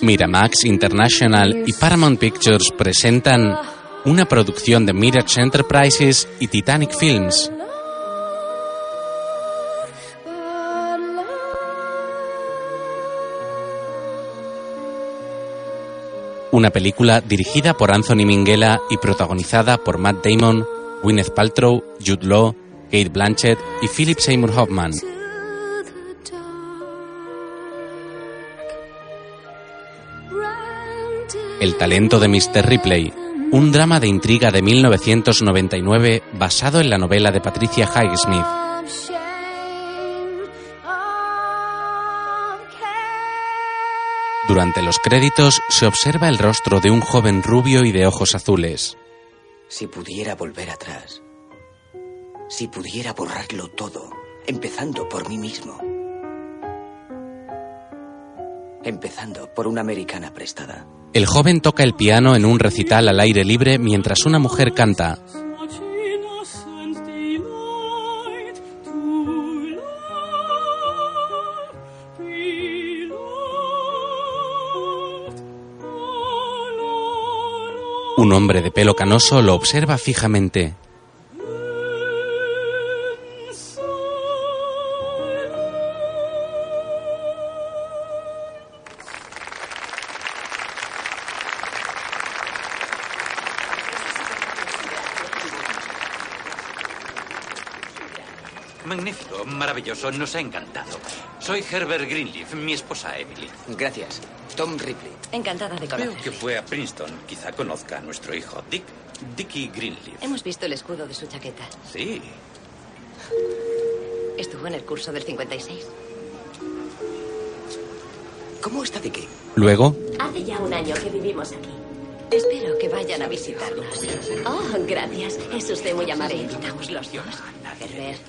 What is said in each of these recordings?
Miramax International y Paramount Pictures presentan una producción de Mirage Enterprises y Titanic Films. Una película dirigida por Anthony Minghella y protagonizada por Matt Damon, Gwyneth Paltrow, Jude Law, Kate Blanchett y Philip Seymour Hoffman. El talento de Mr. Ripley, un drama de intriga de 1999 basado en la novela de Patricia Highsmith. Durante los créditos se observa el rostro de un joven rubio y de ojos azules. Si pudiera volver atrás, si pudiera borrarlo todo, empezando por mí mismo, empezando por una americana prestada. El joven toca el piano en un recital al aire libre mientras una mujer canta. Un hombre de pelo canoso lo observa fijamente. Nos ha encantado. Soy Herbert Greenleaf, mi esposa Emily. Gracias. Tom Ripley. Encantada de Veo conocer. que fue a Princeton. Quizá conozca a nuestro hijo, Dick. Dickie Greenleaf. Hemos visto el escudo de su chaqueta. Sí. Estuvo en el curso del 56. ¿Cómo está Dicky? Luego, Hace ya un año que vivimos aquí. Espero que vayan a visitarnos. Oh, gracias. Es usted muy amable. Invitamos los dos. Herbert.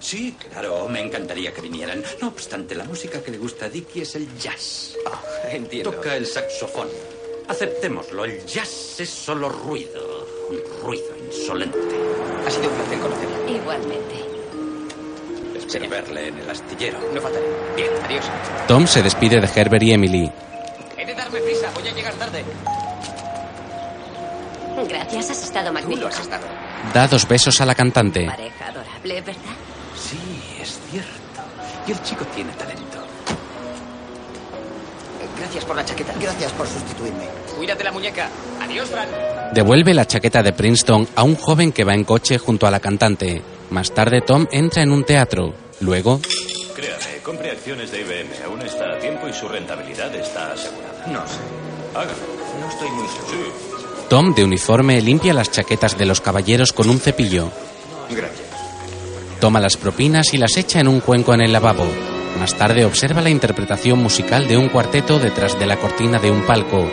Sí, claro, me encantaría que vinieran. No obstante, la música que le gusta a Dickie es el jazz. Entiendo. Toca el saxofón. Aceptémoslo, el jazz es solo ruido. Un ruido insolente. Ha sido un placer conocerla. Igualmente. Espero verle en el astillero. No faltaré. Bien, adiós. Tom se despide de Herbert y Emily. He de darme prisa, voy a llegar tarde. Gracias, has estado Tú lo magnífico. has estado. Da dos besos a la cantante. Pareja adorable, ¿verdad? Sí, es cierto. Y el chico tiene talento. Gracias por la chaqueta. Gracias por sustituirme. Cuídate la muñeca. Adiós, Fran. Devuelve la chaqueta de Princeton a un joven que va en coche junto a la cantante. Más tarde Tom entra en un teatro. Luego, Créame, compre acciones de IBM. Aún está a tiempo y su rentabilidad está asegurada. No sé. Hágalo. No estoy muy seguro. Tom de uniforme limpia las chaquetas de los caballeros con un cepillo. Gracias. Toma las propinas y las echa en un cuenco en el lavabo. Más tarde observa la interpretación musical de un cuarteto detrás de la cortina de un palco.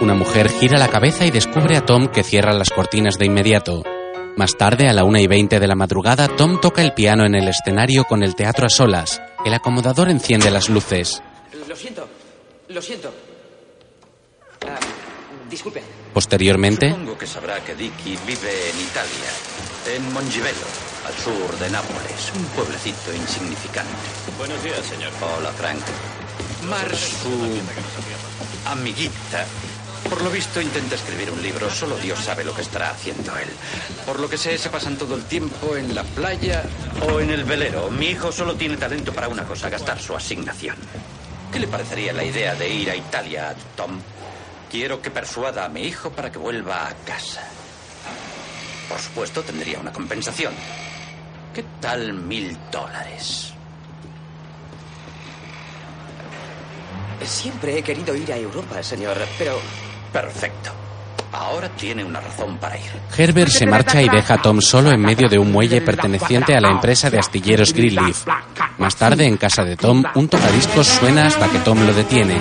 Una mujer gira la cabeza y descubre a Tom que cierra las cortinas de inmediato. Más tarde, a la una y veinte de la madrugada, Tom toca el piano en el escenario con el teatro a solas. El acomodador enciende las luces. Lo siento. Lo siento. Ah, disculpe. Posteriormente, Supongo que sabrá que Dicky vive en Italia, en Mongibello, al sur de Nápoles, un pueblecito insignificante. Buenos días, señor. Hola, Frank. Mar, su amiguita, por lo visto intenta escribir un libro. Solo Dios sabe lo que estará haciendo él. Por lo que sé, se pasan todo el tiempo en la playa o en el velero. Mi hijo solo tiene talento para una cosa, gastar su asignación. ¿Qué le parecería la idea de ir a Italia, Tom? Quiero que persuada a mi hijo para que vuelva a casa. Por supuesto, tendría una compensación. ¿Qué tal mil dólares? Siempre he querido ir a Europa, señor, pero Perfecto. Ahora tiene una razón para ir. Herbert se marcha y deja a Tom solo en medio de un muelle perteneciente a la empresa de astilleros Greenleaf. Más tarde, en casa de Tom, un tocadiscos suena hasta que Tom lo detiene.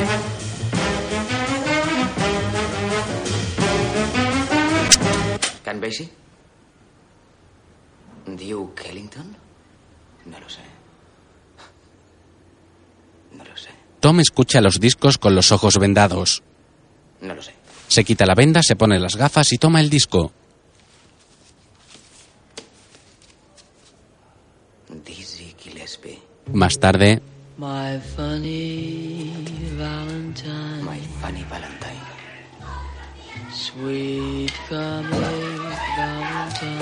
¿Can Basie? ¿Duke Ellington? No lo sé. No lo sé. Tom escucha los discos con los ojos vendados. No lo sé. Se quita la venda, se pone las gafas y toma el disco. Dizzy Gillespie. Más tarde. My funny Valentine. My funny Valentine. Sweet Valentine.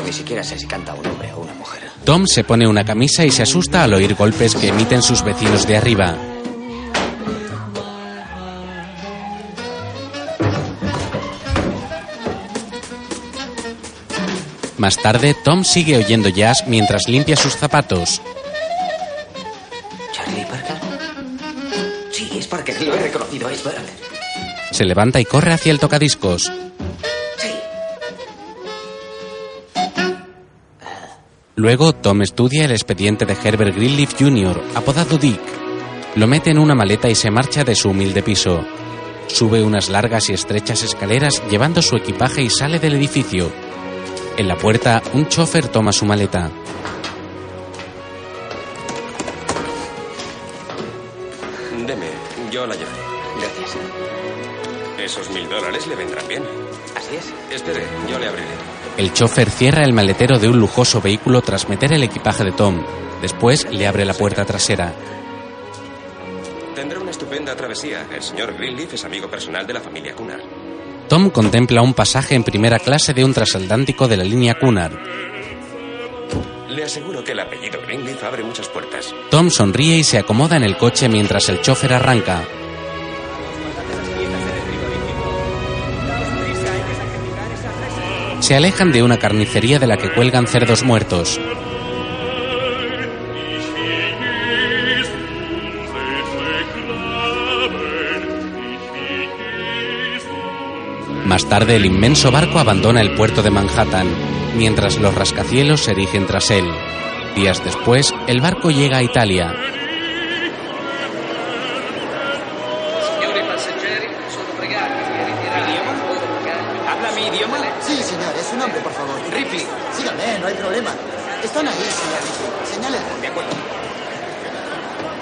Ni siquiera sé si canta un hombre o una mujer. Tom se pone una camisa y se asusta al oír golpes que emiten sus vecinos de arriba. Más tarde, Tom sigue oyendo jazz mientras limpia sus zapatos. ¿Charlie Parker? Sí, es Parker. Lo he reconocido. Es Parker. Se levanta y corre hacia el tocadiscos. Sí. Luego, Tom estudia el expediente de Herbert Greenleaf Jr., apodado Dick. Lo mete en una maleta y se marcha de su humilde piso. Sube unas largas y estrechas escaleras llevando su equipaje y sale del edificio. En la puerta, un chofer toma su maleta. Deme, yo la llevaré. Gracias. Esos mil dólares le vendrán bien. Así es. Espere, yo le abriré. El chofer cierra el maletero de un lujoso vehículo tras meter el equipaje de Tom. Después le abre la puerta trasera. Tendrá una estupenda travesía. El señor Greenleaf es amigo personal de la familia Cunard. Tom contempla un pasaje en primera clase de un transatlántico de la línea Cunard. Le aseguro que el apellido Greenleaf abre muchas puertas. Tom sonríe y se acomoda en el coche mientras el chofer arranca. Se alejan de una carnicería de la que cuelgan cerdos muertos. Más tarde, el inmenso barco abandona el puerto de Manhattan, mientras los rascacielos se erigen tras él. Días después, el barco llega a Italia. ¿Habla mi idioma? Sí, señor, es su nombre, por favor. Ripley. Sígame, no hay problema. Están ahí, señor Ripley. Señale. De acuerdo.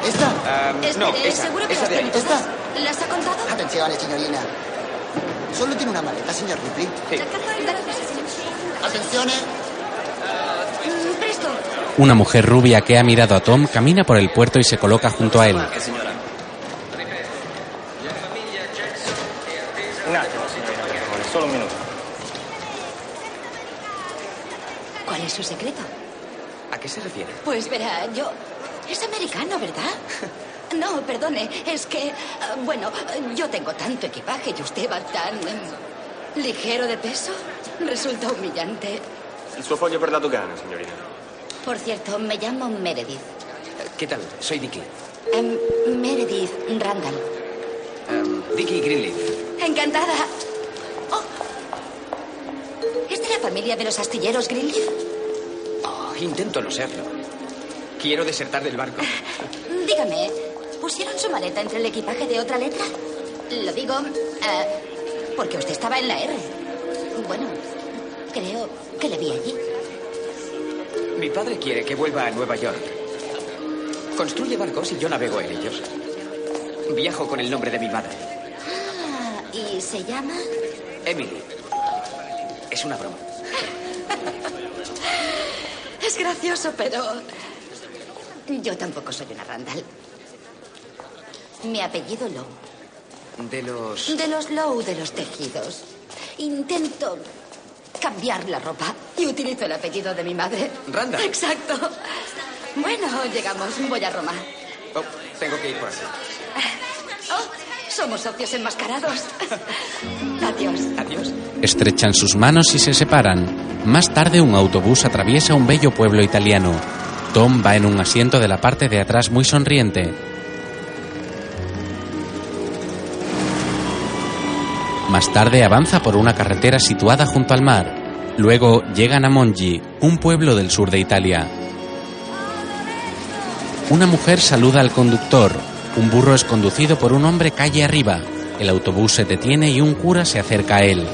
¿Esta? Espere, no, esa. ¿seguro que esa las de ahí. tiene todas? ¿Esta? ¿Las ha contado? Atención, signorina. Solo tiene una maleta, señor Ripley. Atención, eh. Mm, Presto. Una mujer rubia que ha mirado a Tom camina por el puerto y se coloca junto a él. Solo un minuto. ¿Cuál es su secreto? ¿A qué se refiere? Pues verá, yo... Es americano, ¿verdad? No, perdone, es que... ah, Bueno, yo tengo tanto equipaje y usted va tan... ligero de peso. Resulta humillante. Il suo foglio per la dogana, signorina. Por cierto, me llamo Meredith. ¿Qué tal? Soy Dicky. Em, Meredith Randall. Em, Dicky Greenleaf. Encantada. Oh. ¿Es de la familia de los astilleros Greenleaf? Oh, intento no serlo. Quiero desertar del barco. Dígame, ¿pusieron su maleta entre el equipaje de otra letra? Lo digo eh, porque usted estaba en la R. Bueno, creo que le vi allí. Mi padre quiere que vuelva a Nueva York. Construye barcos y yo navego en ellos. Viajo con el nombre de mi madre, Ah, ¿y se llama? Emily. Es una broma. Es gracioso, pero... Yo tampoco soy una Randall. Mi apellido Lowe. De los... De los Lowe de los tejidos. Intento cambiar la ropa y utilizo el apellido de mi madre. Randall. Exacto. Bueno, llegamos. Voy a Roma. Oh, tengo que ir por aquí. Oh, somos socios enmascarados. Adiós. Adiós. Estrechan sus manos y se separan. Más tarde un autobús atraviesa un bello pueblo italiano. Tom va en un asiento de la parte de atrás muy sonriente. Más tarde avanza por una carretera situada junto al mar. Luego llegan a Mongi, un pueblo del sur de Italia. Una mujer saluda al conductor. Un burro es conducido por un hombre calle arriba. El autobús se detiene y un cura se acerca a él.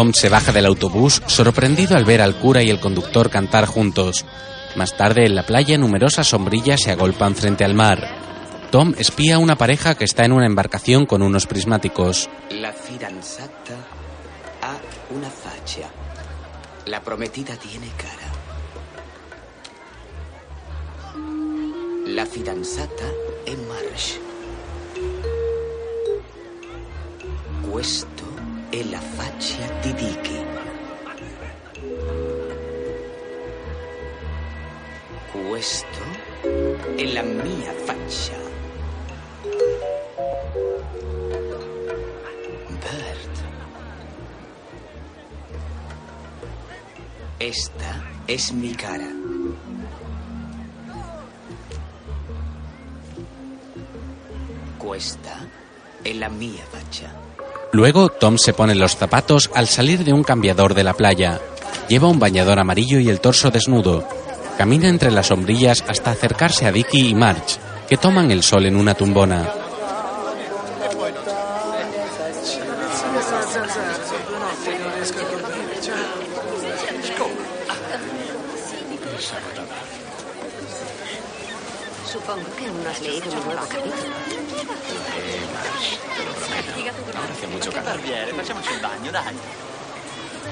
Tom se baja del autobús sorprendido al ver al cura y el conductor cantar juntos. Más tarde en la playa numerosas sombrillas se agolpan frente al mar. Tom espía a una pareja que está en una embarcación con unos prismáticos. La fidanzata ha una faccia. La prometida tiene cara. La fidanzata è Marsh. Questo è la faccia di Dicky. Questo è la mia faccia. Bert. Esta es mi cara. Questa è la mia faccia. Luego Tom se pone los zapatos al salir de un cambiador de la playa. Lleva un bañador amarillo y el torso desnudo. Camina entre las sombrillas hasta acercarse a Dicky y Marge, que toman el sol en una tumbona. Supongo que aún no has leído mi nuevo capítulo. Ahora hace mucho calor. Barbiere, facciamoci il bagno, dai.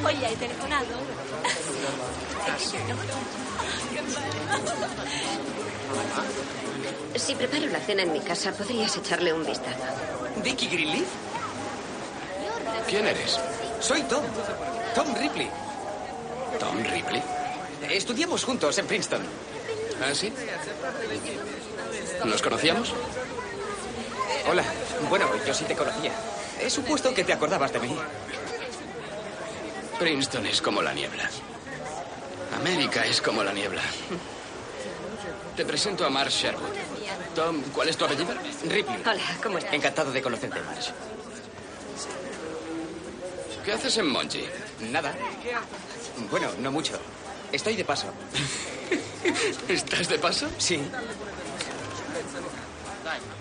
Poi gli hai telefonato? Si preparo la cena en mi casa, podrías echarle un vistazo. ¿Dicky Greenleaf? ¿Quién eres? Soy Tom. Tom Ripley. Tom Ripley. Estudiamos juntos en Princeton. ¿Ah, sí? ¿Nos conocíamos? Hola. Bueno, yo sí te conocía. He supuesto que te acordabas de mí. Princeton es como la niebla. América es como la niebla. Te presento a Marsh Sherwood. Tom, ¿cuál es tu apellido? Ripley. Hola, ¿cómo estás? Encantado de conocerte, Marsh. ¿Qué haces en Monji? Nada. Bueno, no mucho. Estoy de paso. ¿Estás de paso? Sí.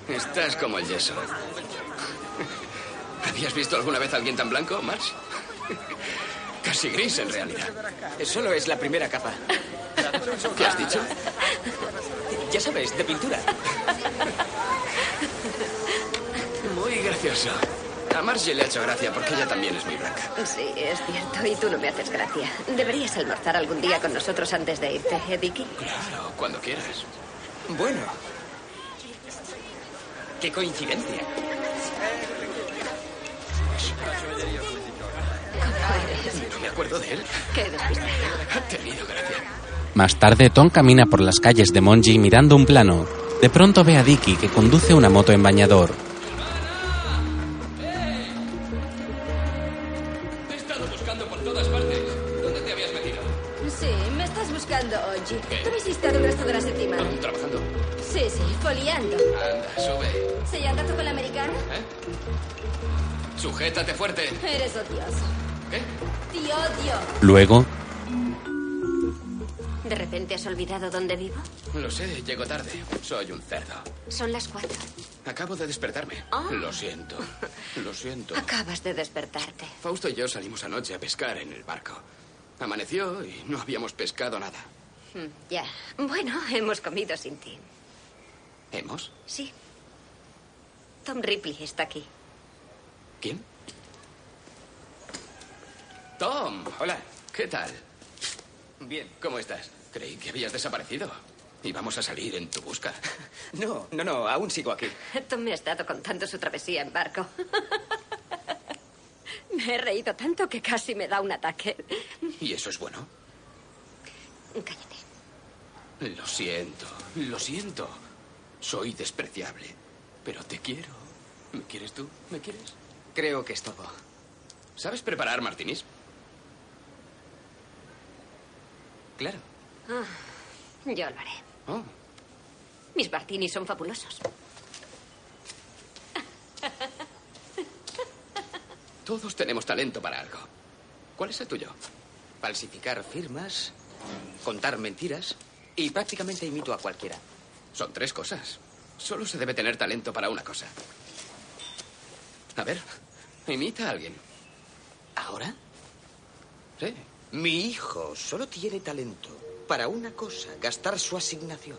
Estás como el yeso. ¿Habías visto alguna vez a alguien tan blanco, Marsh? Casi gris, en realidad. Solo es la primera capa. ¿Qué has dicho? Ya sabes, de pintura. Muy gracioso. A Marge le ha hecho gracia porque ella también es muy blanca. Sí, es cierto, y tú no me haces gracia. Deberías almorzar algún día con nosotros antes de irte, ¿eh, Dicky? Claro, cuando quieras. Bueno. Qué coincidencia. No me acuerdo de él. Qué tenido gracia. Más tarde, Tom camina por las calles de Monji mirando un plano. De pronto ve a Dicky que conduce una moto en bañador. Sujétate fuerte. Eres odioso. ¿Qué? Ti odio. Luego, ¿De repente has olvidado dónde vivo? Lo sé, llego tarde. Soy un cerdo. Son las cuatro. Acabo de despertarme. Ah. Lo siento. Lo siento. Acabas de despertarte. Fausto y yo salimos anoche a pescar en el barco. Amaneció y no habíamos pescado nada. Mm, Ya. Bueno, hemos comido sin ti. ¿Hemos? Sí. Tom Ripley está aquí. ¿Quién? Tom. Hola. ¿Qué tal? Bien. ¿Cómo estás? Creí que habías desaparecido. Íbamos a salir en tu busca. No, no, no, aún sigo aquí. Tom me ha estado contando su travesía en barco. me he reído tanto que casi me da un ataque. ¿Y eso es bueno? Cállate. Lo siento, lo siento. Soy despreciable. Pero te quiero. ¿Me quieres tú? ¿Me quieres? Creo que es todo. ¿Sabes preparar martinis? Claro. Ah, yo lo haré. Oh, Mis martinis son fabulosos. todos tenemos talento para algo. ¿Cuál es el tuyo? Falsificar firmas, contar mentiras y prácticamente imito a cualquiera. Son tres cosas. Solo se debe tener talento para una cosa. A ver, imita a alguien. ¿Ahora? Sí. Mi hijo solo tiene talento para una cosa, gastar su asignación.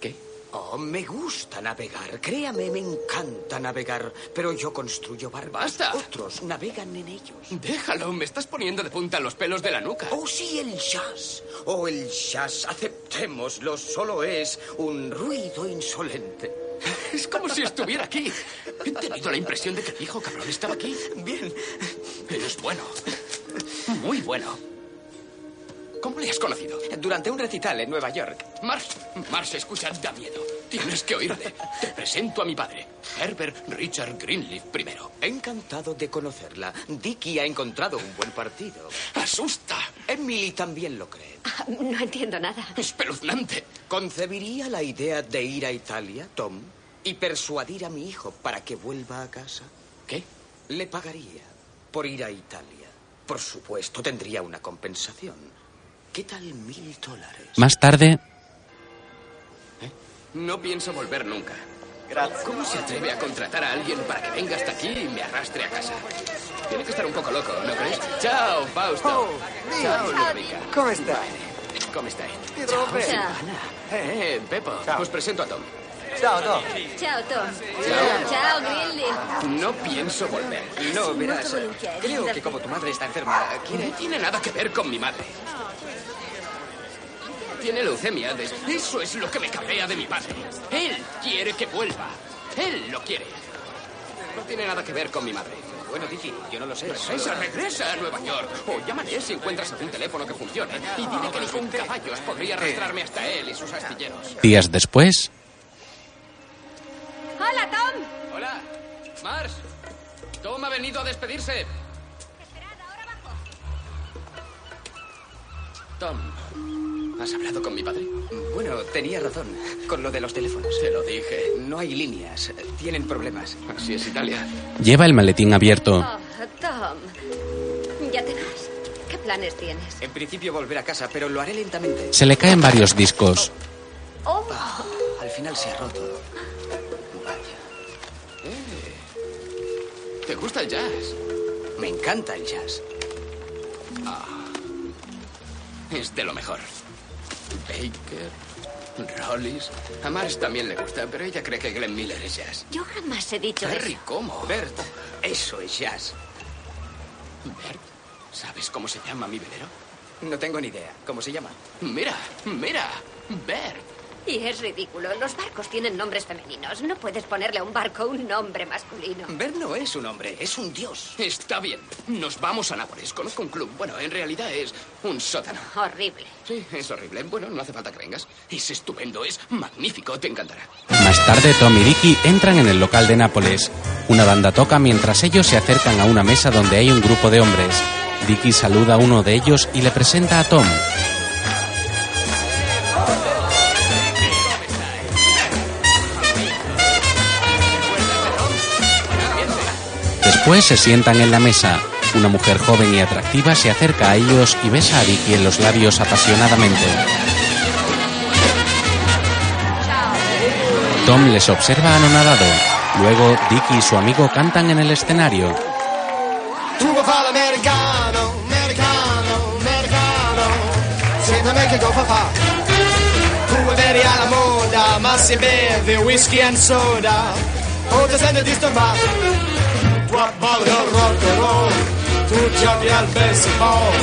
¿Qué? Oh, me gusta navegar. Créame, me encanta navegar. Pero yo construyo barcos. ¡Basta! Otros navegan en ellos. Déjalo, me estás poniendo de punta los pelos de la nuca. Oh, sí, el jazz. Oh, el jazz, aceptémoslo, solo es un ruido insolente. Es como si estuviera aquí. He tenido la impresión de que el viejo cabrón estaba aquí. Bien. Eres bueno. Muy bueno. ¿Cómo le has conocido? Durante un recital en Nueva York. Mars, Mars, escucha, da miedo. Tienes que oírle. Te presento a mi padre, Herbert Richard Greenleaf primero. Encantado de conocerla. Dicky ha encontrado un buen partido. ¡Asusta! Emily también lo cree. Ah, no entiendo nada. Espeluznante. ¿Concebiría la idea de ir a Italia, Tom? Y persuadir a mi hijo para que vuelva a casa. ¿Qué? Le pagaría por ir a Italia. Por supuesto, tendría una compensación. ¿Qué tal mil dólares? Más tarde, No pienso volver nunca. ¿Cómo se atreve a contratar a alguien para que venga hasta aquí y me arrastre a casa? Tiene que estar un poco loco, ¿no crees? Chao, Fausto. Oh, Dio. Ludovica. Stai? Ti Ciao, trovo bene. Silvana. Eh, eh, Pepo. Os presento a Tom. Ciao, Tom. Ciao, Tom. Ciao. Ciao, Grilly. No pienso volver. No, verás. Creo que como tu madre está enferma, quiere... No tiene nada que ver con mi madre. Tiene leucemia. de- Eso es lo que me cabrea de mi padre. Él quiere que vuelva. Él lo quiere. No tiene nada que ver con mi madre. Bueno, Dicky, yo no lo sé. Regresa, regresa a Nueva York. O llámale si encuentras algún teléfono que funcione. Y dile que ni con caballos podría arrastrarme hasta él y sus astilleros. días después, Hola, Tom. Hola, Mars. Tom ha venido a despedirse. Tom, ¿has hablado con mi padre? Bueno, tenía razón con lo de los teléfonos. Te lo dije. No hay líneas. Tienen problemas. Así es Italia. lleva el maletín abierto. Oh, Tom. Ya te vas. ¿Qué planes tienes? En principio volver a casa, pero lo haré lentamente. Se le caen varios discos. Oh, Al final se ha roto. ¿Te gusta el jazz? Me encanta el jazz. Es de lo mejor. Baker, Rollis. A Mars también le gusta, pero ella cree que Glenn Miller es jazz. yo jamás he dicho Harry, eso. ¿cómo? Bert, eso es jazz. Bert, ¿sabes cómo se llama mi velero? No tengo ni idea. ¿Cómo se llama? Mira, mira, Bert. Y es ridículo. Los barcos tienen nombres femeninos. No puedes ponerle a un barco un nombre masculino. Bert no es un hombre, es un dios. Está bien. Nos vamos a Nápoles. Conozco un club. Bueno, en realidad es un sótano. Horrible. Sí, es horrible. Bueno, no hace falta que vengas. Es estupendo, es magnífico, te encantará. Más tarde, Tom y Dicky entran en el local de Nápoles. Una banda toca mientras ellos se acercan a una mesa donde hay un grupo de hombres. Dicky saluda a uno de ellos y le presenta a Tom. Después se sientan en la mesa. Una mujer joven y atractiva se acerca a ellos y besa a Dicky en los labios apasionadamente. Tom les observa anonadado. Luego, Dicky y su amigo cantan en el escenario. Tu vuoi fare l'americano, americano, americano Senza me che cosa fa Tu vuoi bere alla moda, ma se bevi whisky and soda O ti senti disturbato Tu abboli al rock and roll. Tu giochi al baseball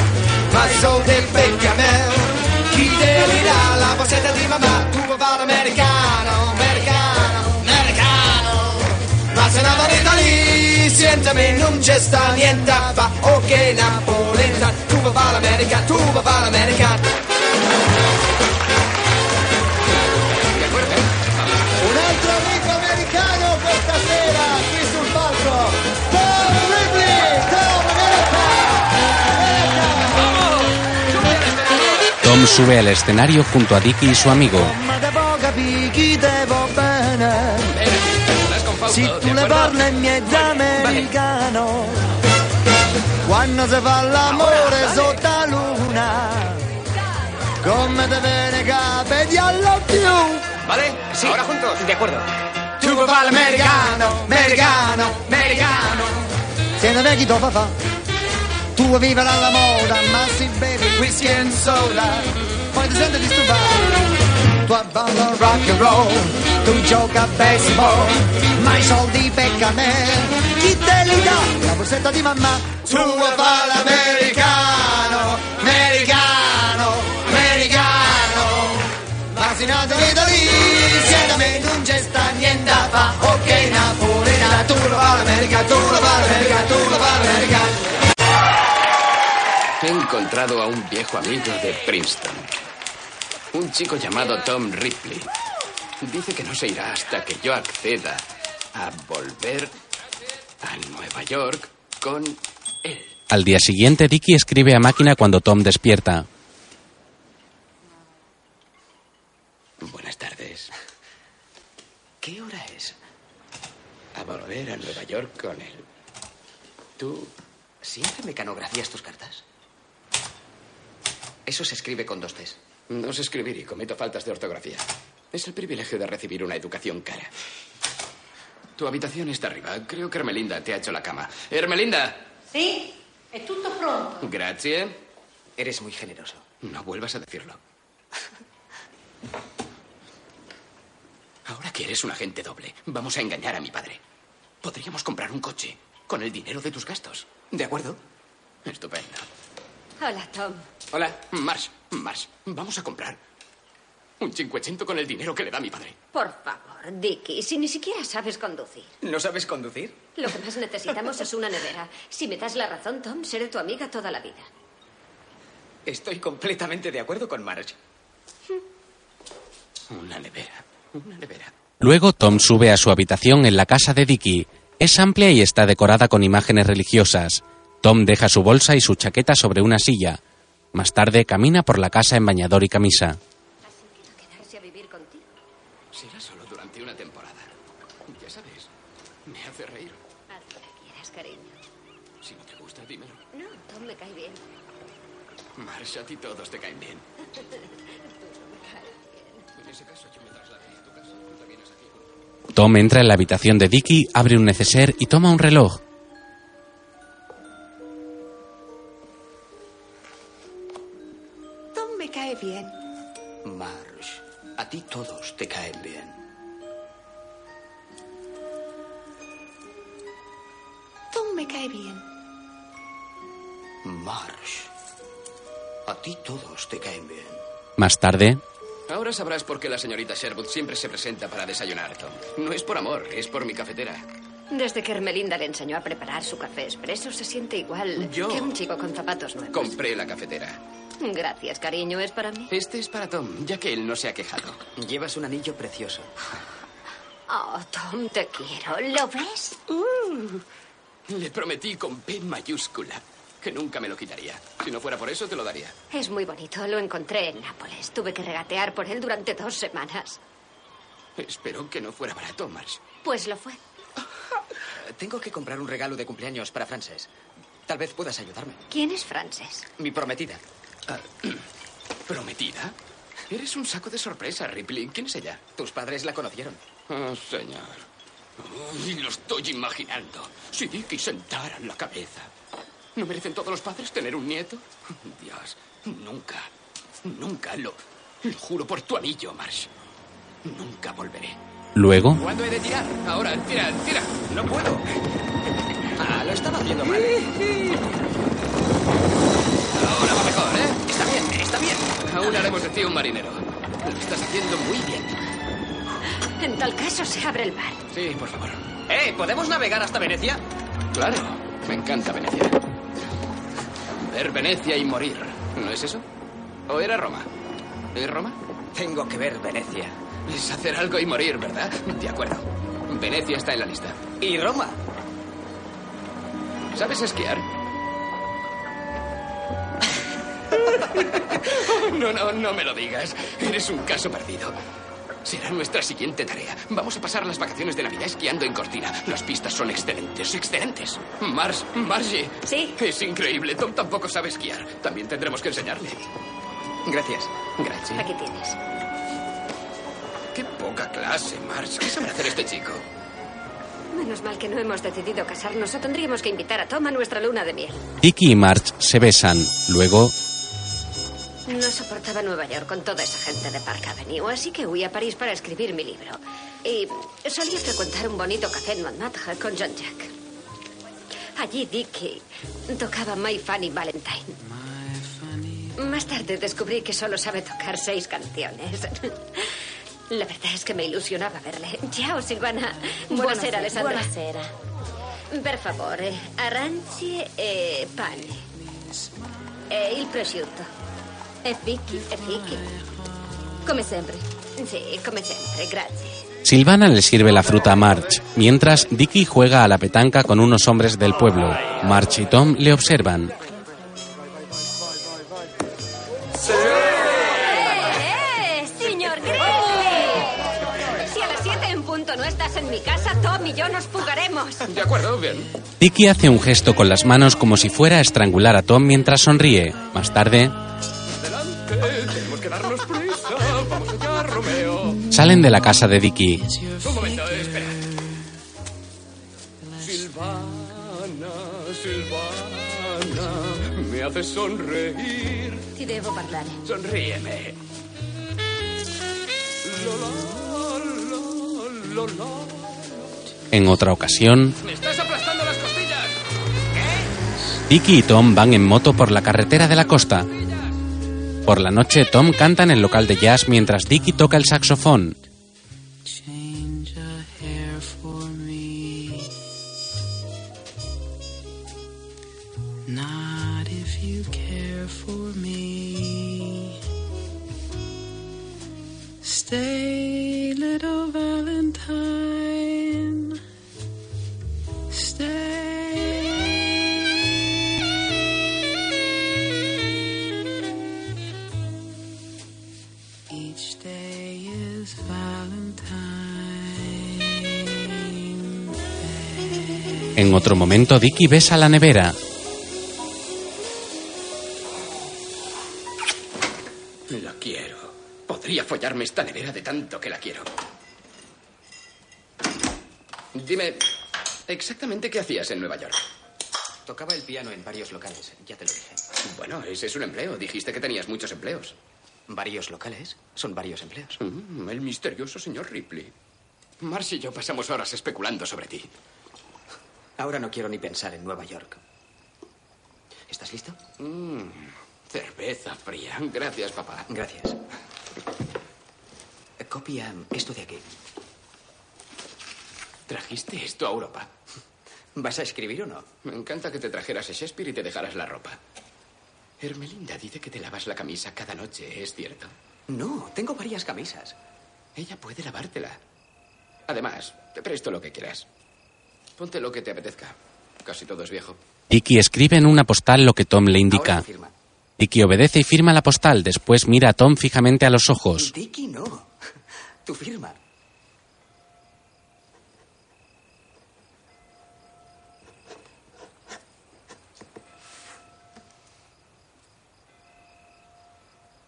Ma i soldi becchi a me. Chi te li dà la borsetta di mamma Tu vuoi fare l'americano, americano, americano. Ma se una varita lì, sientami, non c'è sta niente. A fa, ok Napolenta, tu va fa l'America, tu va fa l'America. Sube al escenario junto a Dicky y su amigo. Se tu le parli in mezzo americano, quando si fa l'amore sotto la luna, come te viene capelli alla più. ¿Vale? Sí. Ahora juntos. De acuerdo. Tu vuoi fare l'americano, americano, americano. Siete vecchi dopo fa. Tu vivere alla moda, ma si bevi whisky and soda. Poi ti senti disturbato. Tu abbandoni rock and roll, tu gioca a baseball, ma i soldi pecca a me. Chi te li dà? La borsetta di mamma. Tu fare l'americano, americano, americano. Ti vedo lì, se da me non c'è sta niente da fa. Ok, Napolina, tu lo fai l'America, tu lo fai l'America, tu lo fai l'America. He encontrado a un viejo amigo de Princeton. Un chico llamado Tom Ripley. Dice que no se irá hasta que yo acceda a volver a Nueva York con él. Al día siguiente, Dicky escribe a máquina cuando Tom despierta. Buenas tardes. ¿Qué hora es? A volver a Nueva York con él. ¿Tú siempre mecanografías tus cartas? Eso se escribe con dos T's. No sé escribir y cometo faltas de ortografía. Es el privilegio de recibir una educación cara. Tu habitación está arriba. Creo que Hermelinda te ha hecho la cama. ¡Hermelinda! Sì, è tutto pronto. Gracias. Eres muy generoso. No vuelvas a decirlo. Ahora que eres un agente doble, vamos a engañar a mi padre. Podríamos comprar un coche con el dinero de tus gastos. ¿De acuerdo? Estupendo. Hola, Tom. Hola, Marsh, Marsh. Vamos a comprar un cincuecento con el dinero que le da mi padre. Por favor, Dicky, si ni siquiera sabes conducir. ¿No sabes conducir? Lo que más necesitamos es una nevera. Si me das la razón, Tom, seré tu amiga toda la vida. Estoy completamente de acuerdo con Marge. Una nevera, una nevera. Luego, Tom sube a su habitación en la casa de Dicky. Es amplia y está decorada con imágenes religiosas. Tom deja su bolsa y su chaqueta sobre una silla. Más tarde camina por la casa en bañador y camisa. Quedarse a vivir contigo. Será solo durante una temporada. Ya sabes, me hace reír. Haz lo que quieras, cariño. Si no te gusta, dímelo. No, Tom me cae bien. Marsh, a ti todos te caen bien. En ese caso, yo me trasladaré a tu casa. Tú aquí. Tom entra en la habitación de Dicky, abre un neceser y toma un reloj. Marsh, a ti todos te caen bien. Más tarde, Ahora sabrás por qué la señorita Sherwood siempre se presenta para desayunar, Tom. No es por amor, es por mi cafetera. Desde que Hermelinda le enseñó a preparar su café expreso, se siente igual Yo- que un chico con zapatos nuevos. Compré la cafetera. Gracias, cariño. ¿Es para mí? Este es para Tom, ya que él no se ha quejado. Llevas un anillo precioso. Oh, Tom, te quiero. ¿Lo ves? Le prometí con P mayúscula que nunca me lo quitaría. Si no fuera por eso, te lo daría. Es muy bonito. Lo encontré en Nápoles. Tuve que regatear por él durante dos semanas. Espero que no fuera barato, Marsh. Pues lo fue. Tengo que comprar un regalo de cumpleaños para Frances. Tal vez puedas ayudarme. ¿Quién es Frances? Mi prometida. ¿Prometida? Eres un saco de sorpresa, Ripley. ¿Quién es ella? Tus padres la conocieron. Oh, señor. Uy, lo estoy imaginando. Si Dicky sentara la cabeza. ¿No merecen todos los padres tener un nieto? Dios, nunca, nunca lo, lo juro por tu anillo, Marsh. Nunca volveré. luego, ¿Cuándo he de tirar? Ahora, tira, tira. No puedo. Ah, lo estaba haciendo mal. Ahora va mejor, ¿eh? Está bien, está bien. Aún haremos de ti un marinero. Lo estás haciendo muy bien. En tal caso, se abre el bar. Sí, por favor. ¡Eh! ¿Podemos navegar hasta Venecia? Claro, me encanta Venecia. Ver Venecia y morir, ¿no es eso? ¿O era Roma? ¿Es Roma? Tengo que ver Venecia. Es hacer algo y morir, ¿verdad? De acuerdo. Venecia está en la lista. ¿Y Roma? ¿Sabes esquiar? No, no, no me lo digas. Eres un caso perdido. Será nuestra siguiente tarea. Vamos a pasar las vacaciones de Navidad esquiando en Cortina. Las pistas son excelentes, excelentes. Mars, Margie. Sí. Es increíble. Tom tampoco sabe esquiar. También tendremos que enseñarle. Gracias. Gracias. Aquí tienes. Qué poca clase, Marge. ¿Qué sabe hacer este chico? Menos mal que no hemos decidido casarnos o tendríamos que invitar a Tom a nuestra luna de miel. Dicky y Marge se besan. Luego, No soportaba Nueva York con toda esa gente de Park Avenue, así que huí a París para escribir mi libro. Y solía frecuentar un bonito café en Montmartre con John Jack. Allí Dickie tocaba My Funny Valentine. Más tarde descubrí que solo sabe tocar seis canciones. La verdad es que me ilusionaba verle. Ciao, Silvana. Buonasera, Alessandra. Buonasera. Per favore, arranci e pane. E il prosciutto. E fichi. E fichi. Come sempre. Sì, come sempre, grazie. Silvana le sirve la fruta a Marge, mientras Dicky juega a la petanca con unos hombres del pueblo. Marge y Tom le observan. ¡Eh, señor Grimley! Si a las siete en punto no estás en mi casa, Tom y yo nos fugaremos. De acuerdo, bien. Dicky hace un gesto con las manos como si fuera a estrangular a Tom mientras sonríe. Más tarde, salen de la casa de Dicky. Un momento, espera. Silvana, Silvana, me haces sonreír. Ti devo parlare. Sonríeme. Lo, lo, lo, lo, lo. En otra ocasión, ¡Me estás aplastando las costillas! Dicky y Tom van en moto por la carretera de la costa. Por la noche, Tom canta en el local de jazz mientras Dicky toca el saxofón. En otro momento, Dicky besa la nevera. La quiero. Podría follarme esta nevera de tanto que la quiero. Dime, exactamente qué hacías en Nueva York. Tocaba el piano en varios locales, ya te lo dije. Bueno, ese es un empleo. Dijiste que tenías muchos empleos. ¿Varios locales? Son varios empleos. Mm, el misterioso señor Ripley. Marcy y yo pasamos horas especulando sobre ti. Ahora no quiero ni pensar en Nueva York. ¿Estás listo? Mm, cerveza fría. Gracias, papá. Gracias. Copia esto de aquí. ¿Trajiste esto a Europa? ¿Vas a escribir o no? Me encanta que te trajeras a Shakespeare y te dejaras la ropa. Hermelinda dice que te lavas la camisa cada noche, ¿es cierto? No, tengo varias camisas. Ella puede lavártela. Además, te presto lo que quieras. Ponte lo que te apetezca. Casi todo es viejo. Dicky escribe en una postal lo que Tom le indica. Dicky obedece y firma la postal. Después mira a Tom fijamente a los ojos. Dicky, no. Tu firma.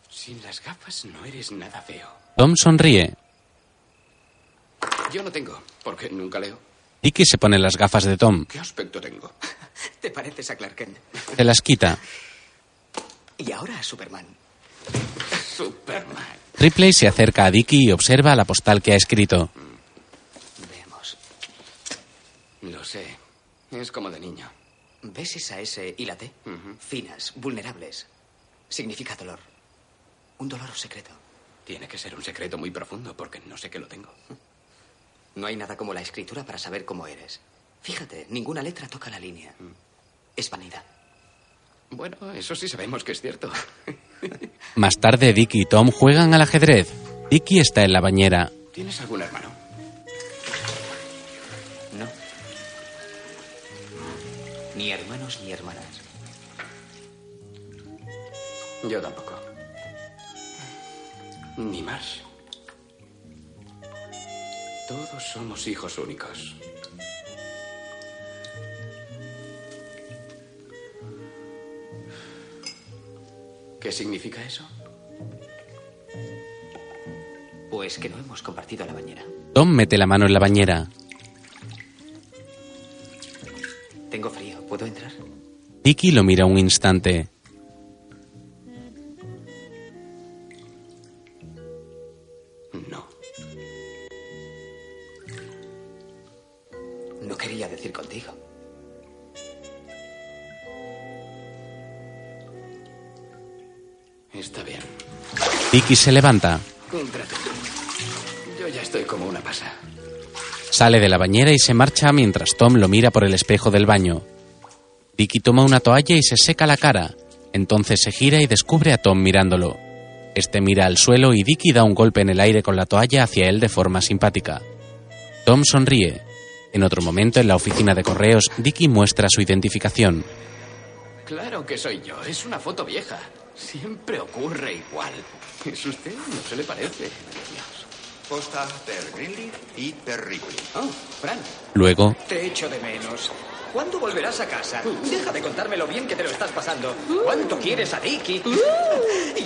Sin las gafas no eres nada feo. Tom sonríe. Yo no tengo, porque nunca leo. Dicky se pone las gafas de Tom. ¿Qué aspecto tengo? Te pareces a Clark Kent. Se las quita. Y ahora a Superman. Superman. Ripley se acerca a Dicky y observa la postal que ha escrito. Veamos. Lo sé. Es como de niño. ¿Ves esa S y la T? Finas, vulnerables. Significa dolor. Un dolor secreto. Tiene que ser un secreto muy profundo porque no sé que lo tengo. No hay nada como la escritura para saber cómo eres. Fíjate, ninguna letra toca la línea. Es vanidad. Bueno, eso sí sabemos que es cierto. Más tarde, Dicky y Tom juegan al ajedrez. Dicky está en la bañera. ¿Tienes algún hermano? No. Ni hermanos ni hermanas. Yo tampoco. Ni más. Todos somos hijos únicos. ¿Qué significa eso? Pues que no hemos compartido la bañera. Tom mete la mano en la bañera. Tengo frío, ¿puedo entrar? Tiki lo mira un instante. Está bien. Dicky se levanta. Yo ya estoy como una pasa. sale de la bañera y se marcha mientras Tom lo mira por el espejo del baño. Dicky toma una toalla y se seca la cara. Entonces se gira y descubre a Tom mirándolo. Este mira al suelo y Dicky da un golpe en el aire con la toalla hacia él de forma simpática. Tom sonríe. En otro momento, en la oficina de correos, Dicky muestra su identificación. Claro que soy yo. Es una foto vieja. Siempre ocurre igual. ¿Es usted? No se le parece. Posta terribili y terribili. Oh, Fran. Luego, Te echo de menos. ¿Cuándo volverás a casa? Deja de contarme lo bien que te lo estás pasando. ¿Cuánto quieres a Dicky?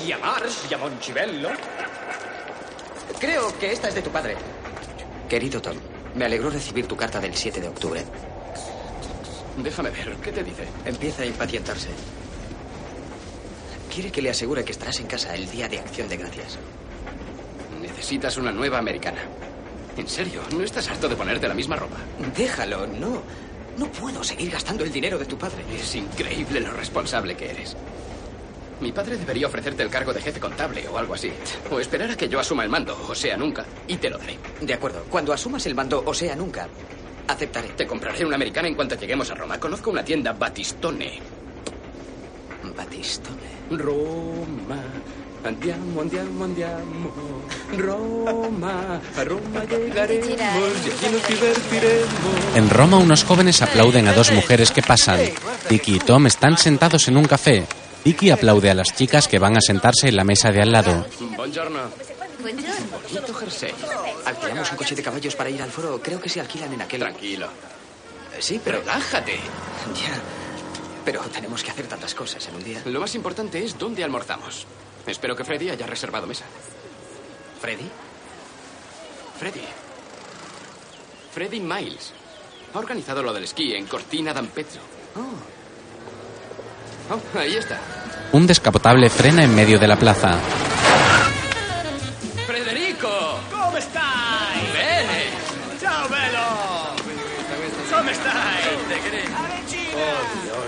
y a Mars y a Monchivello. Creo que esta es de tu padre. Querido Tom, me alegró recibir tu carta del 7 de octubre. Déjame ver. ¿Qué te dice? Empieza a impacientarse. Quiere que le asegure que estarás en casa el día de acción de gracias. Necesitas una nueva americana. En serio, ¿no estás harto de ponerte la misma ropa? Déjalo, no. No puedo seguir gastando el dinero de tu padre. Es increíble lo responsable que eres. Mi padre debería ofrecerte el cargo de jefe contable o algo así. O esperar a que yo asuma el mando, o sea, nunca, y te lo daré. De acuerdo. Cuando asumas el mando, o sea, nunca, aceptaré. Te compraré una americana en cuanto lleguemos a Roma. Conozco una tienda Batistone. Roma. Andiamo, andiamo, andiamo. Roma. A Roma llegaremos y aquí nos divertiremos. en Roma unos jóvenes aplauden a dos mujeres que pasan. Dicky y Tom están sentados en un café. Dicky aplaude a las chicas que van a sentarse en la mesa de al lado. Buongiorno. Bonito jersey. Alquilamos un coche de caballos para ir al foro. Creo que se alquilan en aquel. Tranquilo. Sí, pero. Relájate. Ya. Pero tenemos que hacer tantas cosas en un día. Lo más importante es dónde almorzamos. Espero que Freddy haya reservado mesa. ¿Freddy? Freddy. Freddy Miles. Ha organizado lo del esquí en Cortina d'Ampezzo. Oh, ahí está. Un descapotable frena en medio de la plaza.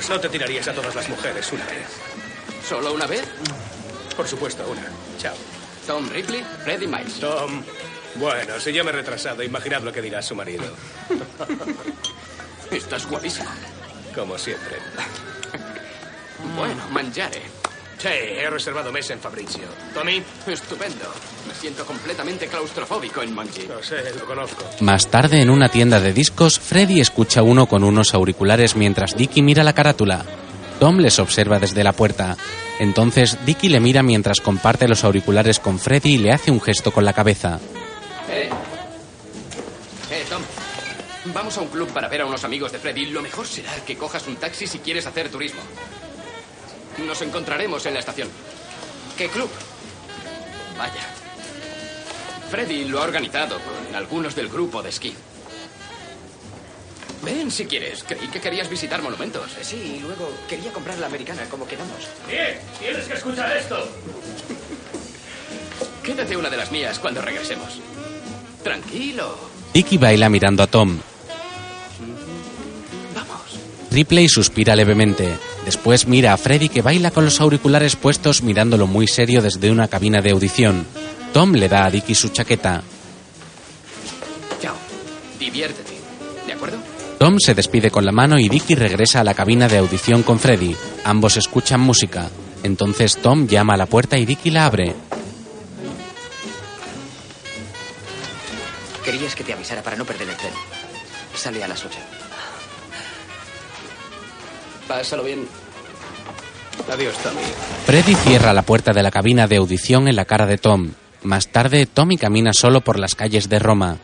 Dios, no te tirarías a todas las mujeres una vez. ¿Solo una vez? Por supuesto, una. Chao. Tom Ripley, Freddy Miles. Tom. Bueno, si yo me he retrasado, imaginad lo que dirá su marido. Estás guapísimo. Como siempre. Bueno, mangiare. Sí, he reservado mesa en Fabricio. Tommy. Estupendo. Me siento completamente claustrofóbico en Mangi. No sé, lo conozco. Más tarde, en una tienda de discos, Freddy escucha a uno con unos auriculares mientras Dicky mira la carátula. Tom les observa desde la puerta. Entonces, Dicky le mira mientras comparte los auriculares con Freddy y le hace un gesto con la cabeza. Eh. Eh, Tom. Vamos a un club para ver a unos amigos de Freddy. Lo mejor será que cojas un taxi si quieres hacer turismo. Nos encontraremos en la estación. ¿Qué club? Vaya. Freddy lo ha organizado con algunos del grupo de esquí. Ven si quieres. Creí que querías visitar monumentos. Sí, y luego quería comprar la americana, como quedamos. Bien, tienes que escuchar esto. Quédate una de las mías cuando regresemos. Tranquilo. Dicky baila mirando a Tom. Ripley suspira levemente. Después mira a Freddy que baila con los auriculares puestos mirándolo muy serio desde una cabina de audición. Tom le da a Dicky su chaqueta. Chao. Diviértete. ¿De acuerdo? Tom se despide con la mano y Dicky regresa a la cabina de audición con Freddy. Ambos escuchan música. Entonces Tom llama a la puerta y Dicky la abre. Querías que te avisara para no perder el tren. Sale a las 8. Pásalo bien. Adiós, Tommy. Freddy cierra la puerta de la cabina de audición en la cara de Tom. Más tarde, Tommy camina solo por las calles de Roma.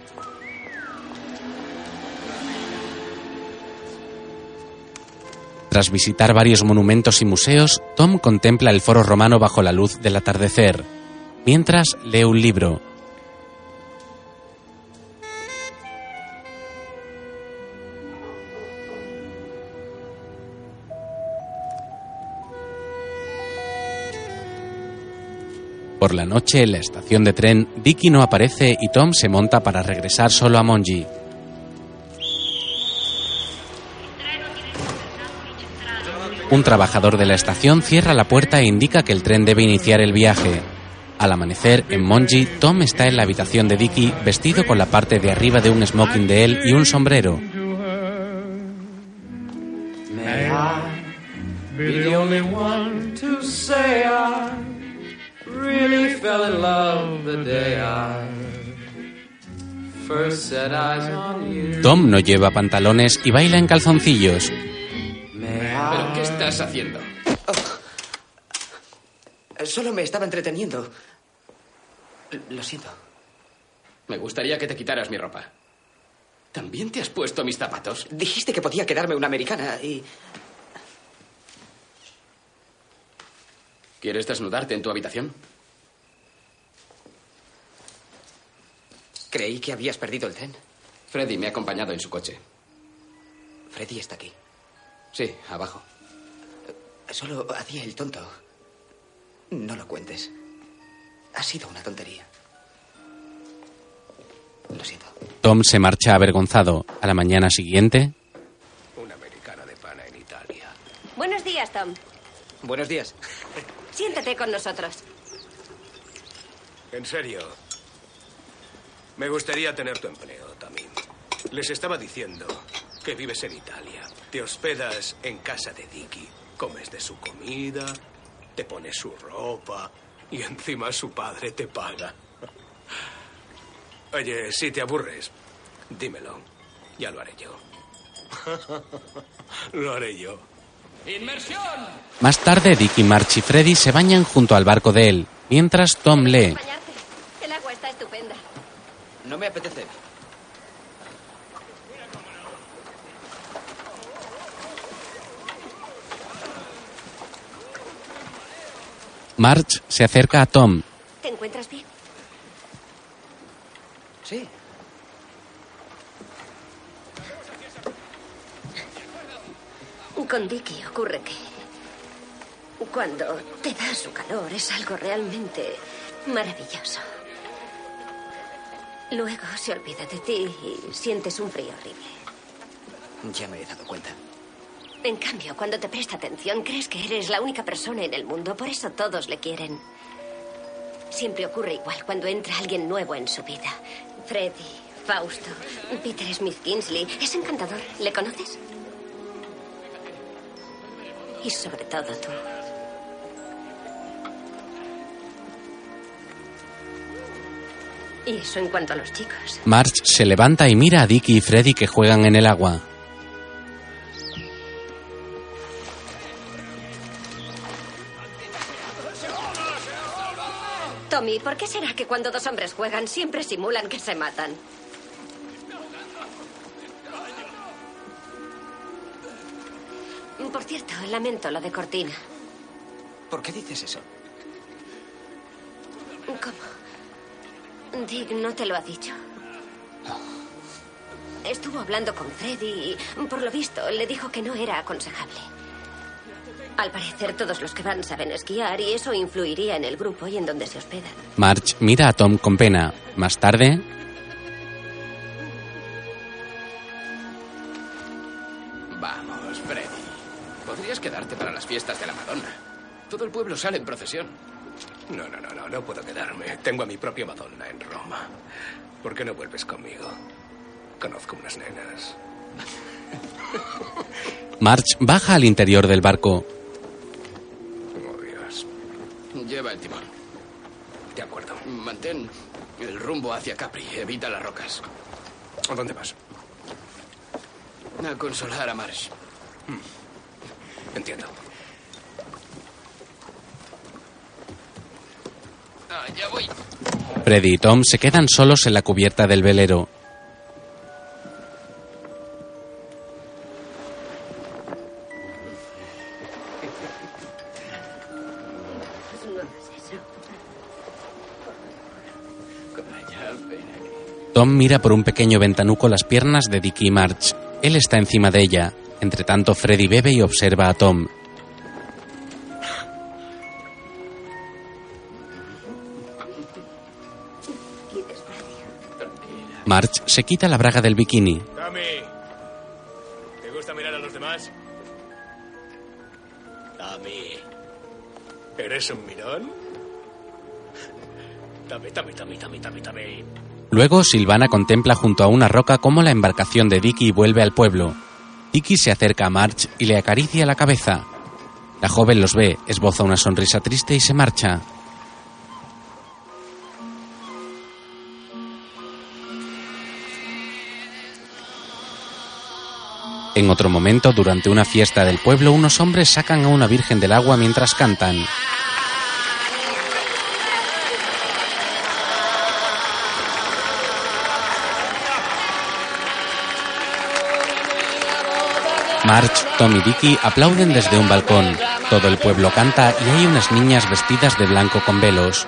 Tras visitar varios monumentos y museos, Tom contempla el foro romano bajo la luz del atardecer. Mientras, lee un libro. Por la noche, en la estación de tren, Dicky no aparece y Tom se monta para regresar solo a Monji. Un trabajador de la estación cierra la puerta e indica que el tren debe iniciar el viaje. Al amanecer, en Monji, Tom está en la habitación de Dicky vestido con la parte de arriba de un smoking de él y un sombrero. Fell in love the day I first set eyes on you. Tom no lleva pantalones y baila en calzoncillos. ¿Pero qué estás haciendo? Solo me estaba entreteniendo. Lo siento. Me gustaría que te quitaras mi ropa. ¿También te has puesto mis zapatos? Dijiste que podía quedarme una americana y... ¿Quieres desnudarte en tu habitación? Creí que habías perdido el tren. Freddy me ha acompañado en su coche. Freddy está aquí. Sí, abajo. Solo hacía el tonto. No lo cuentes. Ha sido una tontería. Lo siento. Tom se marcha avergonzado. A la mañana siguiente, Una americana de pana en Italia. Buenos días, Tom. Buenos días. Siéntate con nosotros. En serio. Me gustaría tener tu empleo, Tammy. Les estaba diciendo que vives en Italia. Te hospedas en casa de Dicky. Comes de su comida, te pones su ropa y encima su padre te paga. Oye, si te aburres, dímelo. Ya lo haré yo. lo haré yo. ¡Inmersión! más tarde Dicky, March y Freddy se bañan junto al barco de él, mientras Tom lee. El agua está estupenda. No me apetece. March se acerca a Tom. ¿Te encuentras bien? Sí. Con Dicky ocurre que cuando te da su calor es algo realmente maravilloso. Luego se olvida de ti y sientes un frío horrible. Ya me he dado cuenta. En cambio, cuando te presta atención, crees que eres la única persona en el mundo, por eso todos le quieren. Siempre ocurre igual cuando entra alguien nuevo en su vida. Freddy, Fausto, Peter Smith Kingsley. Es encantador. ¿Le conoces? Y sobre todo tú. Y eso en cuanto a los chicos. March se levanta y mira a Dicky y Freddy que juegan en el agua. Tommy, ¿por qué será que cuando dos hombres juegan siempre simulan que se matan? Por cierto, lamento lo de Cortina. ¿Por qué dices eso? ¿Cómo? Dick no te lo ha dicho. Estuvo hablando con Freddy y, por lo visto, le dijo que no era aconsejable. Al parecer, todos los que van saben esquiar y eso influiría en el grupo y en donde se hospedan. March mira a Tom con pena. Más tarde, Vamos, Freddy. Podrías quedarte para las fiestas de la Madonna. Todo el pueblo sale en procesión. No, no, no, no, no puedo quedarme. Tengo a mi propia Madonna en Roma. ¿Por qué no vuelves conmigo? Conozco unas nenas. March baja al interior del barco. Oh, Dios. Lleva el timón. De acuerdo. Mantén el rumbo hacia Capri. Evita las rocas. ¿A dónde vas? A consolar a Marsh. Entiendo. Ah, ya voy. Freddy y Tom se quedan solos en la cubierta del velero. Tom mira por un pequeño ventanuco las piernas de Dickie March. Él está encima de ella. Entre tanto, Freddy bebe y observa a Tom. March se quita la braga del bikini. Tommy, ¿te gusta mirar a los demás? Tommy, ¿eres un mirón? Tommy, Tommy, Tommy, Tommy, Tommy, Tommy. Luego Silvana contempla junto a una roca cómo la embarcación de Dicky vuelve al pueblo. Dicky se acerca a March y le acaricia la cabeza. La joven los ve, esboza una sonrisa triste y se marcha. En otro momento, durante una fiesta del pueblo, unos hombres sacan a una virgen del agua mientras cantan. March, Tom y Dicky aplauden desde un balcón. Todo el pueblo canta y hay unas niñas vestidas de blanco con velos.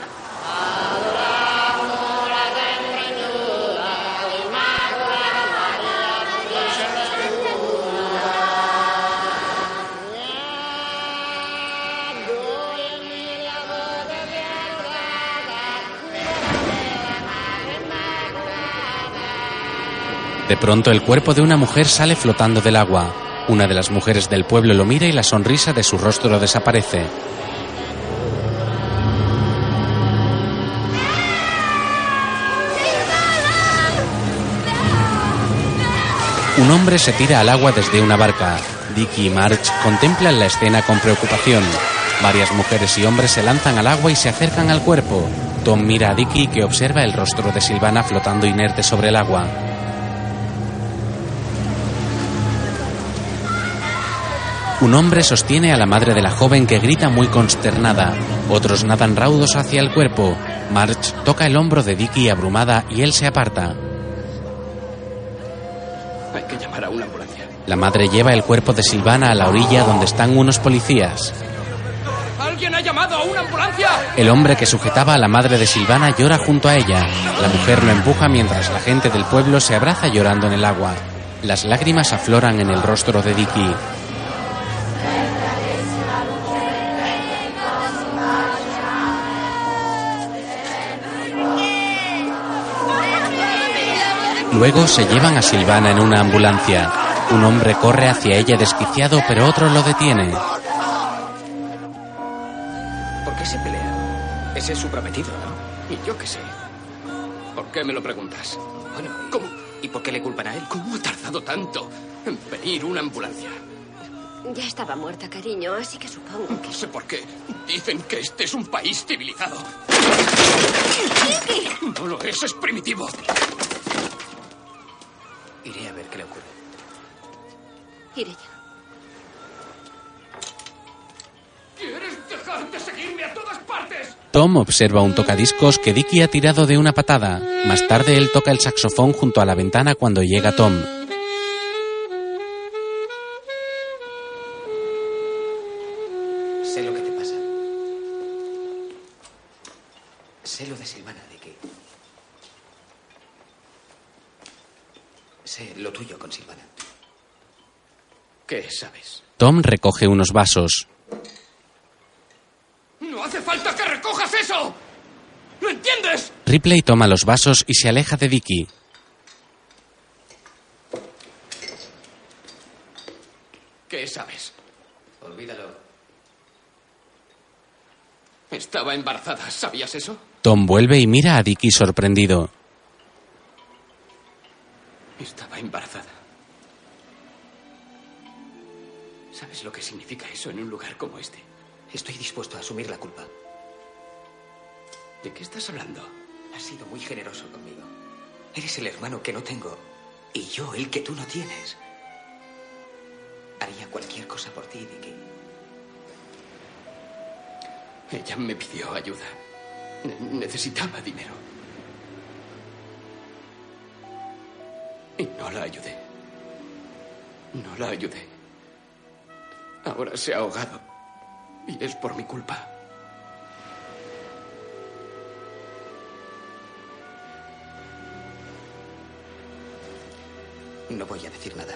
De pronto el cuerpo de una mujer sale flotando del agua. Una de las mujeres del pueblo lo mira y la sonrisa de su rostro desaparece. Un hombre se tira al agua desde una barca. Dicky y March contemplan la escena con preocupación. Varias mujeres y hombres se lanzan al agua y se acercan al cuerpo. Tom mira a Dicky que observa el rostro de Silvana flotando inerte sobre el agua. Un hombre sostiene a la madre de la joven que grita muy consternada. Otros nadan raudos hacia el cuerpo. March toca el hombro de Dicky abrumada y él se aparta. Hay que llamar a una ambulancia. La madre lleva el cuerpo de Silvana a la orilla donde están unos policías. ¿Alguien ha llamado a una ambulancia? El hombre que sujetaba a la madre de Silvana llora junto a ella. La mujer lo empuja mientras la gente del pueblo se abraza llorando en el agua. Las lágrimas afloran en el rostro de Dicky. Luego se llevan a Silvana en una ambulancia. Un hombre corre hacia ella desquiciado, pero otro lo detiene. ¿Por qué se pelea? Ese es su prometido, ¿no? Y yo qué sé. ¿Por qué me lo preguntas? Bueno, ¿y, ¿Cómo? ¿y por qué le culpan a él? ¿Cómo ha tardado tanto en venir una ambulancia? Ya estaba muerta, cariño, así que supongo que... No sé por qué. Dicen que este es un país civilizado. No lo es, es primitivo. Iré a ver qué le ocurre. Iré yo. ¿Quieres dejar de seguirme a todas partes? Tom observa un tocadiscos que Dicky ha tirado de una patada. Más tarde él toca el saxofón junto a la ventana cuando llega Tom. Sé lo que te pasa. Sé lo de Silvana, Dicky. Sé lo tuyo con Silvana. ¿Qué sabes? Tom recoge unos vasos. ¡No hace falta que recojas eso! ¿Lo entiendes? Ripley toma los vasos y se aleja de Dicky. ¿Qué sabes? Olvídalo. Estaba embarazada, ¿sabías eso? Tom vuelve y mira a Dicky sorprendido. En un lugar como este? Estoy dispuesto a asumir la culpa. ¿De qué estás hablando? Has sido muy generoso conmigo. Eres el hermano que no tengo y yo el que tú no tienes. Haría cualquier cosa por ti, Dicky. Ella me pidió ayuda. Ne- necesitaba dinero. Y no la ayudé. No la ayudé. Ahora se ha ahogado. Y es por mi culpa. No voy a decir nada.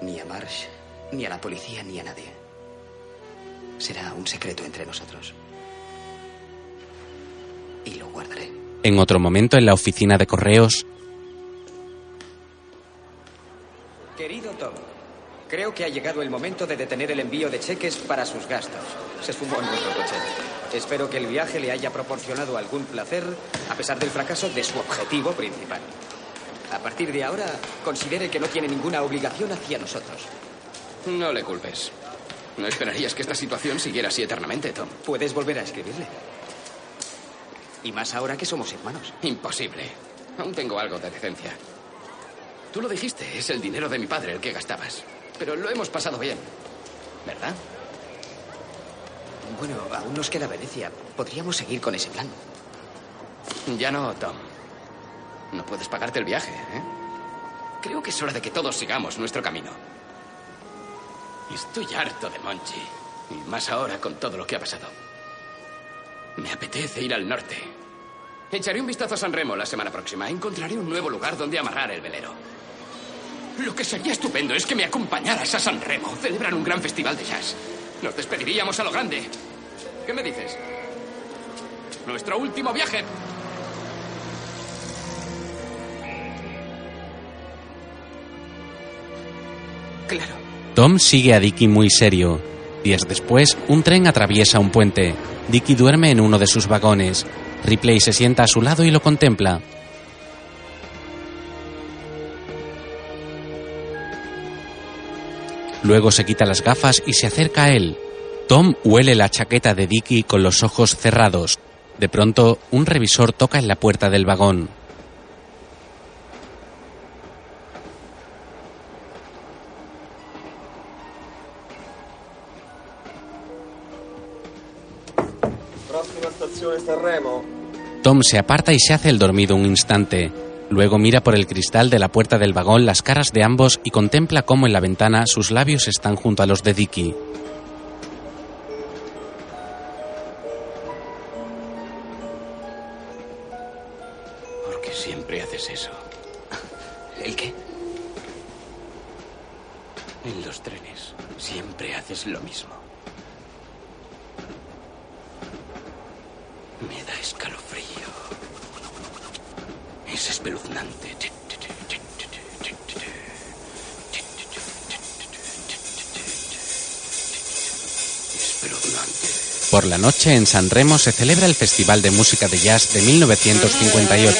Ni a Marsh, ni a la policía, ni a nadie. Será un secreto entre nosotros. Y lo guardaré. En otro momento, en la oficina de correos, Creo que ha llegado el momento de detener el envío de cheques para sus gastos. Se esfumó en nuestro coche. Espero que el viaje le haya proporcionado algún placer a pesar del fracaso de su objetivo principal. A partir de ahora, considere que no tiene ninguna obligación hacia nosotros. No le culpes. No esperarías que esta situación siguiera así eternamente, Tom. Puedes volver a escribirle. Y más ahora que somos hermanos. Imposible. Aún tengo algo de decencia. Tú lo dijiste, es el dinero de mi padre el que gastabas. Pero lo hemos pasado bien. ¿Verdad? Bueno, aún nos queda Venecia. Podríamos seguir con ese plan. Ya no, Tom. No puedes pagarte el viaje, ¿eh? Creo que es hora de que todos sigamos nuestro camino. Estoy harto de Monchi. Y más ahora con todo lo que ha pasado. Me apetece ir al norte. Echaré un vistazo a San Remo la semana próxima. Encontraré un nuevo lugar donde amarrar el velero. Lo que sería estupendo es que me acompañaras a San Remo. Celebran un gran festival de jazz. Nos despediríamos a lo grande. ¿Qué me dices? Nuestro último viaje. Claro. Tom sigue a Dicky muy serio. Días después, un tren atraviesa un puente. Dicky duerme en uno de sus vagones. Ripley se sienta a su lado y lo contempla. Luego se quita las gafas y se acerca a él. Tom huele la chaqueta de Dicky con los ojos cerrados. De pronto, un revisor toca en la puerta del vagón. Tom se aparta y se hace el dormido un instante. Luego mira por el cristal de la puerta del vagón las caras de ambos y contempla cómo en la ventana sus labios están junto a los de Dicky. ¿Por qué siempre haces eso? ¿El qué? En los trenes siempre haces lo mismo. Me da escalofrío. Es Por la noche en San Remo se celebra el Festival de Música de Jazz de 1958.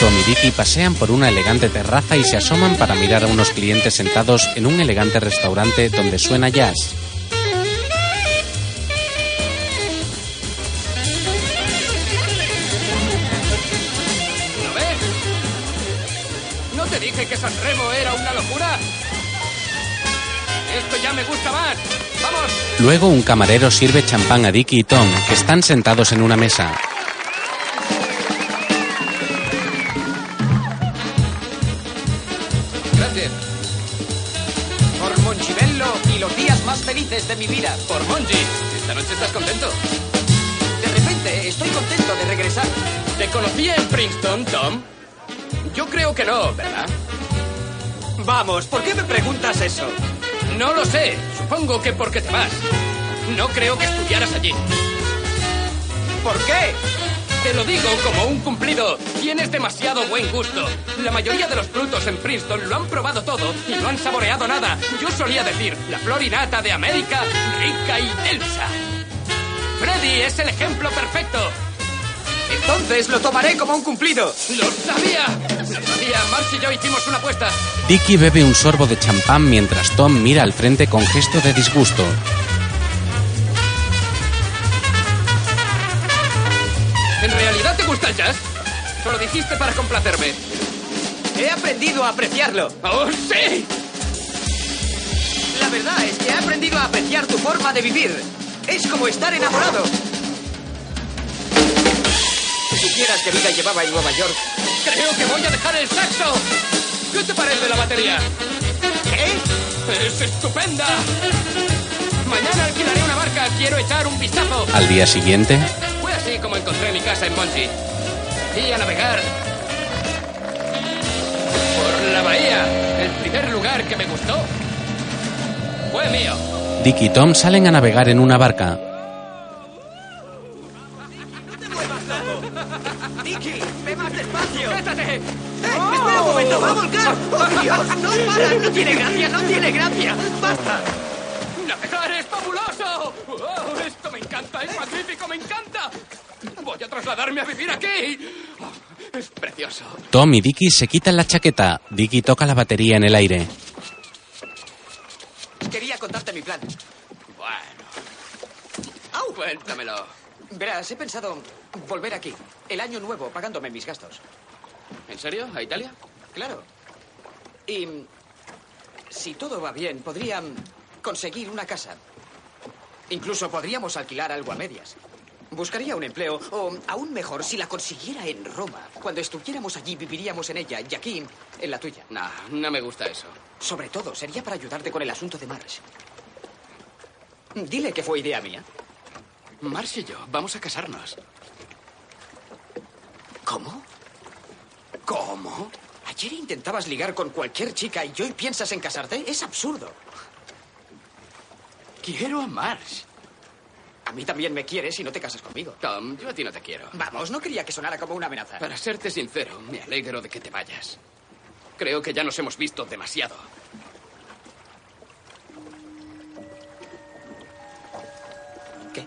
Tom y Dicky pasean por una elegante terraza y se asoman para mirar a unos clientes sentados en un elegante restaurante donde suena jazz. Luego un camarero sirve champán a Dicky y Tom, que están sentados en una mesa. Gracias. Por Monchivello y los días más felices de mi vida. Por Monchi. ¿Esta noche estás contento? De repente, estoy contento de regresar. ¿Te conocía en Princeton, Tom? Yo creo que no, ¿verdad? Vamos, ¿por qué me preguntas eso? No lo sé. Supongo que porque te vas. No creo que estudiaras allí. ¿Por qué? Te lo digo como un cumplido. Tienes demasiado buen gusto. La mayoría de los frutos en Princeton lo han probado todo y no han saboreado nada. Yo solía decir, la florinata de América, rica y densa. Freddy es el ejemplo perfecto. Entonces lo tomaré como un cumplido. ¡Lo sabía! ¡Lo sabía! Marcy y yo hicimos una apuesta. Dicky bebe un sorbo de champán mientras Tom mira al frente con gesto de disgusto. ¿En realidad te gusta el jazz? ¿O lo dijiste para complacerme? He aprendido a apreciarlo. ¡Oh, sí! La verdad es que he aprendido a apreciar tu forma de vivir. Es como estar enamorado. Si supieras qué vida llevaba en Nueva York. Creo que voy a dejar el saxo. ¿Qué te parece la batería? ¿Qué? ¡Es estupenda! Mañana alquilaré una barca. Quiero echar un vistazo. Al día siguiente, Fue así como encontré mi casa en Monchi. Y a navegar por la bahía. El primer lugar que me gustó fue mío. Dick y Tom salen a navegar en una barca. Tiene gracia! ¡No tiene gracia! ¡Basta! ¡Navegar es fabuloso! ¡Oh, esto me encanta! ¡Es magnífico! ¡Me encanta! Voy a trasladarme a vivir aquí. Oh, es precioso. Tom y Dicky se quitan la chaqueta. Dicky toca la batería en el aire. Quería contarte mi plan. Bueno. Cuéntamelo. Verás, he pensado volver aquí, el año nuevo, pagándome mis gastos. ¿En serio? ¿A Italia? Claro. Y si todo va bien, podría conseguir una casa. Incluso podríamos alquilar algo a medias. Buscaría un empleo, o aún mejor, si la consiguiera en Roma. Cuando estuviéramos allí, viviríamos en ella, y aquí, en la tuya. No, no me gusta eso. Sobre todo, sería para ayudarte con el asunto de Marsh. Dile que fue idea mía. Marsh y yo vamos a casarnos. ¿Cómo? ¿Cómo? Ayer intentabas ligar con cualquier chica y hoy piensas en casarte. Es absurdo. Quiero a Marsh. A mí también me quieres y no te casas conmigo. Tom, yo a ti no te quiero. Vamos, no quería que sonara como una amenaza. Para serte sincero, me alegro de que te vayas. Creo que ya nos hemos visto demasiado. ¿Qué?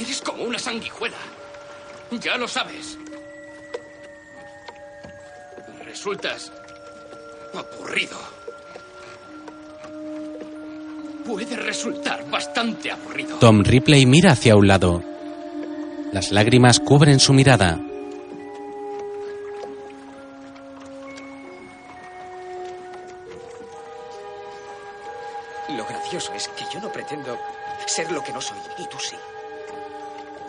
Eres como una sanguijuela. Ya lo sabes. Resultas aburrido. Puede resultar bastante aburrido. Tom Ripley mira hacia un lado. Las lágrimas cubren su mirada. Lo gracioso es que yo no pretendo ser lo que no soy, y tú sí.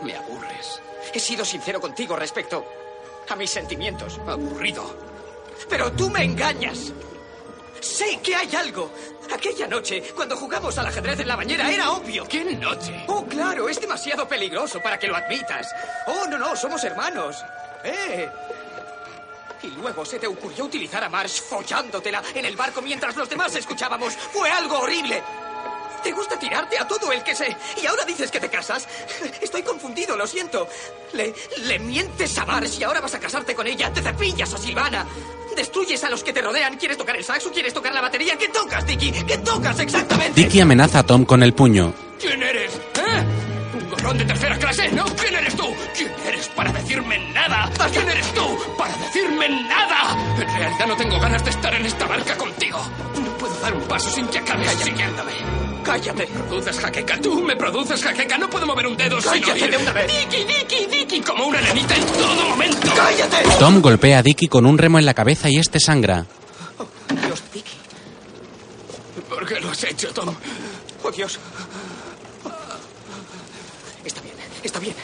Me aburres. He sido sincero contigo respecto a mis sentimientos. Aburrido. Pero tú me engañas. Sé que hay algo. Aquella noche, cuando jugamos al ajedrez en la bañera, era obvio. ¿Qué noche? Oh, claro, es demasiado peligroso para que lo admitas. Oh, no, no, somos hermanos. ¡Eh! Y luego se te ocurrió utilizar a Marsh follándotela en el barco mientras los demás escuchábamos. Fue algo horrible. Te gusta tirarte a todo el que sé. Y ahora dices que te casas. Estoy confundido, lo siento. Le, le mientes a Marsh y ahora vas a casarte con ella. Te cepillas a Silvana. Destruyes a los que te rodean. ¿Quieres tocar el saxo? ¿Quieres tocar la batería? ¿Qué tocas, Dicky? ¿Qué tocas exactamente? Dicky amenaza a Tom con el puño. ¿Quién eres? ¿Eh? ¿Un gorrón de tercera clase? ¿No? ¿Quién eres tú? ¿Quién eres para decirme nada? ¿Quién eres tú para decirme nada? En realidad no tengo ganas de estar en esta barca contigo. No puedo dar un paso sin que acabes siguiéndome. ¡Cállate! ¿Produces jaqueca? ¿Tú me produces jaqueca? No puedo mover un dedo sin ¡Cállate oír. de una vez! Dicky, Dicky, Dicky, como una nenita en todo momento. ¡Cállate! Tom golpea a Dicky con un remo en la cabeza y este sangra. Dios, Dicky. ¿Por qué lo has hecho, Tom? Oh, Dios. Está bien, está bien.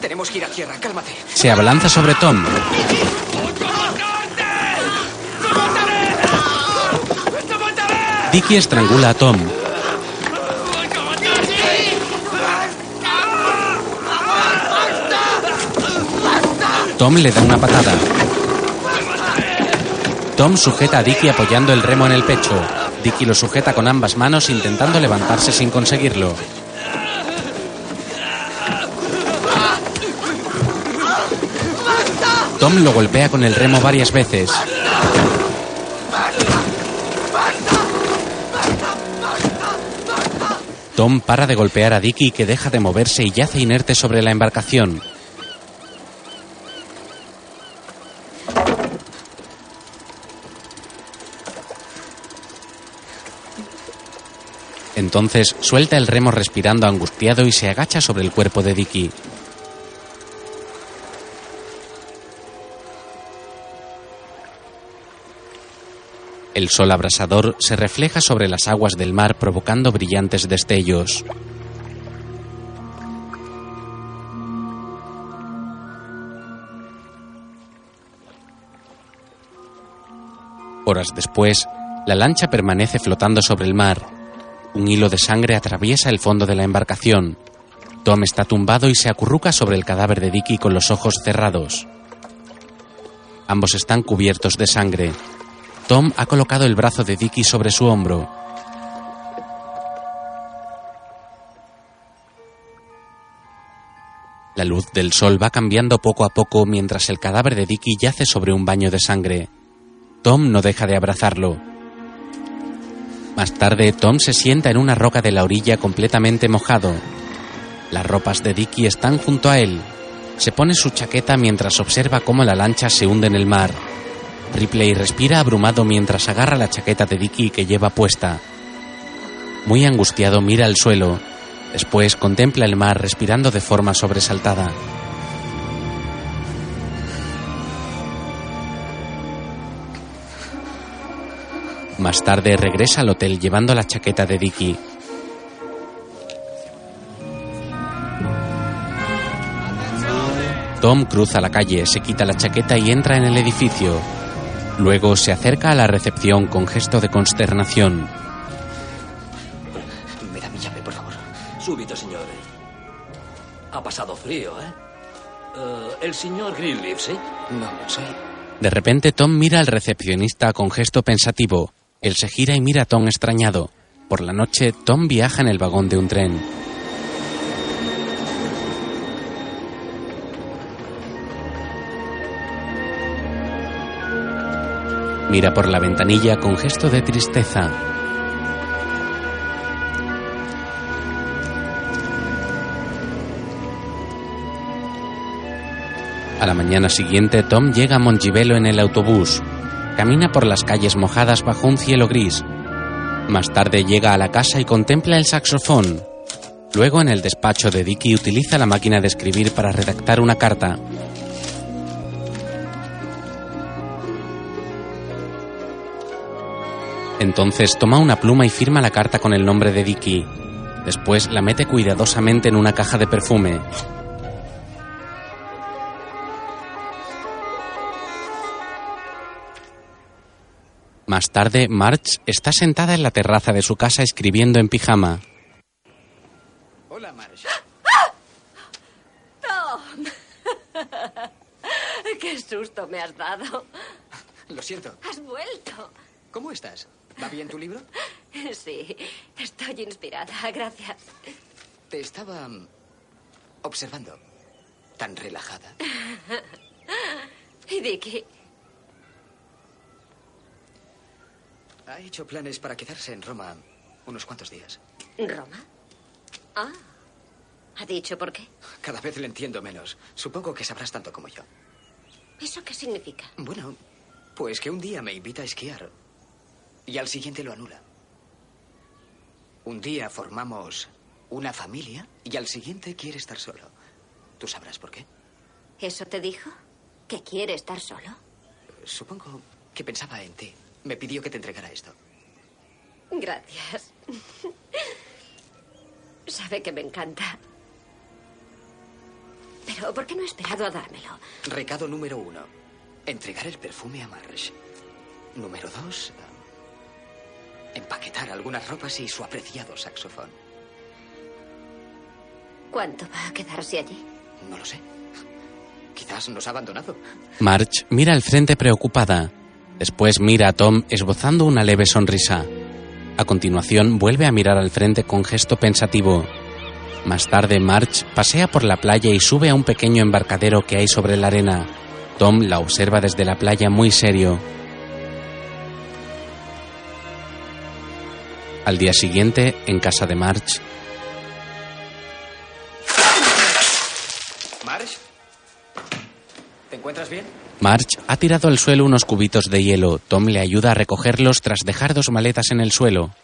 Tenemos que ir a tierra, cálmate. Se abalanza sobre Tom. Dicky estrangula a Tom. Tom le da una patada. Tom sujeta a Dicky apoyando el remo en el pecho. Dicky lo sujeta con ambas manos intentando levantarse sin conseguirlo. Tom lo golpea con el remo varias veces. Tom para de golpear a Dicky que deja de moverse y yace inerte sobre la embarcación. Entonces suelta el remo respirando angustiado y se agacha sobre el cuerpo de Dicky. El sol abrasador se refleja sobre las aguas del mar provocando brillantes destellos. Horas después, la lancha permanece flotando sobre el mar. Un hilo de sangre atraviesa el fondo de la embarcación. Tom está tumbado y se acurruca sobre el cadáver de Dicky con los ojos cerrados. Ambos están cubiertos de sangre. Tom ha colocado el brazo de Dicky sobre su hombro. La luz del sol va cambiando poco a poco mientras el cadáver de Dicky yace sobre un baño de sangre. Tom no deja de abrazarlo. Más tarde, Tom se sienta en una roca de la orilla completamente mojado. Las ropas de Dicky están junto a él. Se pone su chaqueta mientras observa cómo la lancha se hunde en el mar. Ripley respira abrumado mientras agarra la chaqueta de Dicky que lleva puesta. Muy angustiado mira al suelo. Después contempla el mar respirando de forma sobresaltada. Más tarde regresa al hotel llevando la chaqueta de Dicky. Tom cruza la calle, se quita la chaqueta y entra en el edificio. Luego se acerca a la recepción con gesto de consternación. Me da mi llave, por favor. Súbito, señor. Ha pasado frío, ¿eh? Eh, el señor Greenleaf, ¿sí? No, soy... De repente Tom mira al recepcionista con gesto pensativo. Él se gira y mira a Tom extrañado. Por la noche, Tom viaja en el vagón de un tren. Mira por la ventanilla con gesto de tristeza. A la mañana siguiente, Tom llega a Mongibelo en el autobús. Camina por las calles mojadas bajo un cielo gris. Más tarde llega a la casa y contempla el saxofón. Luego, en el despacho de Dicky, utiliza la máquina de escribir para redactar una carta. Entonces toma una pluma y firma la carta con el nombre de Dicky. Después la mete cuidadosamente en una caja de perfume. Más tarde, Marge está sentada en la terraza de su casa escribiendo en pijama. Hola, Marge. ¡Tom! ¡Qué susto me has dado! Lo siento. ¡Has vuelto! ¿Cómo estás? ¿Va bien tu libro? Sí, estoy inspirada, gracias. Te estaba mm, observando. Tan relajada. ¿Y Dicky? Ha hecho planes para quedarse en Roma unos cuantos días. ¿Roma? Ah. ¿Ha dicho por qué? Cada vez le entiendo menos. Supongo que sabrás tanto como yo. ¿Eso qué significa? Bueno, pues que un día me invita a esquiar y al siguiente lo anula. Un día formamos una familia y al siguiente quiere estar solo. Tú sabrás por qué. ¿Eso te dijo? ¿Que quiere estar solo? Supongo que pensaba en ti. Me pidió que te entregara esto. Gracias. Sabe que me encanta. Pero ¿por qué no he esperado a dármelo? Recado número uno. Entregar el perfume a Marsh. Número dos. Empaquetar algunas ropas y su apreciado saxofón. ¿Cuánto va a quedarse allí? No lo sé. Quizás nos ha abandonado. Marge mira al frente preocupada. Después mira a Tom esbozando una leve sonrisa. A continuación vuelve a mirar al frente con gesto pensativo. Más tarde Marge pasea por la playa y sube a un pequeño embarcadero que hay sobre la arena. Tom la observa desde la playa muy serio. Al día siguiente, en casa de Marge, Marsh. ¿Te encuentras bien? Marge ha tirado al suelo unos cubitos de hielo. Tom le ayuda a recogerlos tras dejar dos maletas en el suelo.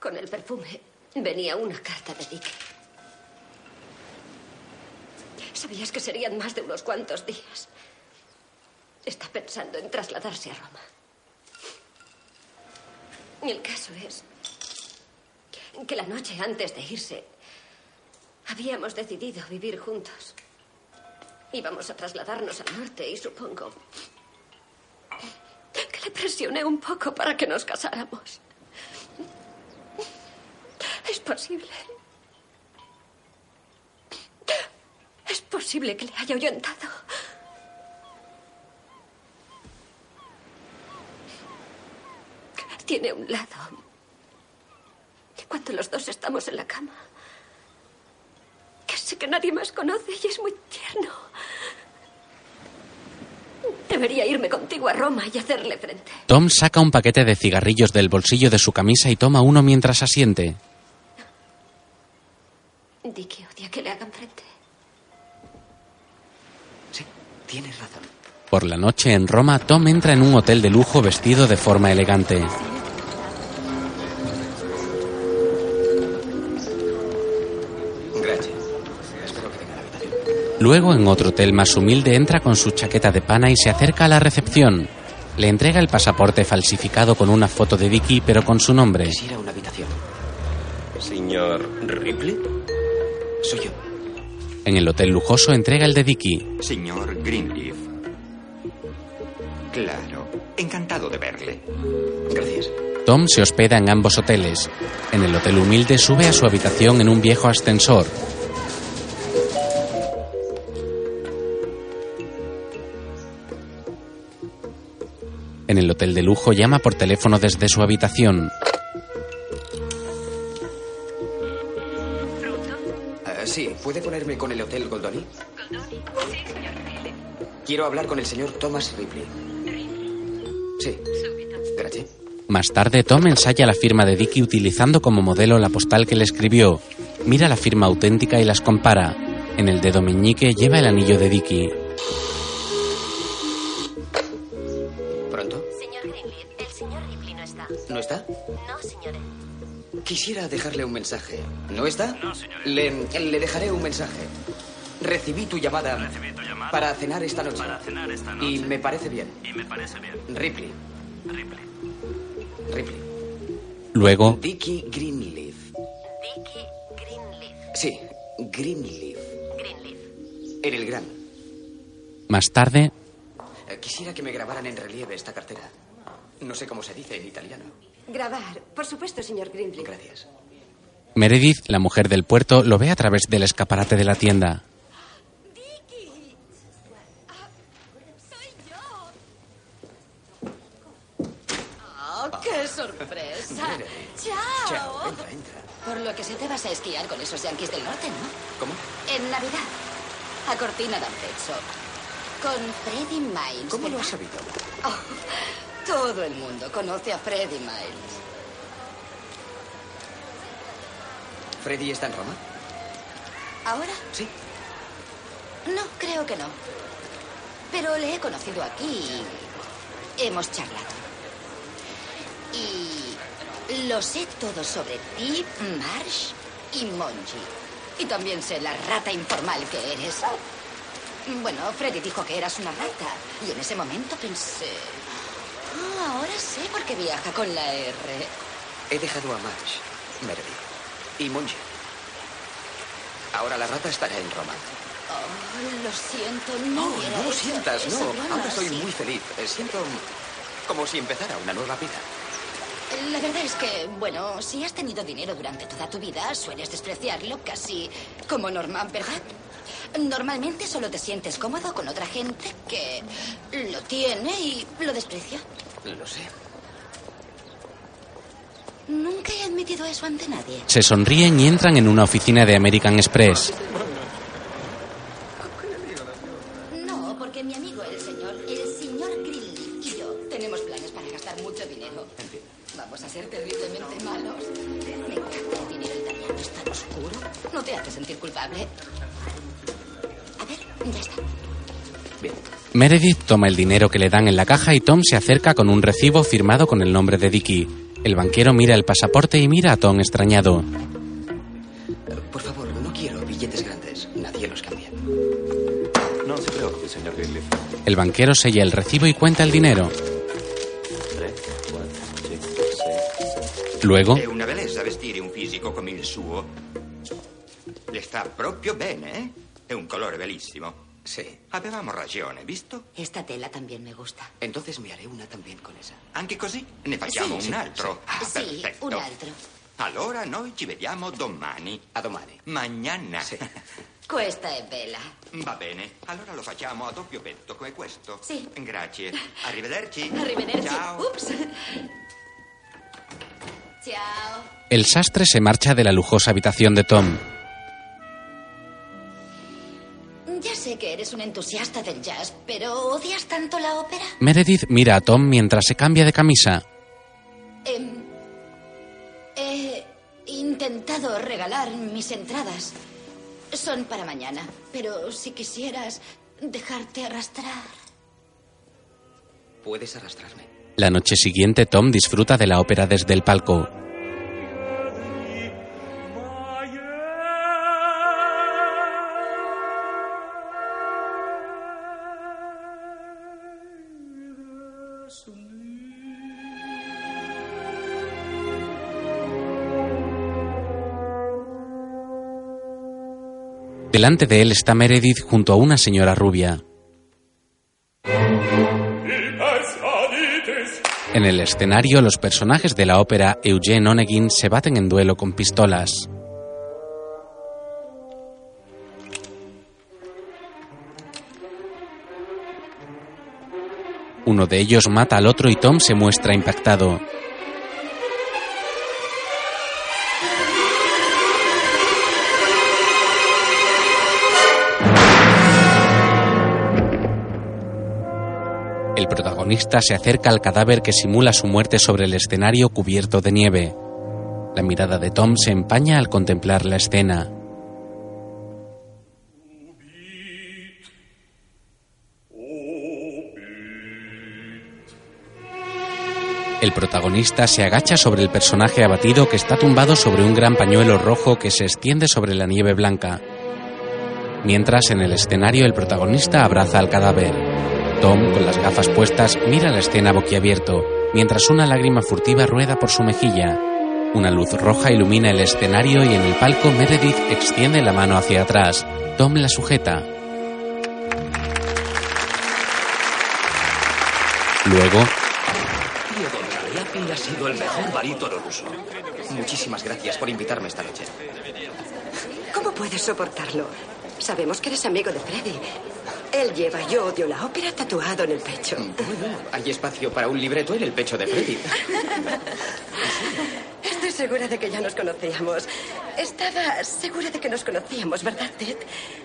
Con el perfume venía una carta de Dick. Sabías que serían más de unos cuantos días. Está pensando en trasladarse a Roma. El caso es que la noche antes de irse habíamos decidido vivir juntos. Íbamos a trasladarnos al norte y supongo que le presioné un poco para que nos casáramos. Es posible. Es posible que le haya ahuyentado. Tiene un lado. Cuando los dos estamos en la cama. Que que nadie más conoce y es muy tierno. Debería irme contigo a Roma y hacerle frente. Tom saca un paquete de cigarrillos del bolsillo de su camisa y toma uno mientras asiente. Dicky odia que le hagan frente. Tienes razón. Por la noche en Roma, Tom entra en un hotel de lujo vestido de forma elegante. Luego, en otro hotel más humilde, entra con su chaqueta de pana y se acerca a la recepción. Le entrega el pasaporte falsificado con una foto de Dicky, pero con su nombre. Quisiera una habitación. Señor Ripley. Soy yo. En el hotel lujoso entrega el de Dicky. Señor Greenleaf. Claro. Encantado de verle. Gracias. Tom se hospeda en ambos hoteles. En el hotel humilde sube a su habitación en un viejo ascensor. En el hotel de lujo llama por teléfono desde su habitación. Ah, sí, ¿puede ponerme con el Hotel Goldoni? Quiero hablar con el señor Thomas Ripley. Sí. Gracias. Más tarde, Tom ensaya la firma de Dicky utilizando como modelo la postal que le escribió. Mira la firma auténtica y las compara. En el dedo meñique lleva el anillo de Dicky. Está. ¿No está? No, señores. Quisiera dejarle un mensaje. ¿No está? No, Le, le dejaré un mensaje. Recibí tu llamada, para cenar esta noche. Para cenar esta noche. Y me parece bien. Y me parece bien. Ripley. Ripley. Ripley. Luego, Dicky Greenleaf. Dicky Greenleaf. Sí, Greenleaf. Greenleaf. En el gran. más tarde, Eh, Quisiera que me grabaran en relieve esta cartera. No sé cómo se dice en italiano. Grabar. Por supuesto, señor Grindley. Gracias. Meredith, la mujer del puerto, lo ve a través del escaparate de la tienda. ¡Oh, qué sorpresa! ¡Chao! Chao, entra, entra. Por lo que se te vas a esquiar con esos yanquis del norte, ¿no? ¿Cómo? En Navidad. A Cortina d'Ampezzo. Con Freddy Miles. ¿Cómo lo has sabido? Oh, todo el mundo conoce a Freddy Miles. ¿Freddy está en Roma? ¿Ahora? Sí. No, creo que no. Pero le he conocido aquí y hemos charlado. Y lo sé todo sobre ti, Marsh y Monji. Y también sé la rata informal que eres. Bueno, Freddy dijo que eras una rata. Y en ese momento pensé... "Ah, ahora sé por qué viaja con la R. He dejado a Marsh, Meredith y Monje. Ahora la rata estará en Roma. Oh, lo siento, no No, no lo sientas, no. Ahora estoy así. muy feliz. Eh, Siento como si empezara una nueva vida. La verdad es que, bueno, si has tenido dinero durante toda tu vida, sueles despreciarlo casi como normal, ¿verdad? Normalmente solo te sientes cómodo con otra gente que lo tiene y lo desprecia. Lo sé. Nunca he admitido eso ante nadie. Se sonríen y entran en una oficina de American Express. Meredith toma el dinero que le dan en la caja y Tom se acerca con un recibo firmado con el nombre de Dicky. El banquero mira el pasaporte y mira a Tom extrañado. Por favor, no quiero billetes grandes. Nadie los cambia. No se preocupe, señor Greenleaf. El banquero sella el recibo y cuenta el dinero. Luego, È una bellezza vestire un fisico come il suo. Le sta proprio bene, eh? È un colore bellissimo. Sí. Avevamo ragione, visto? Esta tela también me gusta. Entonces me haré una también con esa. Anche così ne facciamo Sì, un sì, altro. Ah, sì, perfetto. un altro. Allora noi ci vediamo domani. A domani. Mañana. Questa è bella. Va bene, allora lo facciamo a doppio petto come questo. Sì. Grazie. Arrivederci. Arrivederci. Ciao. Ups. Chao. El sastre se marcha de la lujosa habitación de Tom. Sé que eres un entusiasta del jazz, pero ¿odias tanto la ópera? Meredith mira a Tom mientras se cambia de camisa. Em, he intentado regalar mis entradas. Son para mañana, pero si quisieras dejarte arrastrar. Puedes arrastrarme. La noche siguiente Tom disfruta de la ópera desde el palco. Delante de él está Meredith junto a una señora rubia. En el escenario, los personajes de la ópera Eugene Onegin se baten en duelo con pistolas. Uno de ellos mata al otro y Tom se muestra impactado. El protagonista se acerca al cadáver que simula su muerte sobre el escenario cubierto de nieve. La mirada de Tom se empaña al contemplar la escena. El protagonista se agacha sobre el personaje abatido que está tumbado sobre un gran pañuelo rojo que se extiende sobre la nieve blanca. Mientras en el escenario el protagonista abraza al cadáver. Tom, con las gafas puestas, mira la escena boquiabierto, mientras una lágrima furtiva rueda por su mejilla. Una luz roja ilumina el escenario y en el palco Meredith extiende la mano hacia atrás. Tom la sujeta. Luego, Cariapin ha sido el mejor barítono ruso. Muchísimas gracias por invitarme esta noche. ¿Cómo puedes soportarlo? Sabemos que eres amigo de Freddy. Él lleva Yo odio la ópera tatuado en el pecho. Bueno, hay espacio para un libreto en el pecho de Freddy. Estoy segura de que ya nos conocíamos. Estaba segura de que nos conocíamos, ¿verdad, Ted?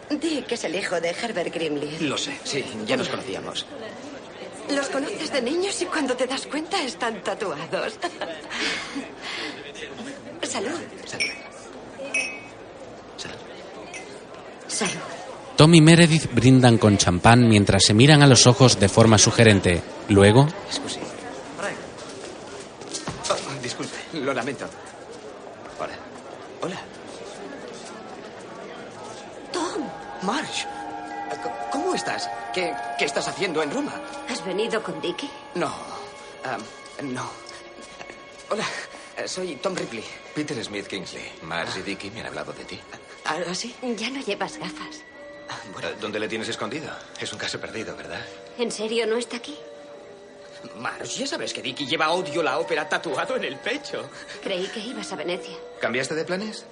Di que es el hijo de Herbert Grimley. Lo sé, sí, ya nos conocíamos. Los conoces de niños y cuando te das cuenta están tatuados. Salud. Salud. Tom y Meredith brindan con champán mientras se miran a los ojos de forma sugerente. Luego. Oh, disculpe, lo lamento. Hola. Hola. Tom. Marge. ¿Cómo estás? ¿Qué, qué estás haciendo en Roma? ¿Has venido con Dicky? No. am, no. Hola, soy Tom Ripley. Peter Smith Kingsley. Mars y Dicky me han hablado de ti. ¿Ah, sí? Ya no llevas gafas. Eh, ¿Dónde le tienes escondido? Es un caso perdido, ¿verdad? ¿En serio no está aquí? Marge, ya sabes que Dicky lleva odio la ópera tatuado en el pecho. Creí que ibas a Venecia. ¿Cambiaste de planes?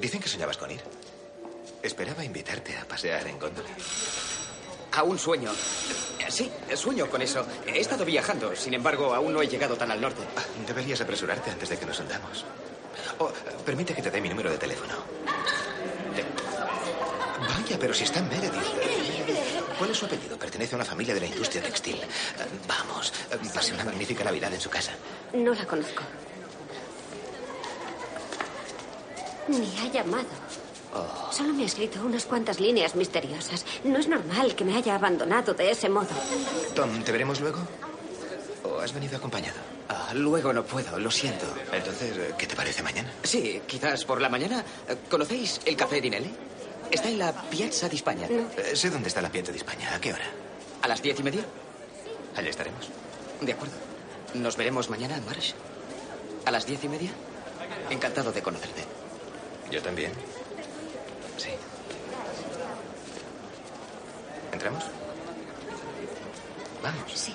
Dicen que soñabas con ir. Esperaba invitarte a pasear en góndola. A un sueño. Sí, sueño con eso. He estado viajando, sin embargo, aún no he llegado tan al norte. Deberías apresurarte antes de que nos hundamos. Oh, permite que te dé mi número de teléfono. Te- Vaya, pero si está en Meredith. ¿Cuál es su apellido? Pertenece a una familia de la industria textil. Eh, Vamos, eh, pase una magnífica Navidad en su casa. No la conozco. Ni ha llamado. Solo me ha escrito unas cuantas líneas misteriosas. No es normal que me haya abandonado de ese modo. Tom, ¿te veremos luego? ¿O has venido acompañado? Ah, luego no puedo, lo siento. Entonces, ¿qué te parece mañana? Sí, quizás por la mañana. ¿Conocéis el Café Dinelli? Está en la Piazza di España. Eh, sé dónde está la Piazza de España. ¿A qué hora? ¿A las diez y media? Allá estaremos. De acuerdo. Nos veremos mañana, Marsh. ¿A las diez y media? Encantado de conocerte. Yo también. Sí. ¿Entramos? Vamos. Sí.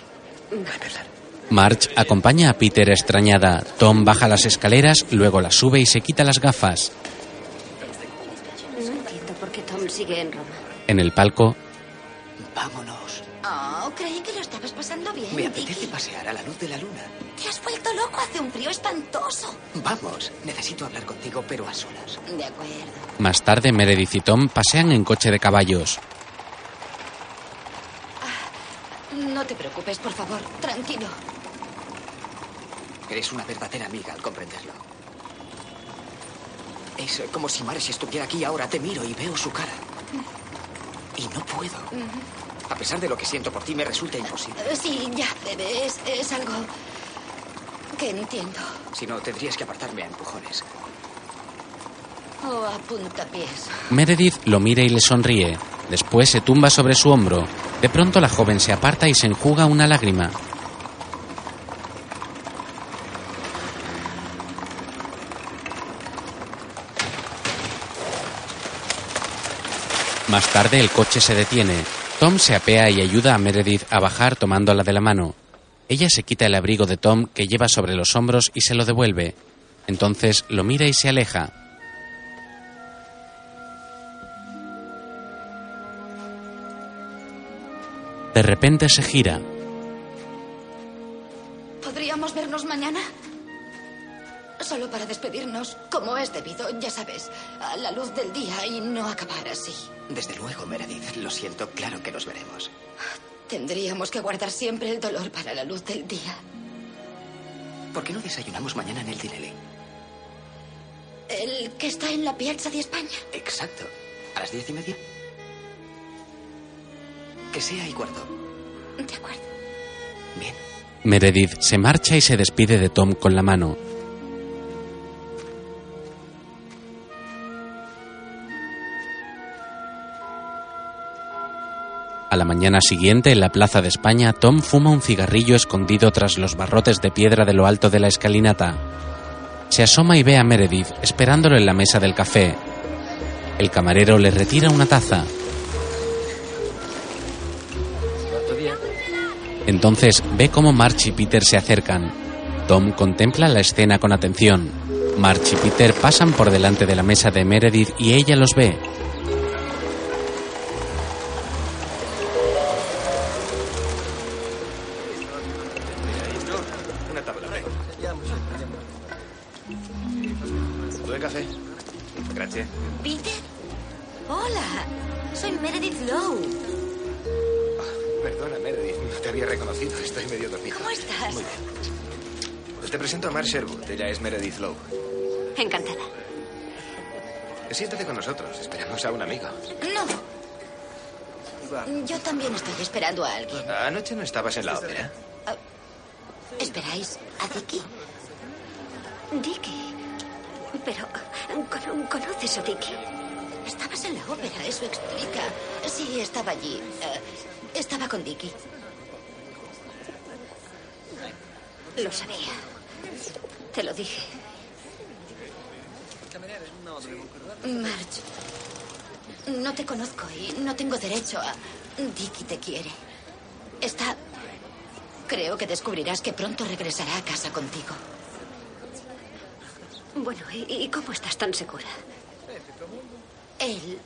A empezar. Marge acompaña a Peter extrañada. Tom baja las escaleras, luego las sube y se quita las gafas. Sigue en Roma. En el palco, Vámonos. Oh, creí que lo estabas pasando bien. Me apetece pasear a la luz de la luna. Te has vuelto loco, hace un frío espantoso. Vamos, necesito hablar contigo, pero a solas. De acuerdo. Más tarde, Meredith y Tom pasean en coche de caballos. No te preocupes, por favor. Tranquilo. Eres una verdadera amiga al comprenderlo. Es como si Marsh estuviera aquí ahora. Te miro y veo su cara. Y no puedo. A pesar de lo que siento por ti, me resulta imposible. Eh, Sí, ya, bebé, es, es algo que entiendo. Si no, tendrías que apartarme a empujones. O a puntapiés. Meredith lo mira y le sonríe. Después se tumba sobre su hombro. De pronto la joven se aparta y se enjuga una lágrima. Más tarde el coche se detiene. Tom se apea y ayuda a Meredith a bajar tomándola de la mano. Ella se quita el abrigo de Tom que lleva sobre los hombros y se lo devuelve. Entonces lo mira y se aleja. De repente se gira. ¿Podríamos vernos mañana? Solo para despedirnos, como es debido, ya sabes, a la luz del día y no acabar así. Desde luego, Meredith. Lo siento, claro que nos veremos. Tendríamos que guardar siempre el dolor para la luz del día. ¿Por qué no desayunamos mañana en el Dinelli? ¿El que está en la Piazza de España? Exacto. ¿A las diez y media? Que sea y cuarto. De acuerdo. Bien. Meredith se marcha y se despide de Tom con la mano. La mañana siguiente, en la Plaza de España, Tom fuma un cigarrillo escondido tras los barrotes de piedra de lo alto de la escalinata. Se asoma y ve a Meredith esperándolo en la mesa del café. El camarero le retira una taza. Entonces ve cómo March y Peter se acercan. Tom contempla la escena con atención. March y Peter pasan por delante de la mesa de Meredith y ella los ve. Esperando a alguien. Anoche no estabas en la ópera. ¿Esperáis a Dicky? Dicky. Pero, ¿cono- ¿conoces a Dicky? Estabas en la ópera, eso explica. Sí, estaba allí. Eh, estaba con Dicky. Lo sabía. Te lo dije. Marge, no te conozco y no tengo derecho a... Dicky te quiere. Está... Creo que descubrirás que pronto regresará a casa contigo. Bueno, ¿y, cómo estás tan segura? Él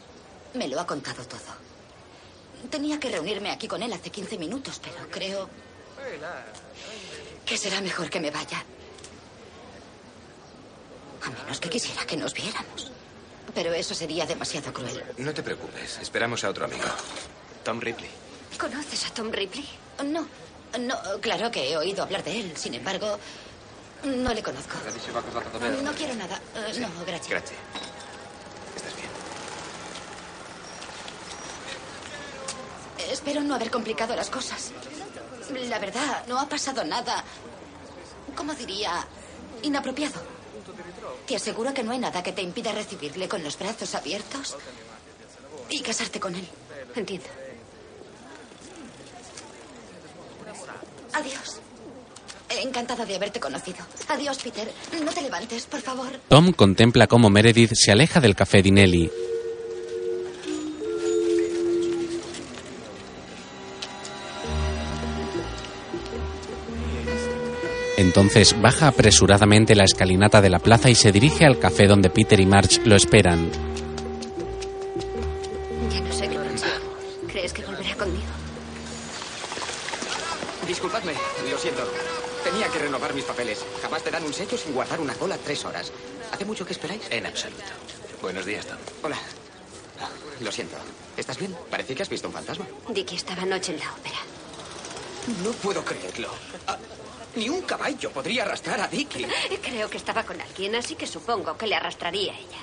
me lo ha contado todo. Tenía que reunirme aquí con él hace 15 minutos, pero creo que será mejor que me vaya. A menos que quisiera que nos viéramos. Pero eso sería demasiado cruel. No te preocupes. Esperamos a otro amigo. Tom Ripley. ¿Conoces a Tom Ripley? No, no, claro que he oído hablar de él. Sin embargo, no le conozco. No quiero nada. Eh, no, gracias. Gracias. ¿Estás bien? Espero no haber complicado las cosas. La verdad, no ha pasado nada. ¿Cómo diría? Inapropiado. Te aseguro que no hay nada que te impida recibirle con los brazos abiertos y casarte con él. Entiendo. Adiós. Encantada de haberte conocido. Adiós, Peter. No te levantes, por favor. Tom contempla cómo Meredith se aleja del café Dinelli. Entonces baja apresuradamente la escalinata de la plaza y se dirige al café donde Peter y March lo esperan. Mis papeles. Jamás te dan un sello sin guardar una cola tres horas. ¿Hace mucho que esperáis? En absoluto. Buenos días, Tom. Hola. Lo siento. ¿Estás bien? Parece que has visto un fantasma. Dicky estaba anoche en la ópera. No puedo creerlo. Ah, ni un caballo podría arrastrar a Dicky. Creo que estaba con alguien, así que supongo que le arrastraría a ella.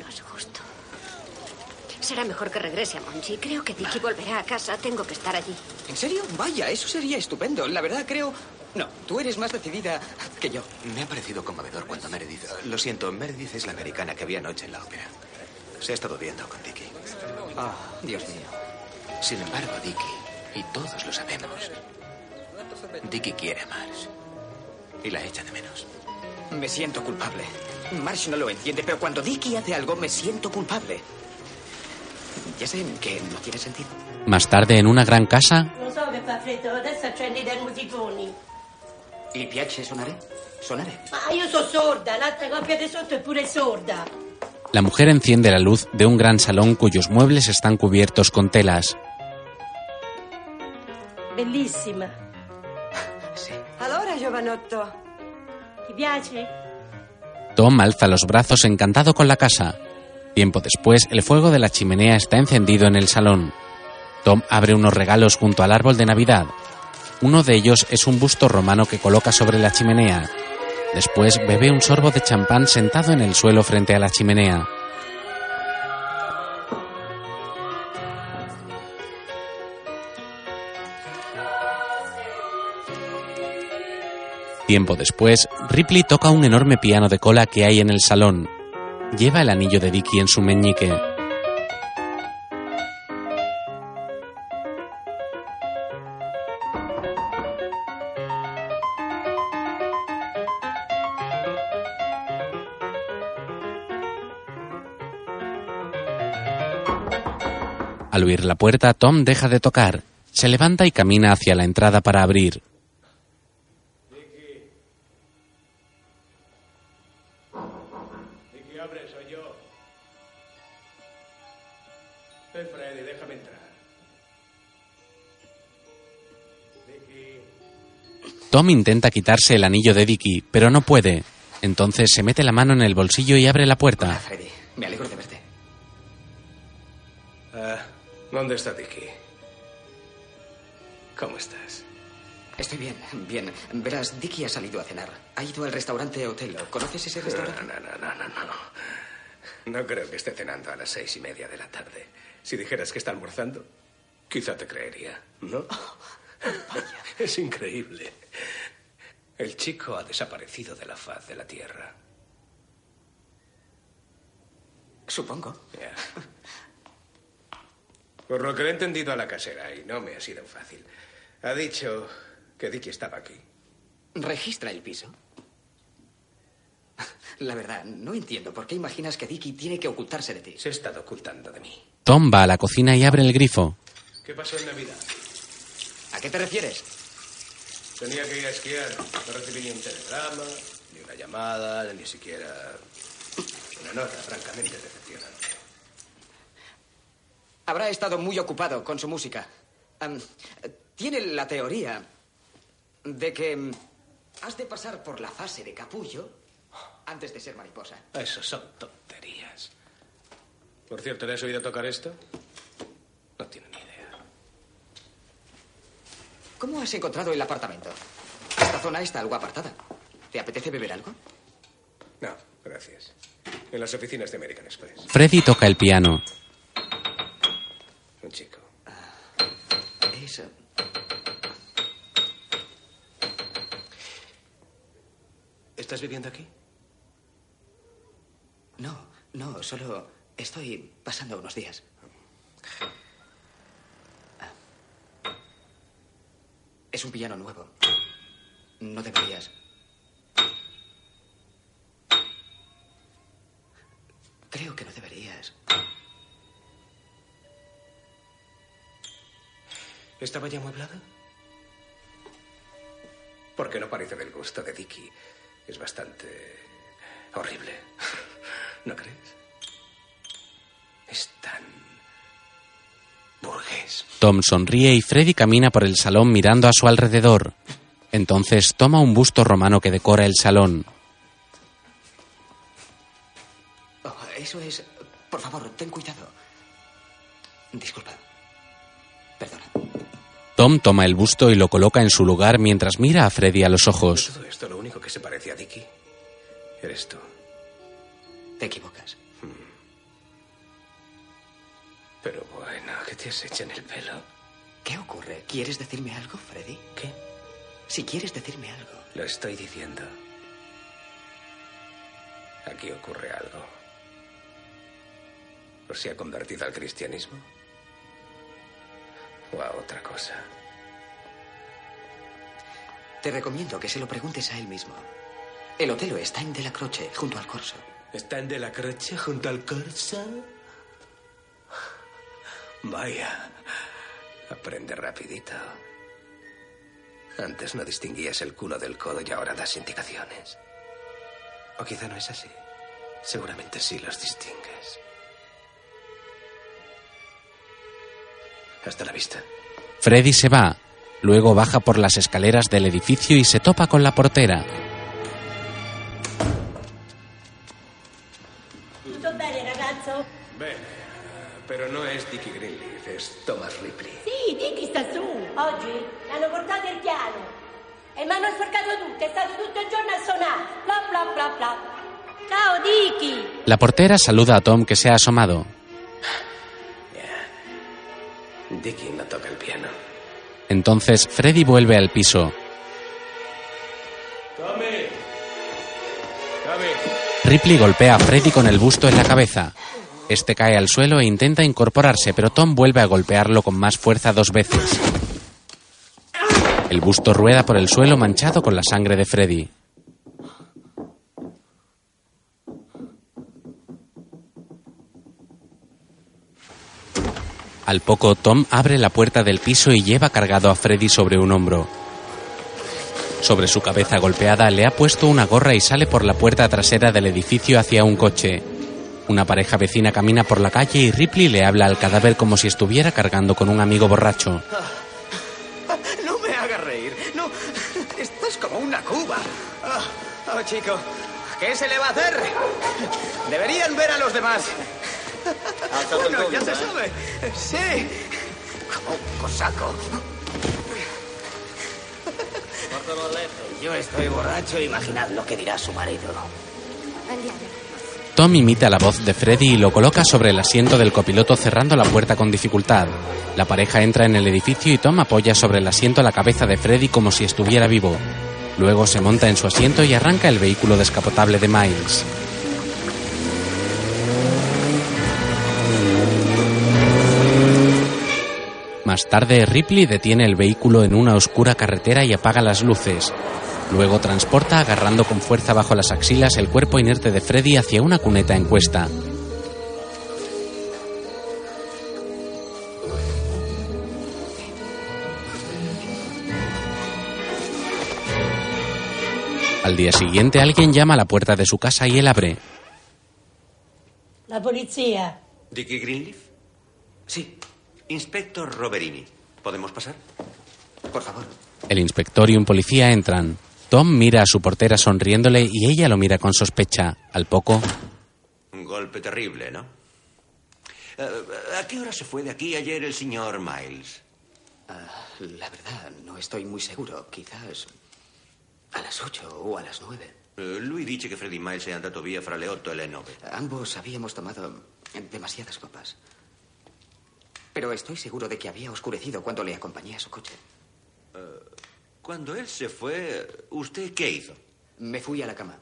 No es justo. Será mejor que regrese a Monchi. Creo que Dicky volverá a casa. Tengo que estar allí. ¿En serio? Vaya, eso sería estupendo. La verdad, creo... No, tú eres más decidida que yo. Me ha parecido conmovedor cuando Meredith... Lo siento, Meredith es la americana que había anoche en la ópera. Se ha estado viendo con Dicky. Ah, Dios mío. Sin embargo, Dicky, y todos lo sabemos, Dicky quiere a Mars. Y la echa de menos. Me siento culpable. Marsh no lo entiende, pero cuando Dicky hace algo me siento culpable. Ya sé que no tiene sentido. Más tarde, en una gran casa, ¿Le piace sonare? Sonare. Ma io sono sorda, l'altra coppia di sotto è pure sorda. la mujer enciende la luz de un gran salón cuyos muebles están cubiertos con telas. Bellissima. Allora, giovanotto, Ti piace? Tom alza los brazos encantado con la casa. Tiempo después, el fuego de la chimenea está encendido en el salón. Tom abre unos regalos junto al árbol de Navidad. Uno de ellos es un busto romano que coloca sobre la chimenea. Después bebe un sorbo de champán sentado en el suelo frente a la chimenea. Tiempo después, Ripley toca un enorme piano de cola que hay en el salón. Lleva el anillo de Dicky en su meñique. Al oír la puerta, Tom deja de tocar. Se levanta y camina hacia la entrada para abrir. Dicky, abre, soy yo. Ven, Freddy, déjame entrar. Dicky. Tom intenta quitarse el anillo de Dicky, pero no puede. Entonces se mete la mano en el bolsillo y abre la puerta. Freddy, me alegro de verte. ¿Dónde está Dicky? ¿Cómo estás? Estoy bien, bien. Verás, Dicky ha salido a cenar. Ha ido al restaurante Otello. ¿Conoces ese restaurante? No, no, no, no, no. No creo que esté cenando a las seis y media de la tarde. Si dijeras que está almorzando, quizá te creería, ¿no? Es increíble. El chico ha desaparecido de la faz de la tierra. Supongo. Por lo que le he entendido a la casera, y no me ha sido fácil, ha dicho que Dicky estaba aquí. ¿Registra el piso? La verdad, no entiendo por qué imaginas que Dicky tiene que ocultarse de ti. Se ha estado ocultando de mí. Tom va a la cocina y abre el grifo. ¿Qué pasó en Navidad? ¿A qué te refieres? Tenía que ir a esquiar. No recibí ni un telegrama, ni una llamada, ni siquiera una nota, francamente decepcionante. Habrá estado muy ocupado con su música. Tiene la teoría de que mm, has de pasar por la fase de capullo antes de ser mariposa. Eso son tonterías. Por cierto, ¿le has oído tocar esto? No tiene ni idea. ¿Cómo has encontrado el apartamento? Esta zona está algo apartada. ¿Te apetece beber algo? No, gracias. En las oficinas de American Express. Freddy toca el piano. Un chico. Eso. ¿Estás viviendo aquí? No, no, solo estoy pasando unos días. Es un piano nuevo. No deberías. Creo que no deberías. ¿Estaba ya amueblada? Porque no parece del gusto de Dicky. Es bastante horrible. ¿No crees? Es tan es. Tom sonríe y Freddy camina por el salón mirando a su alrededor. Entonces toma un busto romano que decora el salón. Oh, eso es... Por favor, ten cuidado. Disculpa. Perdona. Tom toma el busto y lo coloca en su lugar mientras mira a Freddy a los ojos. Todo esto lo único que se parece a Dicky eres tú. Te equivocas. Pero bueno, ¿qué te has hecho en el pelo? ¿Qué ocurre? ¿Quieres decirme algo, Freddy? ¿Qué? Si quieres decirme algo. Lo estoy diciendo. Aquí ocurre algo. ¿O se ha convertido al cristianismo? ¿O a otra cosa? Te recomiendo que se lo preguntes a él mismo. El hotel está en De la Croce, junto al Corso. ¿Está en De la Croce junto al Corso? Vaya. Aprende rapidito. Antes no distinguías el culo del codo y ahora das indicaciones. O quizá no es así. Seguramente sí los distingues. Hasta la vista. Freddy se va. Luego baja por las escaleras del edificio y se topa con la portera. Tutto bene, ragazzo? Bene, pero no es Dickie Greenleaf, es Thomas Ripley. Sì, Dicky sta su. Oggi l'hanno portato il piano. E mi hanno sporcato tutto, è stato tutto il giorno a suonare. Bla bla bla bla. Ciao, Dicky. La portera saluda a Tom que se ha asomado. Dickie no toca el piano. Entonces Freddy vuelve al piso. Tommy. Tommy. Ripley golpea a Freddy con el busto en la cabeza. Este cae al suelo e intenta incorporarse, pero Tom vuelve a golpearlo con más fuerza dos veces. El busto rueda por el suelo manchado con la sangre de Freddy. Al poco, Tom abre la puerta del piso y lleva cargado a Freddy sobre un hombro. Sobre su cabeza golpeada le ha puesto una gorra y sale por la puerta trasera del edificio hacia un coche. Una pareja vecina camina por la calle y Ripley le habla al cadáver como si estuviera cargando con un amigo borracho. No me hagas reír. No, estás como una cuba. Ah, oh, chico, ¿qué se le va a hacer? Deberían ver a los demás. Bueno, ya se sabe. Sí. Como un cosaco. Yo estoy borracho. Imaginad lo que dirá su marido. Tom imita la voz de Freddy y lo coloca sobre el asiento del copiloto cerrando la puerta con dificultad. La pareja entra en el edificio y Tom apoya sobre el asiento la cabeza de Freddy como si estuviera vivo. Luego se monta en su asiento y arranca el vehículo descapotable de Miles. Más tarde, Ripley detiene el vehículo en una oscura carretera y apaga las luces. Luego transporta agarrando con fuerza bajo las axilas el cuerpo inerte de Freddy hacia una cuneta en cuesta. Al día siguiente alguien llama a la puerta de su casa y él abre. La polizia. ¿Dickie Greenleaf? Sí. Inspector Roberini. ¿Podemos pasar? Por favor. El inspector y un policía entran. Tom mira a su portera sonriéndole y ella lo mira con sospecha. Al poco, Un golpe terrible, ¿no? Eh, ¿A qué hora se fue de aquí ayer el señor Miles? Ah, la verdad, no estoy muy seguro. Quizás a las ocho o a las nueve. Eh, lui dice che Freddy Miles è andato via fra le otto e le nove. Ambos habíamos tomado demasiadas copas. Pero estoy seguro de que había oscurecido cuando le acompañé a su coche. Cuando él se fue, ¿usted qué hizo? Me fui a la cama.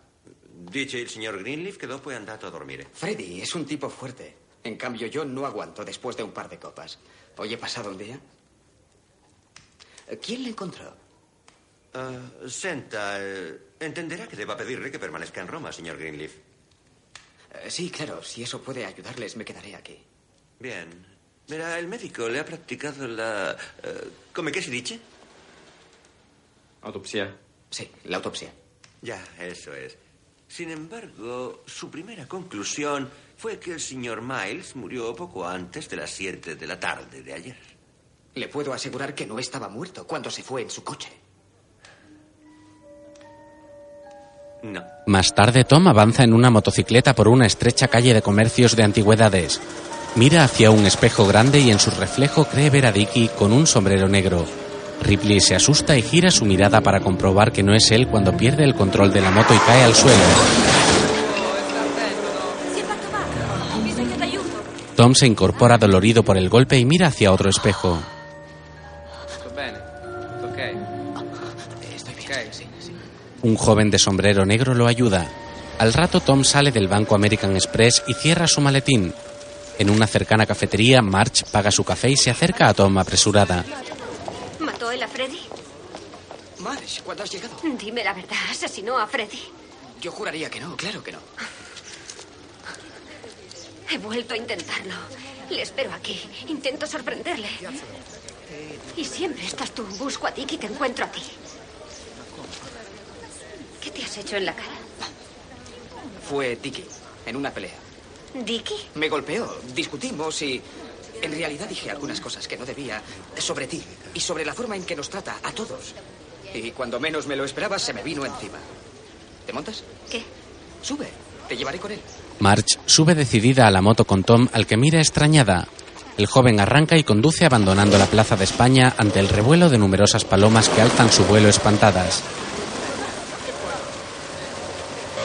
Dice il signor Greenleaf che dopo è andato a dormire. Freddy es un tipo fuerte. En cambio, yo no aguanto después de un par de copas. ¿Hoy he pasado un día? ¿Quién le encontró? Ah, senta, eh, entenderá que deba pedirle que permanezca en Roma, señor Greenleaf. Eh, sí, claro. Si eso puede ayudarles, me quedaré aquí. Bien. Mira, el médico le ha practicado la... eh, ¿Come qué se dice? ¿Autopsia? Sí, la autopsia. Ya, eso es. Sin embargo, su primera conclusión fue que el señor Miles murió poco antes de las siete de la tarde de ayer. Le puedo asegurar que no estaba muerto cuando se fue en su coche. No. Más tarde, Tom avanza en una motocicleta por una estrecha calle de comercios de antigüedades. Mira hacia un espejo grande y en su reflejo cree ver a Dicky con un sombrero negro. Ripley se asusta y gira su mirada para comprobar que no es él cuando pierde el control de la moto y cae al suelo. Tom se incorpora dolorido por el golpe y mira hacia otro espejo. Un joven de sombrero negro lo ayuda. Al rato Tom sale del banco American Express y cierra su maletín. En una cercana cafetería, March paga su café y se acerca a Tom apresurada. ¿Mató él a Freddy? Marsh, ¿cuándo has llegado? Dime la verdad, ¿asesinó a Freddy? Yo juraría que no, claro que no. He vuelto a intentarlo. Le espero aquí. Intento sorprenderle. Y siempre estás tú. Busco a Dick y te encuentro a ti. ¿Qué te has hecho en la cara? Fue Dicky, en una pelea. ¿Dicky? Me golpeó, discutimos y en realidad dije algunas cosas que no debía sobre ti y sobre la forma en que nos trata a todos. Y cuando menos me lo esperaba, se me vino encima. ¿Te montas? ¿Qué? Sube, te llevaré con él. March sube decidida a la moto con Tom al que mira extrañada. El joven arranca y conduce abandonando la Plaza de España ante el revuelo de numerosas palomas que alzan su vuelo espantadas.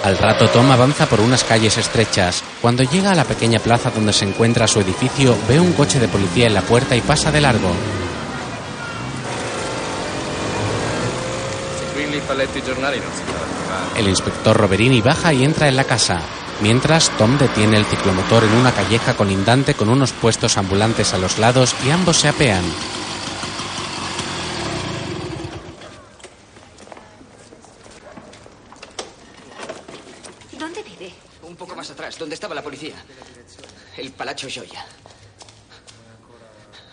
Al rato Tom avanza por unas calles estrechas. Cuando llega a la pequeña plaza donde se encuentra su edificio, ve un coche de policía en la puerta y pasa de largo. El inspector Roverini baja y entra en la casa. Mientras, Tom detiene el ciclomotor en una calleja colindante con unos puestos ambulantes a los lados y ambos se apean. ¿Dónde vive? Un poco más atrás, donde estaba la policía. El Palacio Gioia.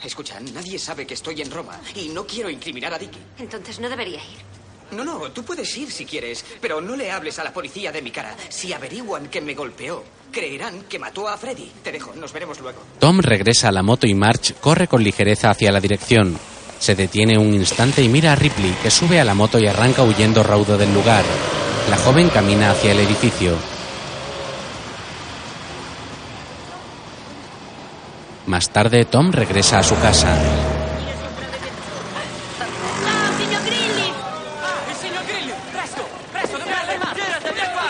Escucha, nadie sabe que estoy en Roma y no quiero incriminar a Dicky. Entonces no debería ir. No, no, tú puedes ir si quieres, pero no le hables a la policía de mi cara. Si averiguan que me golpeó, creerán que mató a Freddy. Te dejo, nos veremos luego. Tom regresa a la moto y March corre con ligereza hacia la dirección. Se detiene un instante y mira a Ripley, que sube a la moto y arranca huyendo raudo del lugar. La joven camina hacia el edificio. Más tarde, Tom regresa a su casa.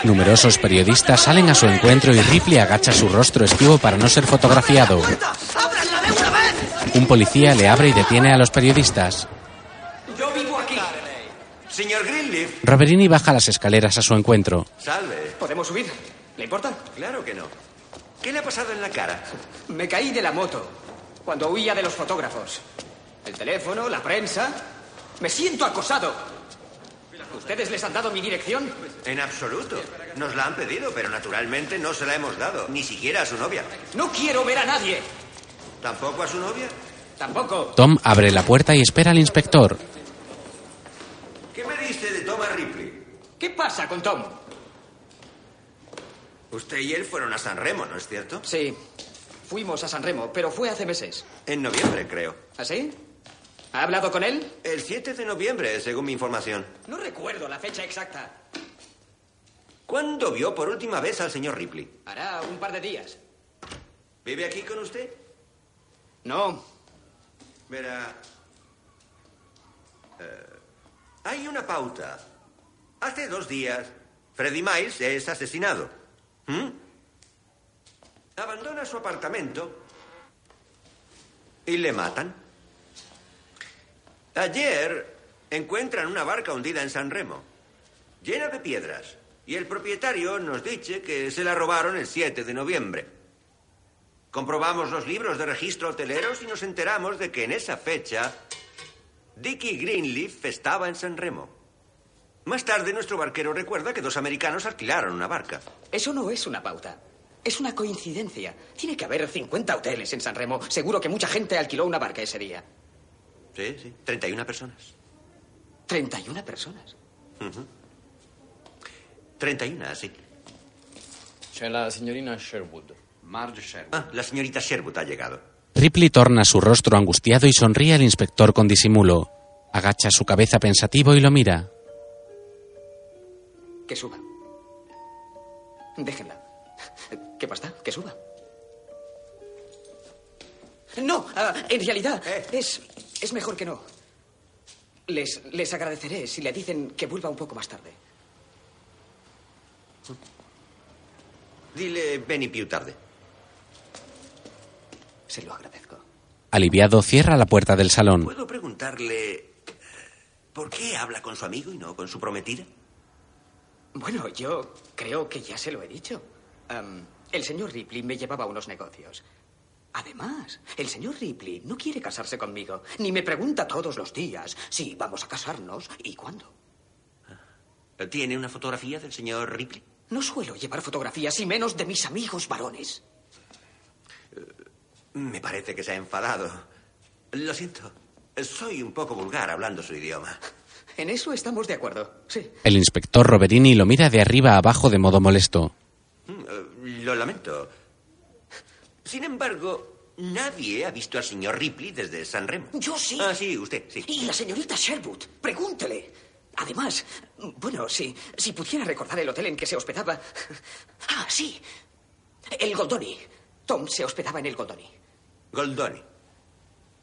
Numerosos periodistas salen a su encuentro y Ripley agacha su rostro esquivo para no ser fotografiado. Un policía le abre y detiene a los periodistas. Yo vivo aquí. Señor Greenleaf. Roverini baja las escaleras a su encuentro. Salve. ¿Podemos subir? ¿Le importa? Claro que no. ¿Qué le ha pasado en la cara? Me caí de la moto cuando huía de los fotógrafos. El teléfono, la prensa. Me siento acosado. ¿Ustedes les han dado mi dirección? En absoluto. Nos la han pedido, pero naturalmente no se la hemos dado. Ni siquiera a su novia. No quiero ver a nadie. ¿Tampoco a su novia? Tampoco. Tom abre la puerta y espera al inspector. ¿Qué me dice de Thomas Ripley? ¿Qué pasa con Tom? Usted y él fueron a San Remo, ¿no es cierto? Sí. Fuimos a San Remo, pero fue hace meses. En noviembre, creo. ¿Así? ¿Ha hablado con él? El 7 de noviembre, según mi información. No recuerdo la fecha exacta. ¿Cuándo vio por última vez al señor Ripley? Hará un par de días. ¿Vive aquí con usted? No. Verá. eh, hay una pauta. Hace dos días, Freddy Miles es asesinado. ¿Mm? Abandona su apartamento y le matan. Ayer encuentran una barca hundida en San Remo, llena de piedras, y el propietario nos dice que se la robaron el 7 de noviembre. Comprobamos los libros de registro hoteleros y nos enteramos de que en esa fecha Dickie Greenleaf estaba en San Remo. Más tarde nuestro barquero recuerda que dos americanos alquilaron una barca. Eso no es una pauta. Es una coincidencia. Tiene que haber 50 hoteles en San Remo. Seguro que mucha gente alquiló una barca ese día. Sí, sí, 31 personas. 31 personas. Ujú. 31, sí. C'è la signorina Sherwood. Marge Sherwood. Ah, la señorita Sherwood ha llegado. Ripley torna su rostro angustiado y sonríe al inspector con disimulo. Agacha su cabeza pensativo y lo mira. Que suba. Déjenla. ¿Qué pasa? Que suba. No, ah, en realidad es, es mejor que no. Les, les agradeceré si le dicen que vuelva un poco más tarde. Dile Benny Pew tarde. Se lo agradezco. Aliviado, cierra la puerta del salón. ¿Puedo preguntarle eh, por qué habla con su amigo y no con su prometida? Bueno, yo creo que ya se lo he dicho. El señor Ripley me llevaba a unos negocios. Además, el señor Ripley no quiere casarse conmigo, ni me pregunta todos los días si vamos a casarnos y cuándo. ¿Tiene una fotografía del señor Ripley? No suelo llevar fotografías y menos de mis amigos varones. Me parece que se ha enfadado. Lo siento. Soy un poco vulgar hablando su idioma. En eso estamos de acuerdo. Sí. El inspector Roverini lo mira de arriba a abajo de modo molesto. Mm, eh, Lo lamento. Sin embargo, nadie ha visto al señor Ripley desde San Remo. Yo sí. Ah, sí, usted, sí. Y la señorita Sherwood, pregúntele. Además, bueno, si, si pudiera recordar el hotel en que se hospedaba. Ah, sí. El Goldoni. Tom se hospedaba en el Goldoni. Goldoni.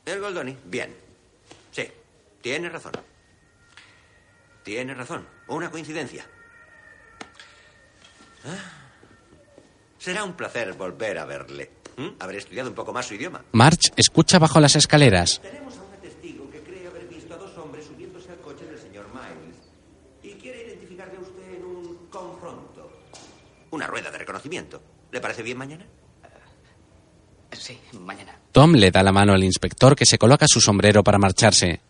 El Goldoni, bien. Sí, tiene razón. Tiene razón. Una coincidencia. Ah. Será un placer volver a verle. ¿Mm? Habré estudiado un poco más su idioma. March escucha bajo las escaleras. Tenemos a un testigo que cree haber visto a dos hombres subiéndose al coche del señor Miles y quiere identificarle a usted en un confronto. Una rueda de reconocimiento. ¿Le parece bien mañana? Sí, mañana. Tom le da la mano al inspector que se coloca su sombrero para marcharse.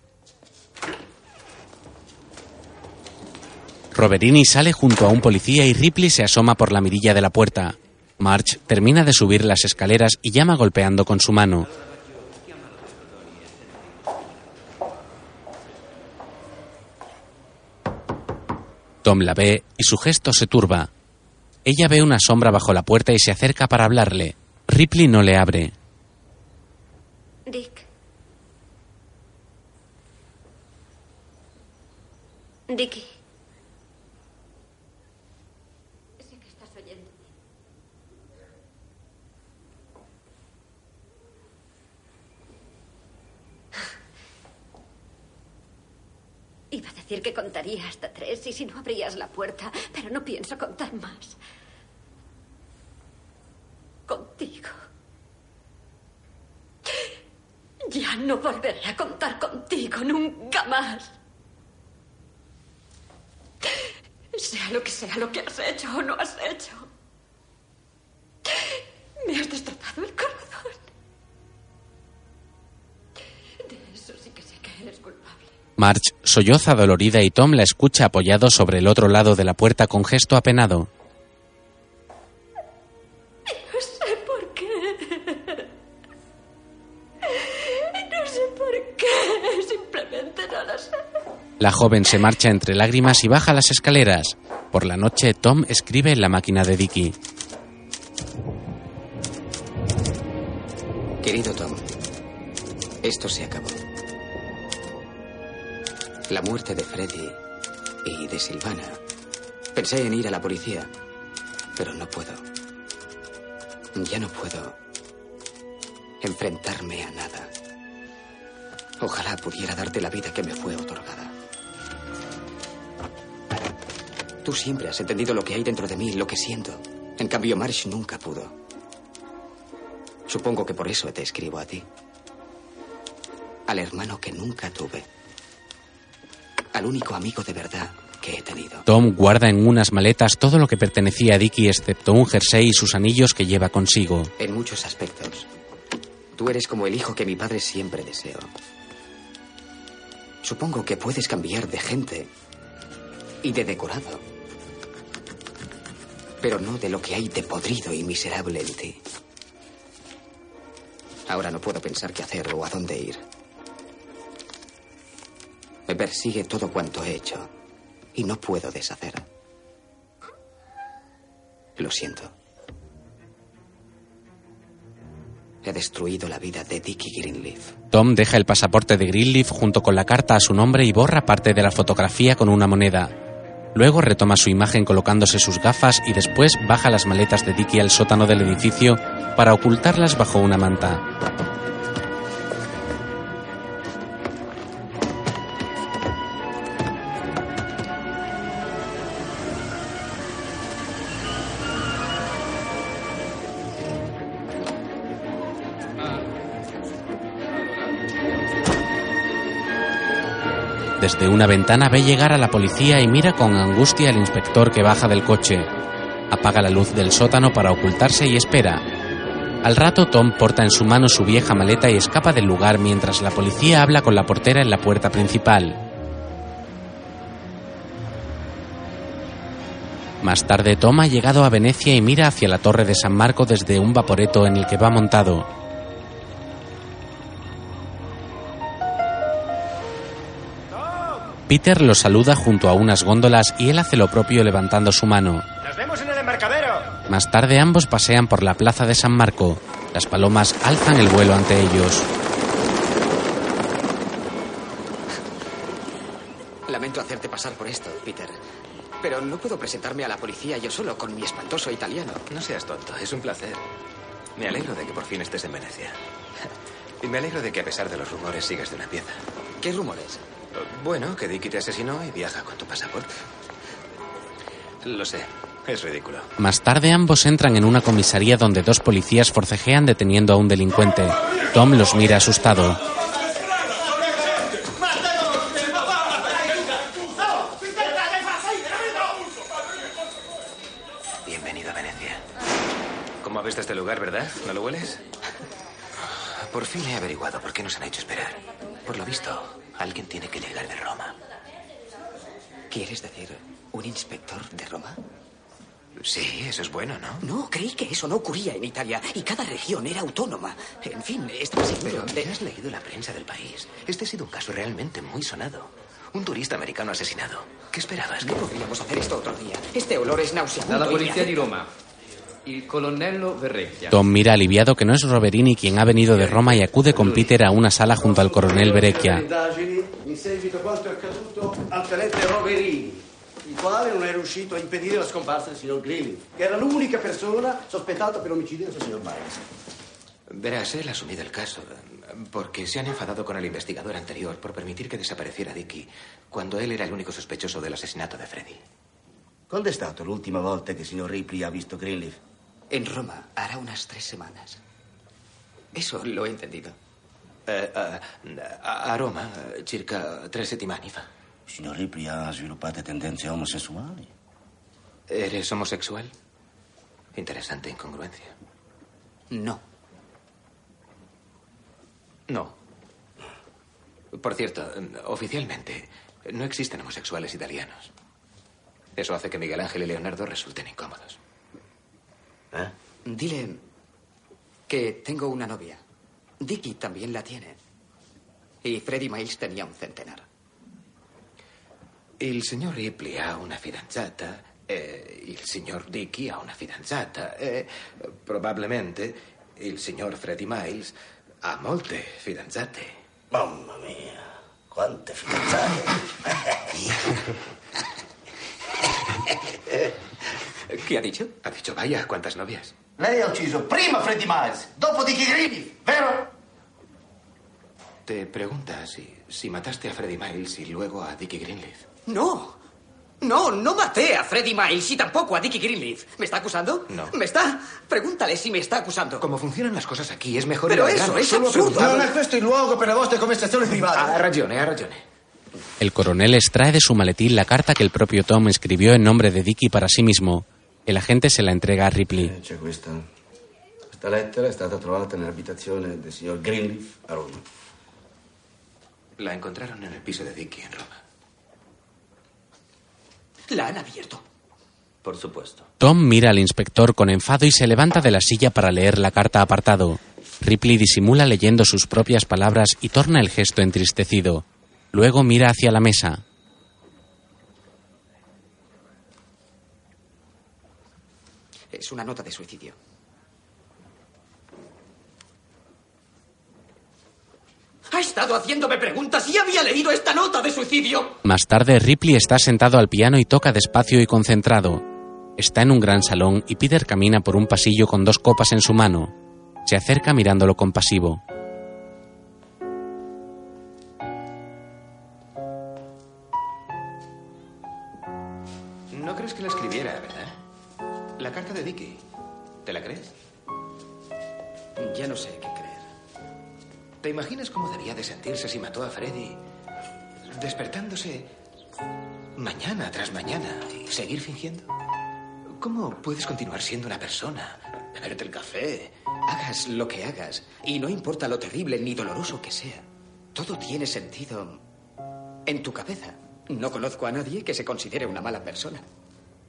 Roverini sale junto a un policía y Ripley se asoma por la mirilla de la puerta. March termina de subir las escaleras y llama golpeando con su mano. Tom la ve y su gesto se turba. Ella ve una sombra bajo la puerta y se acerca para hablarle. Ripley no le abre. Dick. Dicky. Sé que estás oyendo. Iba a decir que contaría hasta tres y si no abrías la puerta, pero no pienso contar más. Contigo. Ya no volveré a contar contigo nunca más. Sea lo que sea lo que has hecho o no has hecho. Me has destrozado el corazón. De eso sí que sé que eres culpable. March solloza dolorida y Tom la escucha apoyado sobre el otro lado de la puerta con gesto apenado. No sé por qué. No sé por qué. Simplemente no lo sé. La joven se marcha entre lágrimas y baja las escaleras. Por la noche, Tom escribe en la máquina de Dicky. Querido Tom, esto se acabó. La muerte de Freddy y de Silvana. Pensé en ir a la policía, pero no puedo. Ya no puedo enfrentarme a nada. Ojalá pudiera darte la vida que me fue otorgada. Tú siempre has entendido lo que hay dentro de mí, lo que siento. En cambio, Marsh nunca pudo. Supongo que por eso te escribo a ti. Al hermano que nunca tuve. Al único amigo de verdad que he tenido. Tom guarda en unas maletas todo lo que pertenecía a Dicky excepto un jersey y sus anillos que lleva consigo. En muchos aspectos. Tú eres como el hijo que mi padre siempre deseó. Supongo que puedes cambiar de gente y de decorado. Pero no de lo que hay de podrido y miserable en ti. Ahora no puedo pensar qué hacer o a dónde ir. Me persigue todo cuanto he hecho y no puedo deshacer. Lo siento. He destruido la vida de Dickie Greenleaf. Tom deja el pasaporte de Greenleaf junto con la carta a su nombre y borra parte de la fotografía con una moneda. Luego retoma su imagen colocándose sus gafas y después baja las maletas de Dickie al sótano del edificio para ocultarlas bajo una manta. Desde una ventana ve llegar a la policía y mira con angustia al inspector que baja del coche. Apaga la luz del sótano para ocultarse y espera. Al rato Tom porta en su mano su vieja maleta y escapa del lugar mientras la policía habla con la portera en la puerta principal. Más tarde Tom ha llegado a Venecia y mira hacia la torre de San Marco desde un vaporeto en el que va montado. Peter lo saluda junto a unas góndolas y él hace lo propio levantando su mano. ¡Nos vemos en el embarcadero! Más tarde ambos pasean por la plaza de San Marco. Las palomas alzan el vuelo ante ellos. Lamento hacerte pasar por esto, Peter. Pero no puedo presentarme a la policía yo solo con mi espantoso italiano. No seas tonto, es un placer. Me alegro de que por fin estés en Venecia. Y me alegro de que a pesar de los rumores sigas de una pieza. ¿Qué rumores? Bueno, que Dicky te asesinó y viaja con tu pasaporte. Lo sé, es ridículo. Más tarde ambos entran en una comisaría donde dos policías forcejean deteniendo a un delincuente. Tom los mira asustado. Bienvenido a Venecia. ¿Cómo has visto este lugar, verdad? ¿No lo hueles? Por fin he averiguado por qué nos han hecho esperar. Por lo visto, alguien tiene que llegar de Roma. ¿Quieres decir un inspector de Roma? Sí, eso es bueno, ¿no? No, creí que eso no ocurría en Italia y cada región era autónoma. En fin, estaba seguro Pero ¿te has leído la prensa del país? Este ha sido un caso realmente muy sonado. Un turista americano asesinado. ¿Qué esperabas? No podríamos hacer esto otro día. Este olor es nauseabundo. Me polizia di Roma. Il colonnello Verrecchia. Tom mira aliviado que no es Roverini quien ha venido de Roma y acude con Peter a una sala junto al coronel Berecchia. il quale non è riuscito a impedire la scomparsa del signor Greenleaf, che era l'unica persona sospettata per l'omicidio del signor Miles. Verás, él ha asumido el caso porque se han enfadado con el investigador anterior por permitir que desapareciera Dicky cuando él era el único sospechoso del asesinato de Freddy. Quando è stata l'ultima volta che il signor Ripley ha visto Greenleaf? En Roma, hará unas tres semanas. Eso lo he entendido. Eh, eh, a a Roma, circa tre settimane fa. Il signor Ripley ha sviluppato tendenze omosessuali? ¿Eres homosexual? Interesante incongruencia. No. No. Por cierto, oficialmente no existen homosexuales italianos. Eso hace que Miguel Ángel y Leonardo resulten incómodos. Dile que tengo una novia. Dicky también la tiene. Y Freddy Miles tenía un centenar. Il signor Ripley ha una fidanzata, e il signor Dicky ha una fidanzata, e probabilmente il signor Freddy Miles ha molte fidanzate. Mamma mia, quante fidanzate! ¿Qué ha dicho? Ha dicho, vaya, ¿cuántas novias? Lei ha ucciso prima Freddy Miles, dopo Dicky Greenleaf, vero? Te pregunta si, si mataste a Freddy Miles y luego a Dicky Greenleaf. No. No, no maté a Freddy Miles y tampoco a Dicky Greenleaf. ¿Me está acusando? No. ¿Me está? Pregúntale si me está acusando. Como funcionan las cosas aquí, es mejor Pero eso grano. es absurdo. Non questo il luogo per le vostre conversazioni private. Ha ragione, ha ragione. El coronel extrae de su maletín la carta que el propio Tom escribió en nombre de Dicky para sí mismo. El agente se la entrega a Ripley. Questa. Questa lettera è stata trovata nell'abitazione del signor Greenleaf a Roma. La encontraron en el piso de Dicky en Roma. La han abierto. Por supuesto. Tom mira al inspector con enfado y se levanta de la silla para leer la carta apartado. Ripley disimula leyendo sus propias palabras y torna el gesto entristecido. Luego mira hacia la mesa. Es una nota de suicidio. Ha estado haciéndome preguntas y había leído esta nota de suicidio. Más tarde, Ripley está sentado al piano y toca despacio y concentrado. Está en un gran salón y Peter camina por un pasillo con dos copas en su mano. Se acerca mirándolo compasivo. Sentirse si mató a Freddy? Despertándose mañana tras mañana y seguir fingiendo. ¿Cómo puedes continuar siendo una persona? Beberte el café. Hagas lo que hagas, y no importa lo terrible ni doloroso que sea, todo tiene sentido en tu cabeza. No conozco a nadie que se considere una mala persona.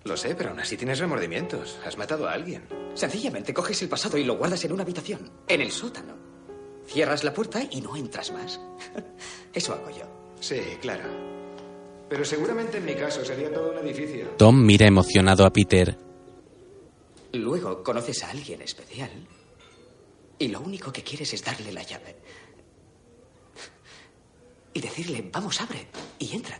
Lo sé, pero aún así tienes remordimientos. Has matado a alguien. Sencillamente coges el pasado y lo guardas en una habitación, en el sótano. Cierras la puerta y no entras más. Eso hago yo. Sí, claro. Pero seguramente en mi caso sería todo un edificio. Tom mira emocionado a Peter. Luego conoces a alguien especial y lo único que quieres es darle la llave. Y decirle, vamos, abre y entra.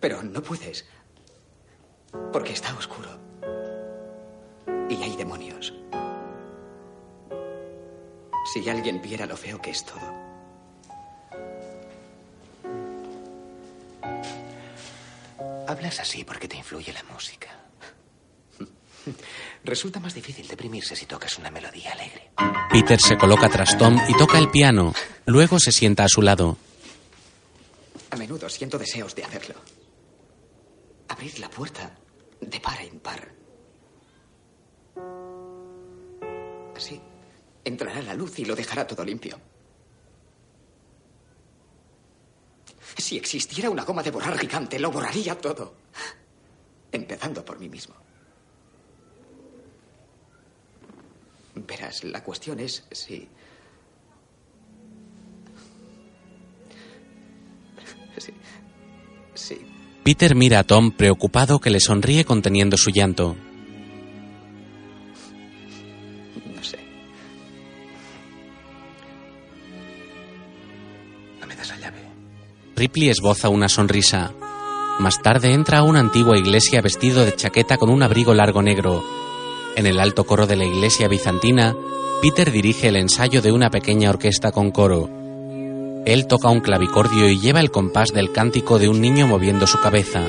Pero no puedes. Porque está oscuro. Y hay demonios. Si alguien viera lo feo que es todo. Hablas así porque te influye la música. Resulta más difícil deprimirse si tocas una melodía alegre. Peter se coloca tras Tom y toca el piano. Luego se sienta a su lado. A menudo siento deseos de hacerlo. Abrir la puerta de par en par. Así entrará la luz y lo dejará todo limpio. Si existiera una goma de borrar gigante, lo borraría todo. Empezando por mí mismo. Verás, la cuestión es si... Sí. Sí. Peter mira a Tom preocupado que le sonríe conteniendo su llanto. Ripley esboza una sonrisa. Más tarde entra a una antigua iglesia vestido de chaqueta con un abrigo largo negro. En el alto coro de la iglesia bizantina, Peter dirige el ensayo de una pequeña orquesta con coro. Él toca un clavicordio y lleva el compás del cántico de un niño moviendo su cabeza.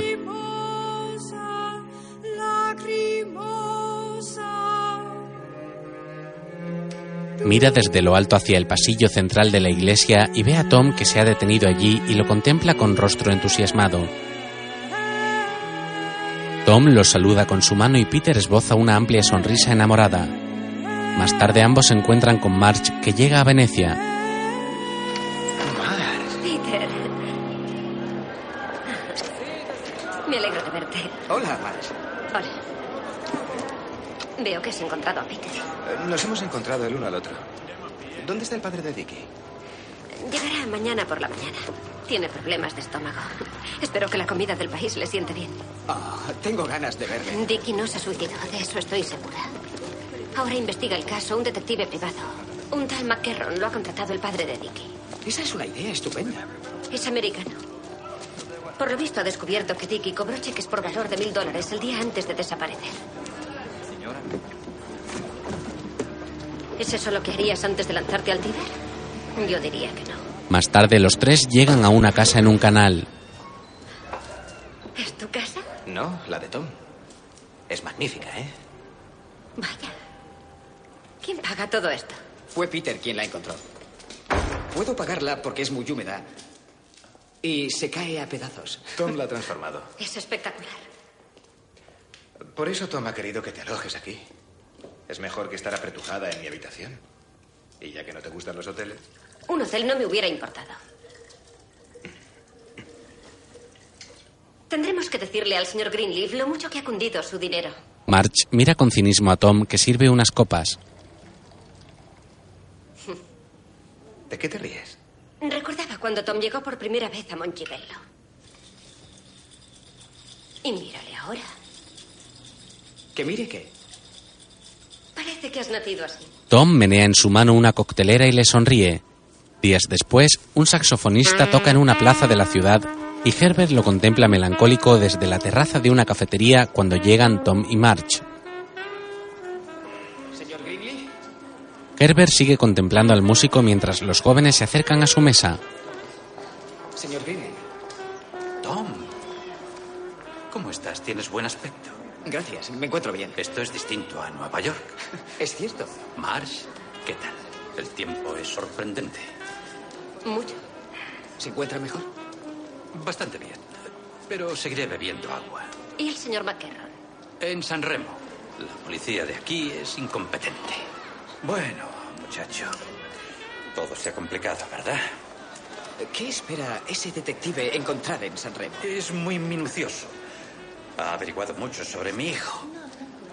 Mira desde lo alto hacia el pasillo central de la iglesia y ve a Tom que se ha detenido allí y lo contempla con rostro entusiasmado. Tom lo saluda con su mano y Peter esboza una amplia sonrisa enamorada. Más tarde ambos se encuentran con March que llega a Venecia. Peter. Me alegro de verte. Hola, March. Hola. Veo que has encontrado a Peter. Nos hemos encontrado el uno al otro. ¿Dónde está el padre de Dicky? Llegará mañana por la mañana. Tiene problemas de estómago. Espero que la comida del país le siente bien. Ah, tengo ganas de verle. Dicky no se suicidó, de eso estoy segura. Ahora investiga el caso un detective privado. Un tal McKerron lo ha contratado el padre de Dicky. Esa es una idea estupenda. Es americano. Por lo visto ha descubierto que Dicky cobró cheques por valor de mil dólares el día antes de desaparecer. ¿Es eso lo que harías antes de lanzarte al Tíber? Yo diría que no. Más tarde los tres llegan a una casa en un canal. ¿Es tu casa? No, la de Tom. Es magnífica, ¿eh? Vaya. ¿Quién paga todo esto? Fue Peter quien la encontró. Puedo pagarla porque es muy húmeda. Y se cae a pedazos. Tom la ha transformado. Es espectacular. Por eso Tom ha querido que te alojes aquí. Es mejor que estar apretujada en mi habitación. Y ya que no te gustan los hoteles. Un hotel no me hubiera importado. Tendremos que decirle al señor Greenleaf lo mucho que ha cundido su dinero. March mira con cinismo a Tom que sirve unas copas. ¿De qué te ríes? Recordaba cuando Tom llegó por primera vez a Monchibello. Y mírale ahora. Que mire que. Parece que has nacido así. Tom menea en su mano una coctelera y le sonríe. Días después, un saxofonista toca en una plaza de la ciudad y Herbert lo contempla melancólico desde la terraza de una cafetería cuando llegan Tom y March. Señor Herbert sigue contemplando al músico mientras los jóvenes se acercan a su mesa. señor Grinley. Tom. ¿Cómo estás? Tienes buen aspecto. Gracias, me encuentro bien. Esto es distinto a Nueva York. Es cierto. Marsh, ¿qué tal? El tiempo es sorprendente. Mucho. ¿Se encuentra mejor? Bastante bien. Pero seguiré bebiendo agua. ¿Y el señor McKerron? En San Remo. La policía de aquí es incompetente. Bueno, muchacho. Todo se ha complicado, ¿verdad? ¿Qué espera ese detective encontrar en San Remo? Es muy minucioso. Ha averiguado mucho sobre mi hijo.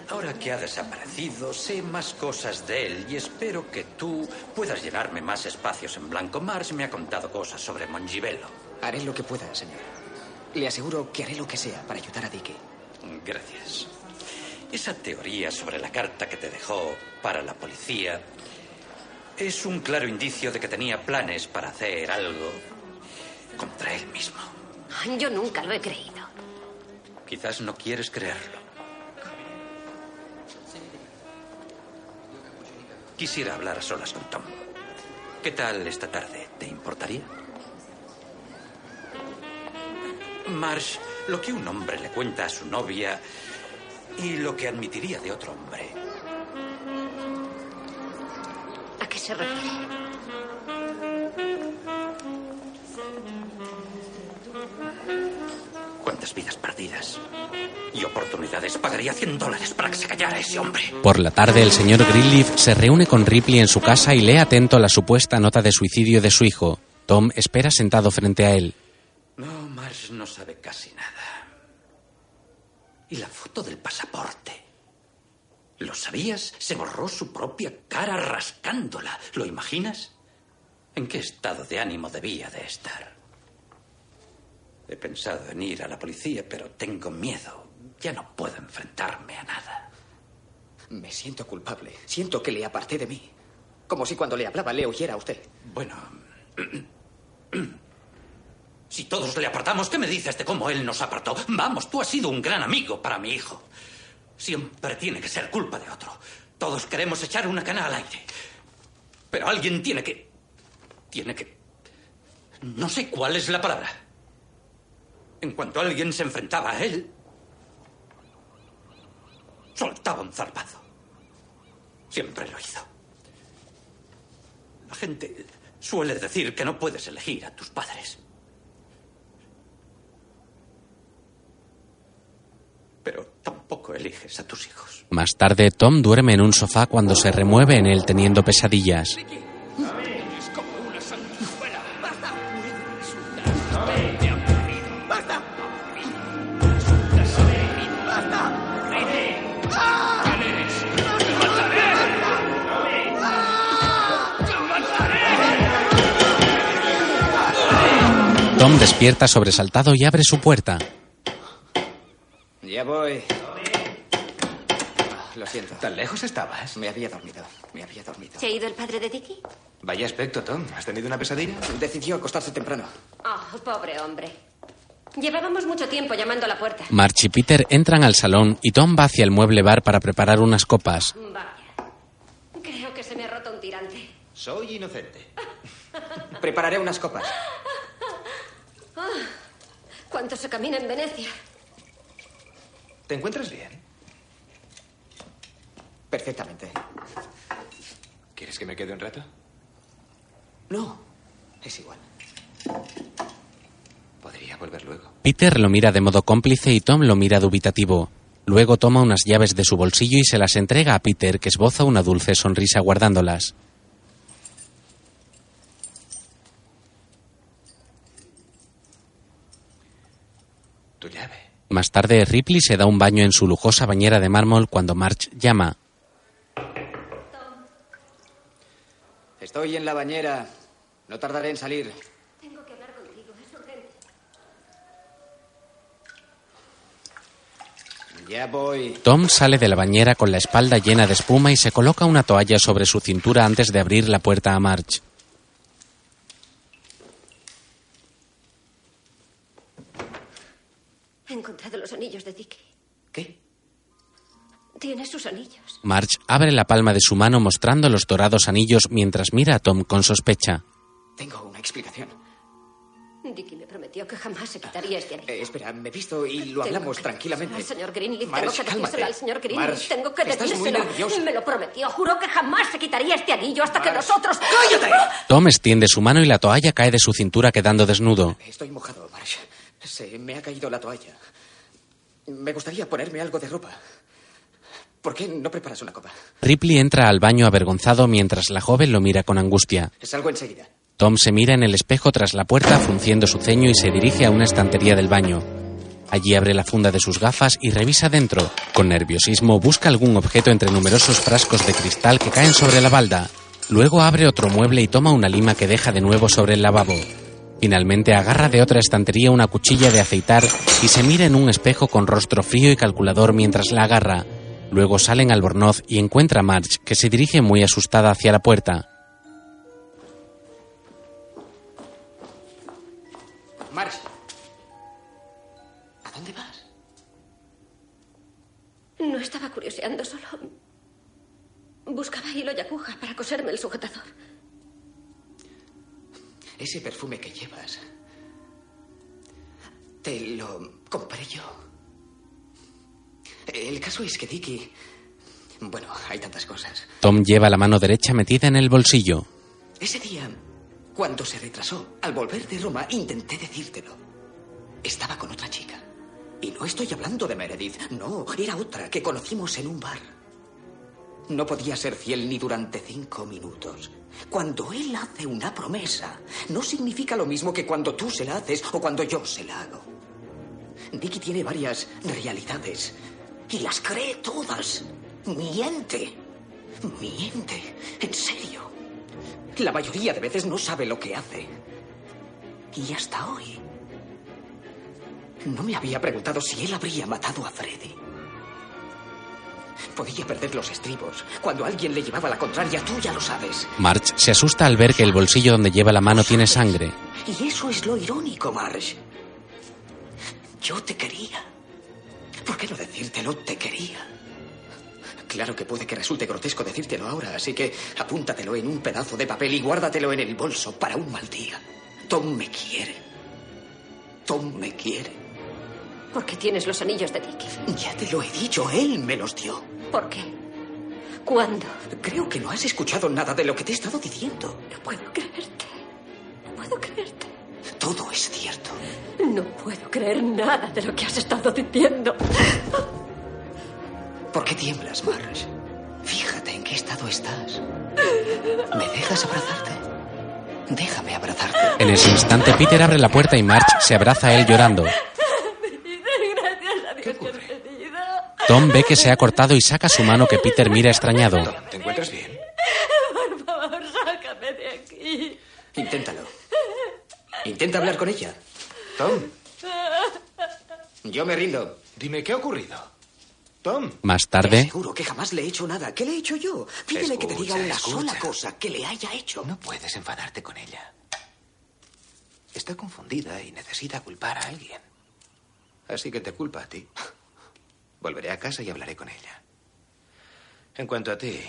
Ahora que ha desaparecido, sé más cosas de él y espero que tú puedas llenarme más espacios en blanco. Mars me ha contado cosas sobre Mongibello. Haré lo que pueda, señor. Le aseguro que haré lo que sea para ayudar a Dicky. Gracias. Esa teoría sobre la carta que te dejó para la policía es un claro indicio de que tenía planes para hacer algo contra él mismo. Yo nunca lo he creído. Quizás no quieres creerlo. Quisiera hablar a solas con Tom. ¿Qué tal esta tarde? ¿Te importaría? Marsh, lo que un hombre le cuenta a su novia y lo que admitiría de otro hombre. ¿A qué se refiere? ¿Cuántas vidas perdidas y oportunidades pagaría 100 dólares para que se callara ese hombre? Por la tarde, el señor Greenleaf se reúne con Ripley en su casa y lee atento la supuesta nota de suicidio de su hijo. Tom espera sentado frente a él. No, Marsh no sabe casi nada. ¿Y la foto del pasaporte? ¿Lo sabías? Se borró su propia cara rascándola. ¿Lo imaginas? ¿En qué estado de ánimo debía de estar? He pensado en ir a la policía, pero tengo miedo. Ya no puedo enfrentarme a nada. Me siento culpable. Siento que le aparté de mí. Como si cuando le hablaba le oyera a usted. Bueno. Si todos le apartamos, ¿qué me dices de cómo él nos apartó? Vamos, tú has sido un gran amigo para mi hijo. Siempre tiene que ser culpa de otro. Todos queremos echar una cana al aire. Pero alguien tiene que... Tiene que... No sé cuál es la palabra. En cuanto alguien se enfrentaba a él, soltaba un zarpazo. Siempre lo hizo. La gente suele decir que no puedes elegir a tus padres. Pero tampoco eliges a tus hijos. Más tarde, Tom duerme en un sofá cuando se remueve en él teniendo pesadillas. Es despierta sobresaltado y abre su puerta. Ya voy. Lo siento. ¿Tan lejos estabas? Me había dormido. Me había dormido. ¿Se ha ido el padre de Dicky? Vaya aspecto, Tom. ¿Has tenido una pesadilla? Decidió acostarse temprano. Oh, pobre hombre. Llevábamos mucho tiempo llamando a la puerta. March y Peter entran al salón y Tom va hacia el mueble bar para preparar unas copas. Vaya. Creo que se me ha roto un tirante. Soy inocente. Prepararé unas copas. Ah, ¿Cuánto se camina en Venecia? ¿Te encuentras bien? Perfectamente. ¿Quieres que me quede un rato? No, es igual. Podría volver luego. Peter lo mira de modo cómplice y Tom lo mira dubitativo. Luego toma unas llaves de su bolsillo y se las entrega a Peter, que esboza una dulce sonrisa guardándolas. Tu llave. Más tarde, Ripley se da un baño en su lujosa bañera de mármol cuando March llama. Estoy en la bañera. No tardaré en salir. Tengo que hablar contigo, es urgente. Ya voy. Tom sale de la bañera con la espalda llena de espuma y se coloca una toalla sobre su cintura antes de abrir la puerta a March. He encontrado los anillos de Dicky. ¿Qué? Tiene sus anillos. March abre la palma de su mano mostrando los dorados anillos mientras mira a Tom con sospecha. Tengo una explicación. Dicky me prometió que jamás se quitaría este anillo. Eh, espera, me he visto y lo hablamos tranquilamente. Al señor Greenleaf, Marge, tengo que decírselo cálmate. al señor Greenleaf. Marge, tengo que estás muy decírselo. nerviosa. Me lo prometió. Juró que jamás se quitaría este anillo hasta que nosotros. ¡Cállate! Tom extiende su mano y la toalla cae de su cintura quedando desnudo. Estoy mojado, Marsh. Se me ha caído la toalla. Me gustaría ponerme algo de ropa. ¿Por qué no preparas una copa? Ripley entra al baño avergonzado mientras la joven lo mira con angustia. Salgo enseguida. Tom se mira en el espejo tras la puerta frunciendo su ceño y se dirige a una estantería del baño. Allí abre la funda de sus gafas y revisa dentro. Con nerviosismo busca algún objeto entre numerosos frascos de cristal que caen sobre la balda. Luego abre otro mueble y toma una lima que deja de nuevo sobre el lavabo. Finalmente agarra de otra estantería una cuchilla de aceitar y se mira en un espejo con rostro frío y calculador mientras la agarra. Luego sale en albornoz y encuentra a Marge, que se dirige muy asustada hacia la puerta. Marsh. ¿A dónde vas? No estaba curioseando, solo. Buscaba hilo y aguja para coserme el sujetador. Ese perfume que llevas. Te lo compré yo. El caso es que Dicky. Bueno, hay tantas cosas. Tom lleva la mano derecha metida en el bolsillo. Ese día, cuando se retrasó, al volver de Roma, intenté decírtelo. Estaba con otra chica. Y no estoy hablando de Meredith. No, era otra que conocimos en un bar. No podía ser fiel ni durante cinco minutos. Cuando él hace una promesa, no significa lo mismo que cuando tú se la haces o cuando yo se la hago. Dicky tiene varias realidades y las cree todas. Miente. Miente. En serio. La mayoría de veces no sabe lo que hace. Y hasta hoy. No me había preguntado si él habría matado a Freddy. Podía perder los estribos. Cuando alguien le llevaba la contraria, tú ya lo sabes. Marge se asusta al ver que el bolsillo donde lleva la mano tiene sangre. Y eso es lo irónico, Marge. Yo te quería. ¿Por qué no decírtelo? Te quería. Claro que puede que resulte grotesco decírtelo ahora, así que apúntatelo en un pedazo de papel y guárdatelo en el bolso para un mal día. Tom me quiere. Tom me quiere. ¿Por qué tienes los anillos de Dicky? Ya te lo he dicho, él me los dio. ¿Por qué? ¿Cuándo? Creo que no has escuchado nada de lo que te he estado diciendo. No puedo creerte. No puedo creerte. Todo es cierto. No puedo creer nada de lo que has estado diciendo. ¿Por qué tiemblas, Marge? Fíjate en qué estado estás. ¿Me dejas abrazarte? Déjame abrazarte. En ese instante Peter abre la puerta y Marge se abraza a él llorando. Gracias a Dios que has venido. Tom ve que se ha cortado y saca su mano que Peter mira extrañado. ¿Te encuentras bien? Por favor, sácame de aquí. Inténtalo. Intenta hablar con ella. Tom, Yo me rindo. dime, ¿qué ha ocurrido? Tom. Más Te tarde, aseguro que jamás le he hecho nada. ¿Qué le he hecho yo? Pídele que te diga una escucha. sola cosa que le haya hecho. No puedes enfadarte con ella. Está confundida y necesita culpar a alguien. Así que te culpa a ti. Volveré a casa y hablaré con ella. En cuanto a ti,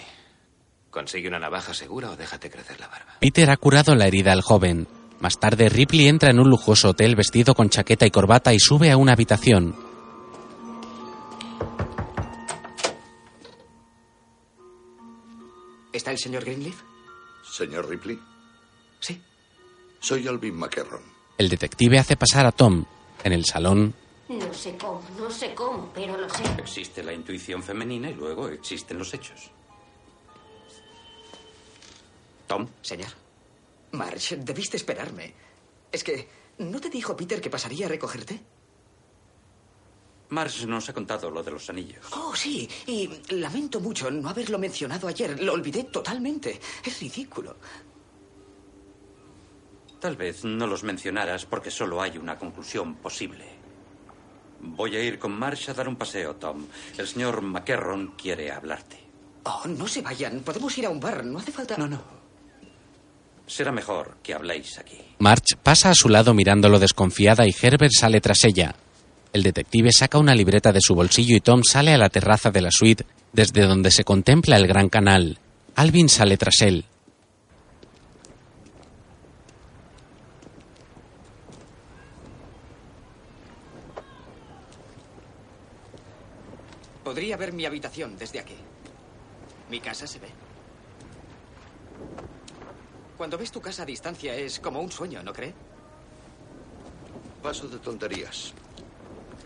consigue una navaja segura o déjate crecer la barba. Peter ha curado la herida al joven. Más tarde, Ripley entra en un lujoso hotel vestido con chaqueta y corbata y sube a una habitación. ¿Está el señor Greenleaf? Señor Ripley. Sí. Soy Alvin McErron. El detective hace pasar a Tom. En el salón, No sé cómo, no sé cómo, pero lo sé. Existe la intuición femenina y luego existen los hechos. Tom. Señor. Marge, debiste esperarme. Es que, ¿no te dijo Peter que pasaría a recogerte? Marge nos ha contado lo de los anillos. Oh, sí. Y lamento mucho no haberlo mencionado ayer. Lo olvidé totalmente. Es ridículo. Tal vez no los mencionaras porque solo hay una conclusión posible. Voy a ir con Marsh a dar un paseo, Tom. El señor McKerron quiere hablarte. Oh, no se vayan. Podemos ir a un bar. No hace falta. No, no. Será mejor que habléis aquí. March pasa a su lado mirándolo desconfiada y Herbert sale tras ella. El detective saca una libreta de su bolsillo y Tom sale a la terraza de la suite desde donde se contempla el gran canal. Alvin sale tras él. Podría ver mi habitación desde aquí. Mi casa se ve. Cuando ves tu casa a distancia es como un sueño, ¿no cree? Paso de tonterías.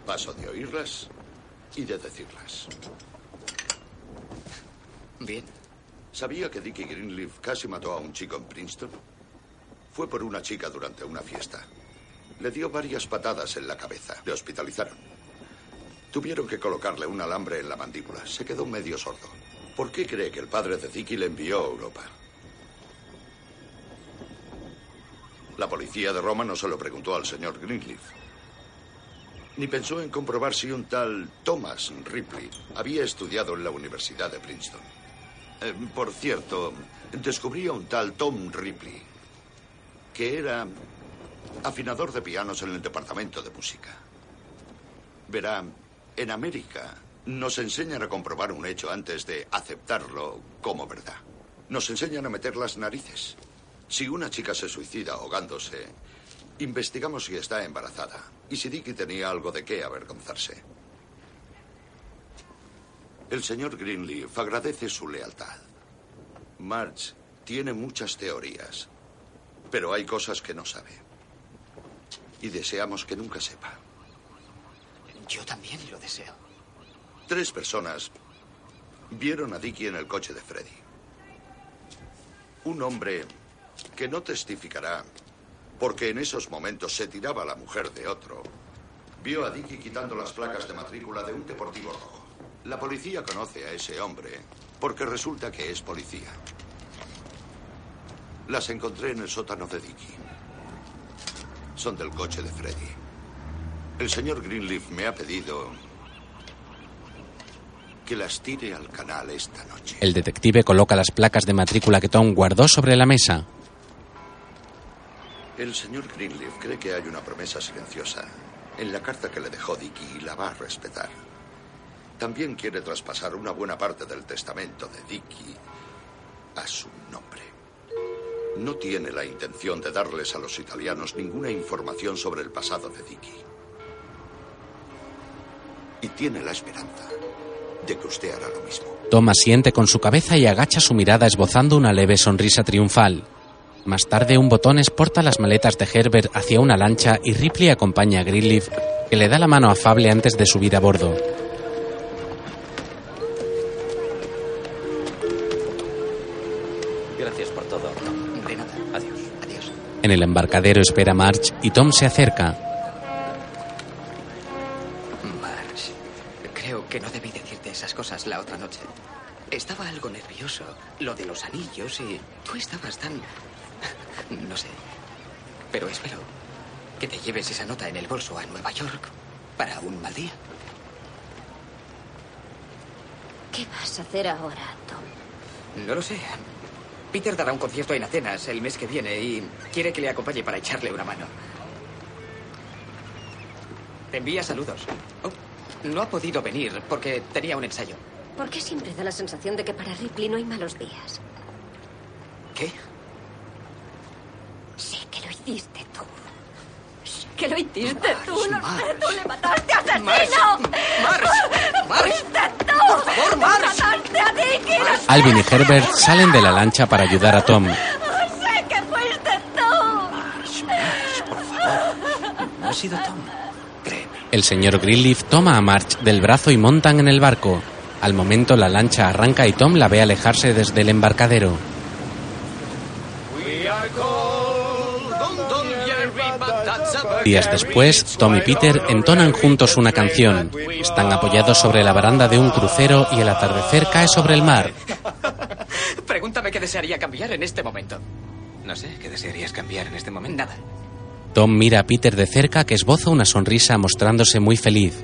Paso de oírlas y de decirlas. Bien. ¿Sabía que Dickie Greenleaf casi mató a un chico en Princeton? Fue por una chica durante una fiesta. Le dio varias patadas en la cabeza. Le hospitalizaron. Tuvieron que colocarle un alambre en la mandíbula. Se quedó medio sordo. ¿Por qué cree que el padre de Dickie le envió a Europa? La policía de Roma no se lo preguntó al señor Greenleaf. Ni pensó en comprobar si un tal Thomas Ripley había estudiado en la Universidad de Princeton. Eh, por cierto, descubrí a un tal Tom Ripley, que era afinador de pianos en el departamento de música. Verá, en América nos enseñan a comprobar un hecho antes de aceptarlo como verdad. Nos enseñan a meter las narices. Si una chica se suicida ahogándose, investigamos si está embarazada y si Dicky tenía algo de qué avergonzarse. El señor Greenleaf agradece su lealtad. March tiene muchas teorías, pero hay cosas que no sabe. Y deseamos que nunca sepa. Yo también lo deseo. Tres personas vieron a Dicky en el coche de Freddy. Un hombre que no testificará porque en esos momentos se tiraba la mujer de otro, vio a Dicky quitando las placas de matrícula de un deportivo rojo. La policía conoce a ese hombre porque resulta que es policía. Las encontré en el sótano de Dicky. Son del coche de Freddy. El señor Greenleaf me ha pedido que las tire al canal esta noche. El detective coloca las placas de matrícula que Tom guardó sobre la mesa. El señor Greenleaf cree que hay una promesa silenciosa en la carta que le dejó Dicky y la va a respetar. También quiere traspasar una buena parte del testamento de Dicky a su nombre. No tiene la intención de darles a los italianos ninguna información sobre el pasado de Dicky. Y tiene la esperanza de que usted hará lo mismo. Tom asiente con su cabeza y agacha su mirada esbozando una leve sonrisa triunfal. Más tarde, un botón exporta las maletas de Herbert hacia una lancha y Ripley acompaña a Greenleaf, que le da la mano afable antes de subir a bordo. Gracias por todo, Tom. De nada. Adiós. Adiós. En el embarcadero espera March y Tom se acerca. Cosas la otra noche. Estaba algo nervioso. Lo de los anillos y tú estabas tan... No sé. Pero espero que te lleves esa nota en el bolso a Nueva York para un mal día. ¿Qué vas a hacer ahora, Tom? No lo sé. Peter dará un concierto en Atenas el mes que viene y quiere que le acompañe para echarle una mano. Te envía saludos. Oh, no ha podido venir porque tenía un ensayo. ¿Por qué siempre da la sensación de que para Ripley no hay malos días? ¿Qué? Sé que lo hiciste tú. Sé que lo hiciste tú. Lo sé, tú le mataste a asesino. ¡Mars! ¡Mars! ¡Fuiste tú! ¡Por favor, Mars! ¡Mataste a sé. Alvin y Herbert salen de la lancha para ayudar a Tom. Sé que fuiste tú. No ha sido Tom. El señor Greenleaf toma a March del brazo y montan en el barco. Al momento la lancha arranca y Tom la ve alejarse desde el embarcadero. Días después, Tom y Peter entonan juntos una canción. Están apoyados sobre la baranda de un crucero y el atardecer cae sobre el mar. Pregúntame qué desearía cambiar en este momento. No sé, ¿qué desearías cambiar en este momento? Nada. Tom mira a Peter de cerca que esboza una sonrisa mostrándose muy feliz.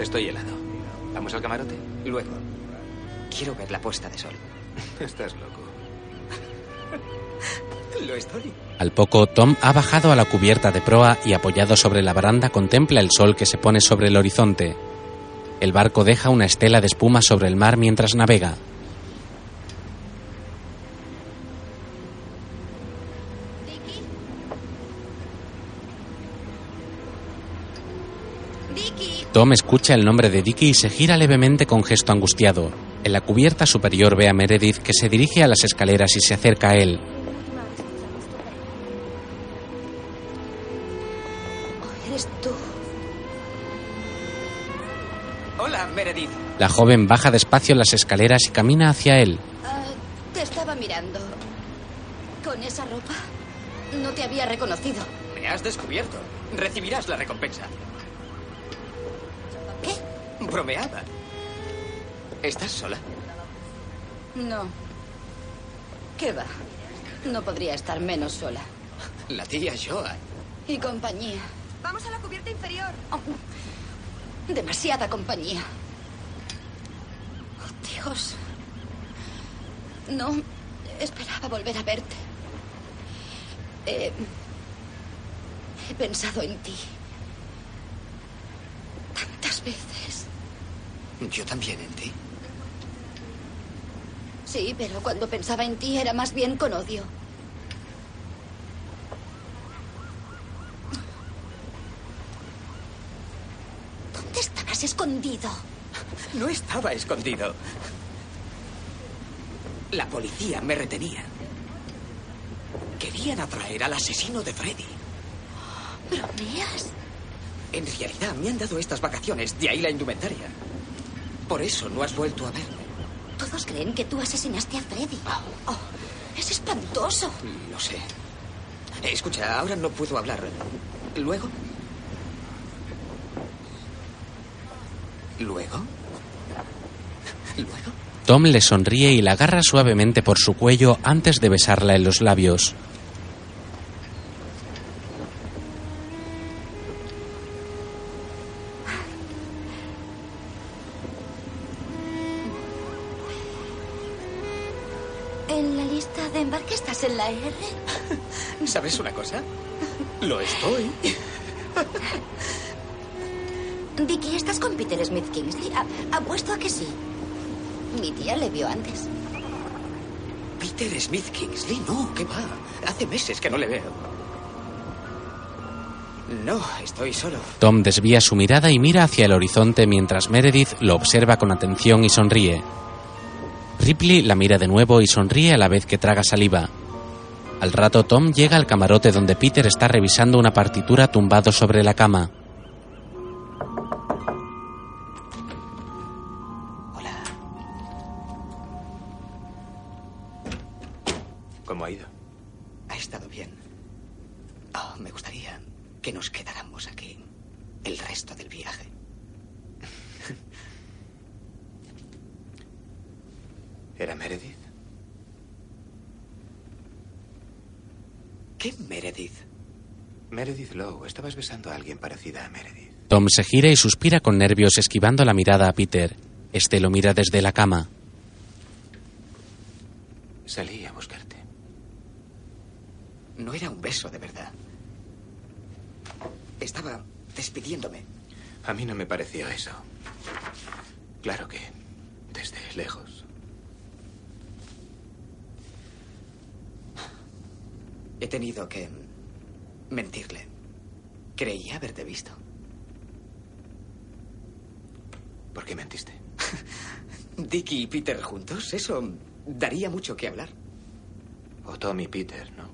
Estoy helado. ¿Vamos al camarote? Luego. Quiero ver la puesta de sol. Estás loco. Lo estoy. Al poco, Tom ha bajado a la cubierta de proa y apoyado sobre la baranda contempla el sol que se pone sobre el horizonte. El barco deja una estela de espuma sobre el mar mientras navega. Tom escucha el nombre de Dicky y se gira levemente con gesto angustiado. En la cubierta superior ve a Meredith que se dirige a las escaleras y se acerca a él. Eres tú. Hola, Meredith. La joven baja despacio las escaleras y camina hacia él. Ah, te estaba mirando. ¿Con esa ropa? No te había reconocido. Me has descubierto. Recibirás la recompensa. Bromeaba. ¿Estás sola? No. ¿Qué va? No podría estar menos sola. La tía Joa. Y compañía. Vamos a la cubierta inferior. Demasiada compañía. Oh, Dios. No esperaba volver a verte. He, he pensado en ti. Tantas veces. Yo también en ti. Sí, pero cuando pensaba en ti era más bien con odio. ¿Dónde estabas escondido? No estaba escondido. La policía me retenía. Querían atraer al asesino de Freddy. ¿Bromeas? En realidad me han dado estas vacaciones, de ahí la indumentaria. Por eso no has vuelto a verme. Todos creen que tú asesinaste a Freddy. Oh, es espantoso. Lo sé. Escucha, ahora no puedo hablar. ¿Luego? ¿Luego? ¿Luego? Tom le sonríe y la agarra suavemente por su cuello antes de besarla en los labios. Tom desvía su mirada y mira hacia el horizonte mientras Meredith lo observa con atención y sonríe. Ripley la mira de nuevo y sonríe a la vez que traga saliva. Al rato Tom llega al camarote donde Peter está revisando una partitura tumbado sobre la cama. Meredith Lowe. Estabas besando a alguien parecida a Meredith. Tom se gira y suspira con nervios esquivando la mirada a Peter. Este lo mira desde la cama. Salí a buscarte. No era un beso de verdad. Estaba despidiéndome. A mí no me pareció eso. Claro que desde lejos. He tenido que mentirle. Creía haberte visto. ¿Por qué mentiste? Dicky y Peter juntos, eso daría mucho que hablar. O Tom y Peter, ¿no?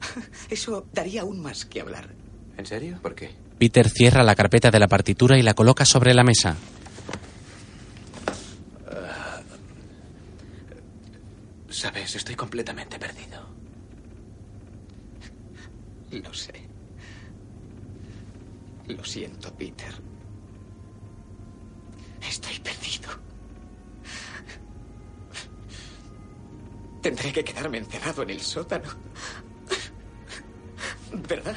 Eso daría aún más que hablar. ¿En serio? ¿Por qué? Peter cierra la carpeta de la partitura y la coloca sobre la mesa. Ah, Sabes, estoy completamente perdido. Lo sé. Lo siento, Peter. Estoy perdido. Tendré que quedarme encerrado en el sótano. ¿Verdad?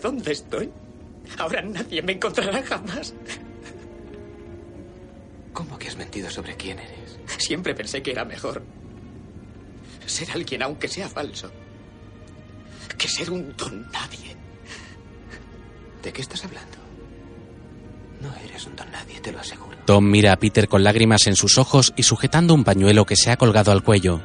Dónde estoy. Ahora nadie me encontrará jamás. ¿Cómo que has mentido sobre quién eres? Siempre pensé que era mejor ser alguien aunque sea falso que ser un don nadie. ¿De qué estás hablando? No eres un don nadie, te lo aseguro. Tom mira a Peter con lágrimas en sus ojos y sujetando un pañuelo que se ha colgado al cuello.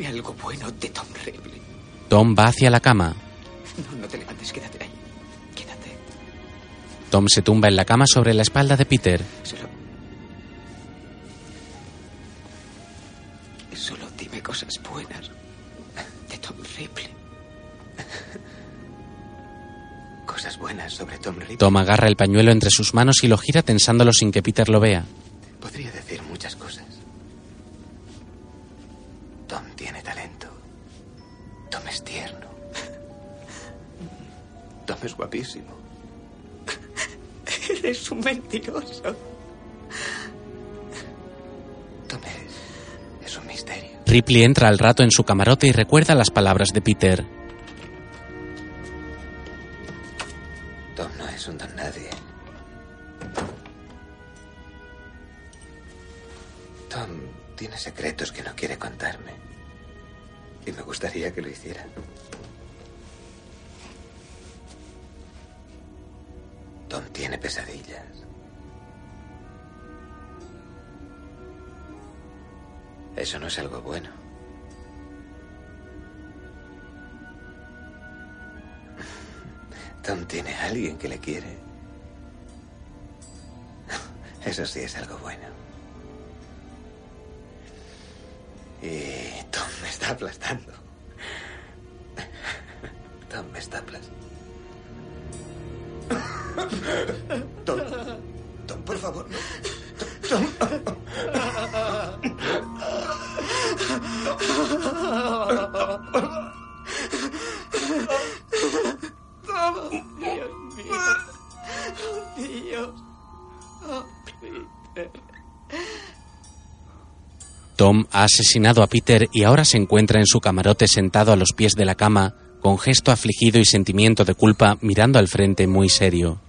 Dime algo bueno de Tom Ripley. Tom va hacia la cama. No, no te levantes, quédate ahí. Quédate. Tom se tumba en la cama sobre la espalda de Peter. Solo. Solo dime cosas buenas de Tom Ripley. Cosas buenas sobre Tom Ripley. Tom agarra el pañuelo entre sus manos y lo gira tensándolo sin que Peter lo vea. Ripley entra al rato en su camarote y recuerda las palabras de Peter. Ha asesinado a Peter y ahora se encuentra en su camarote sentado a los pies de la cama, con gesto afligido y sentimiento de culpa, mirando al frente muy serio.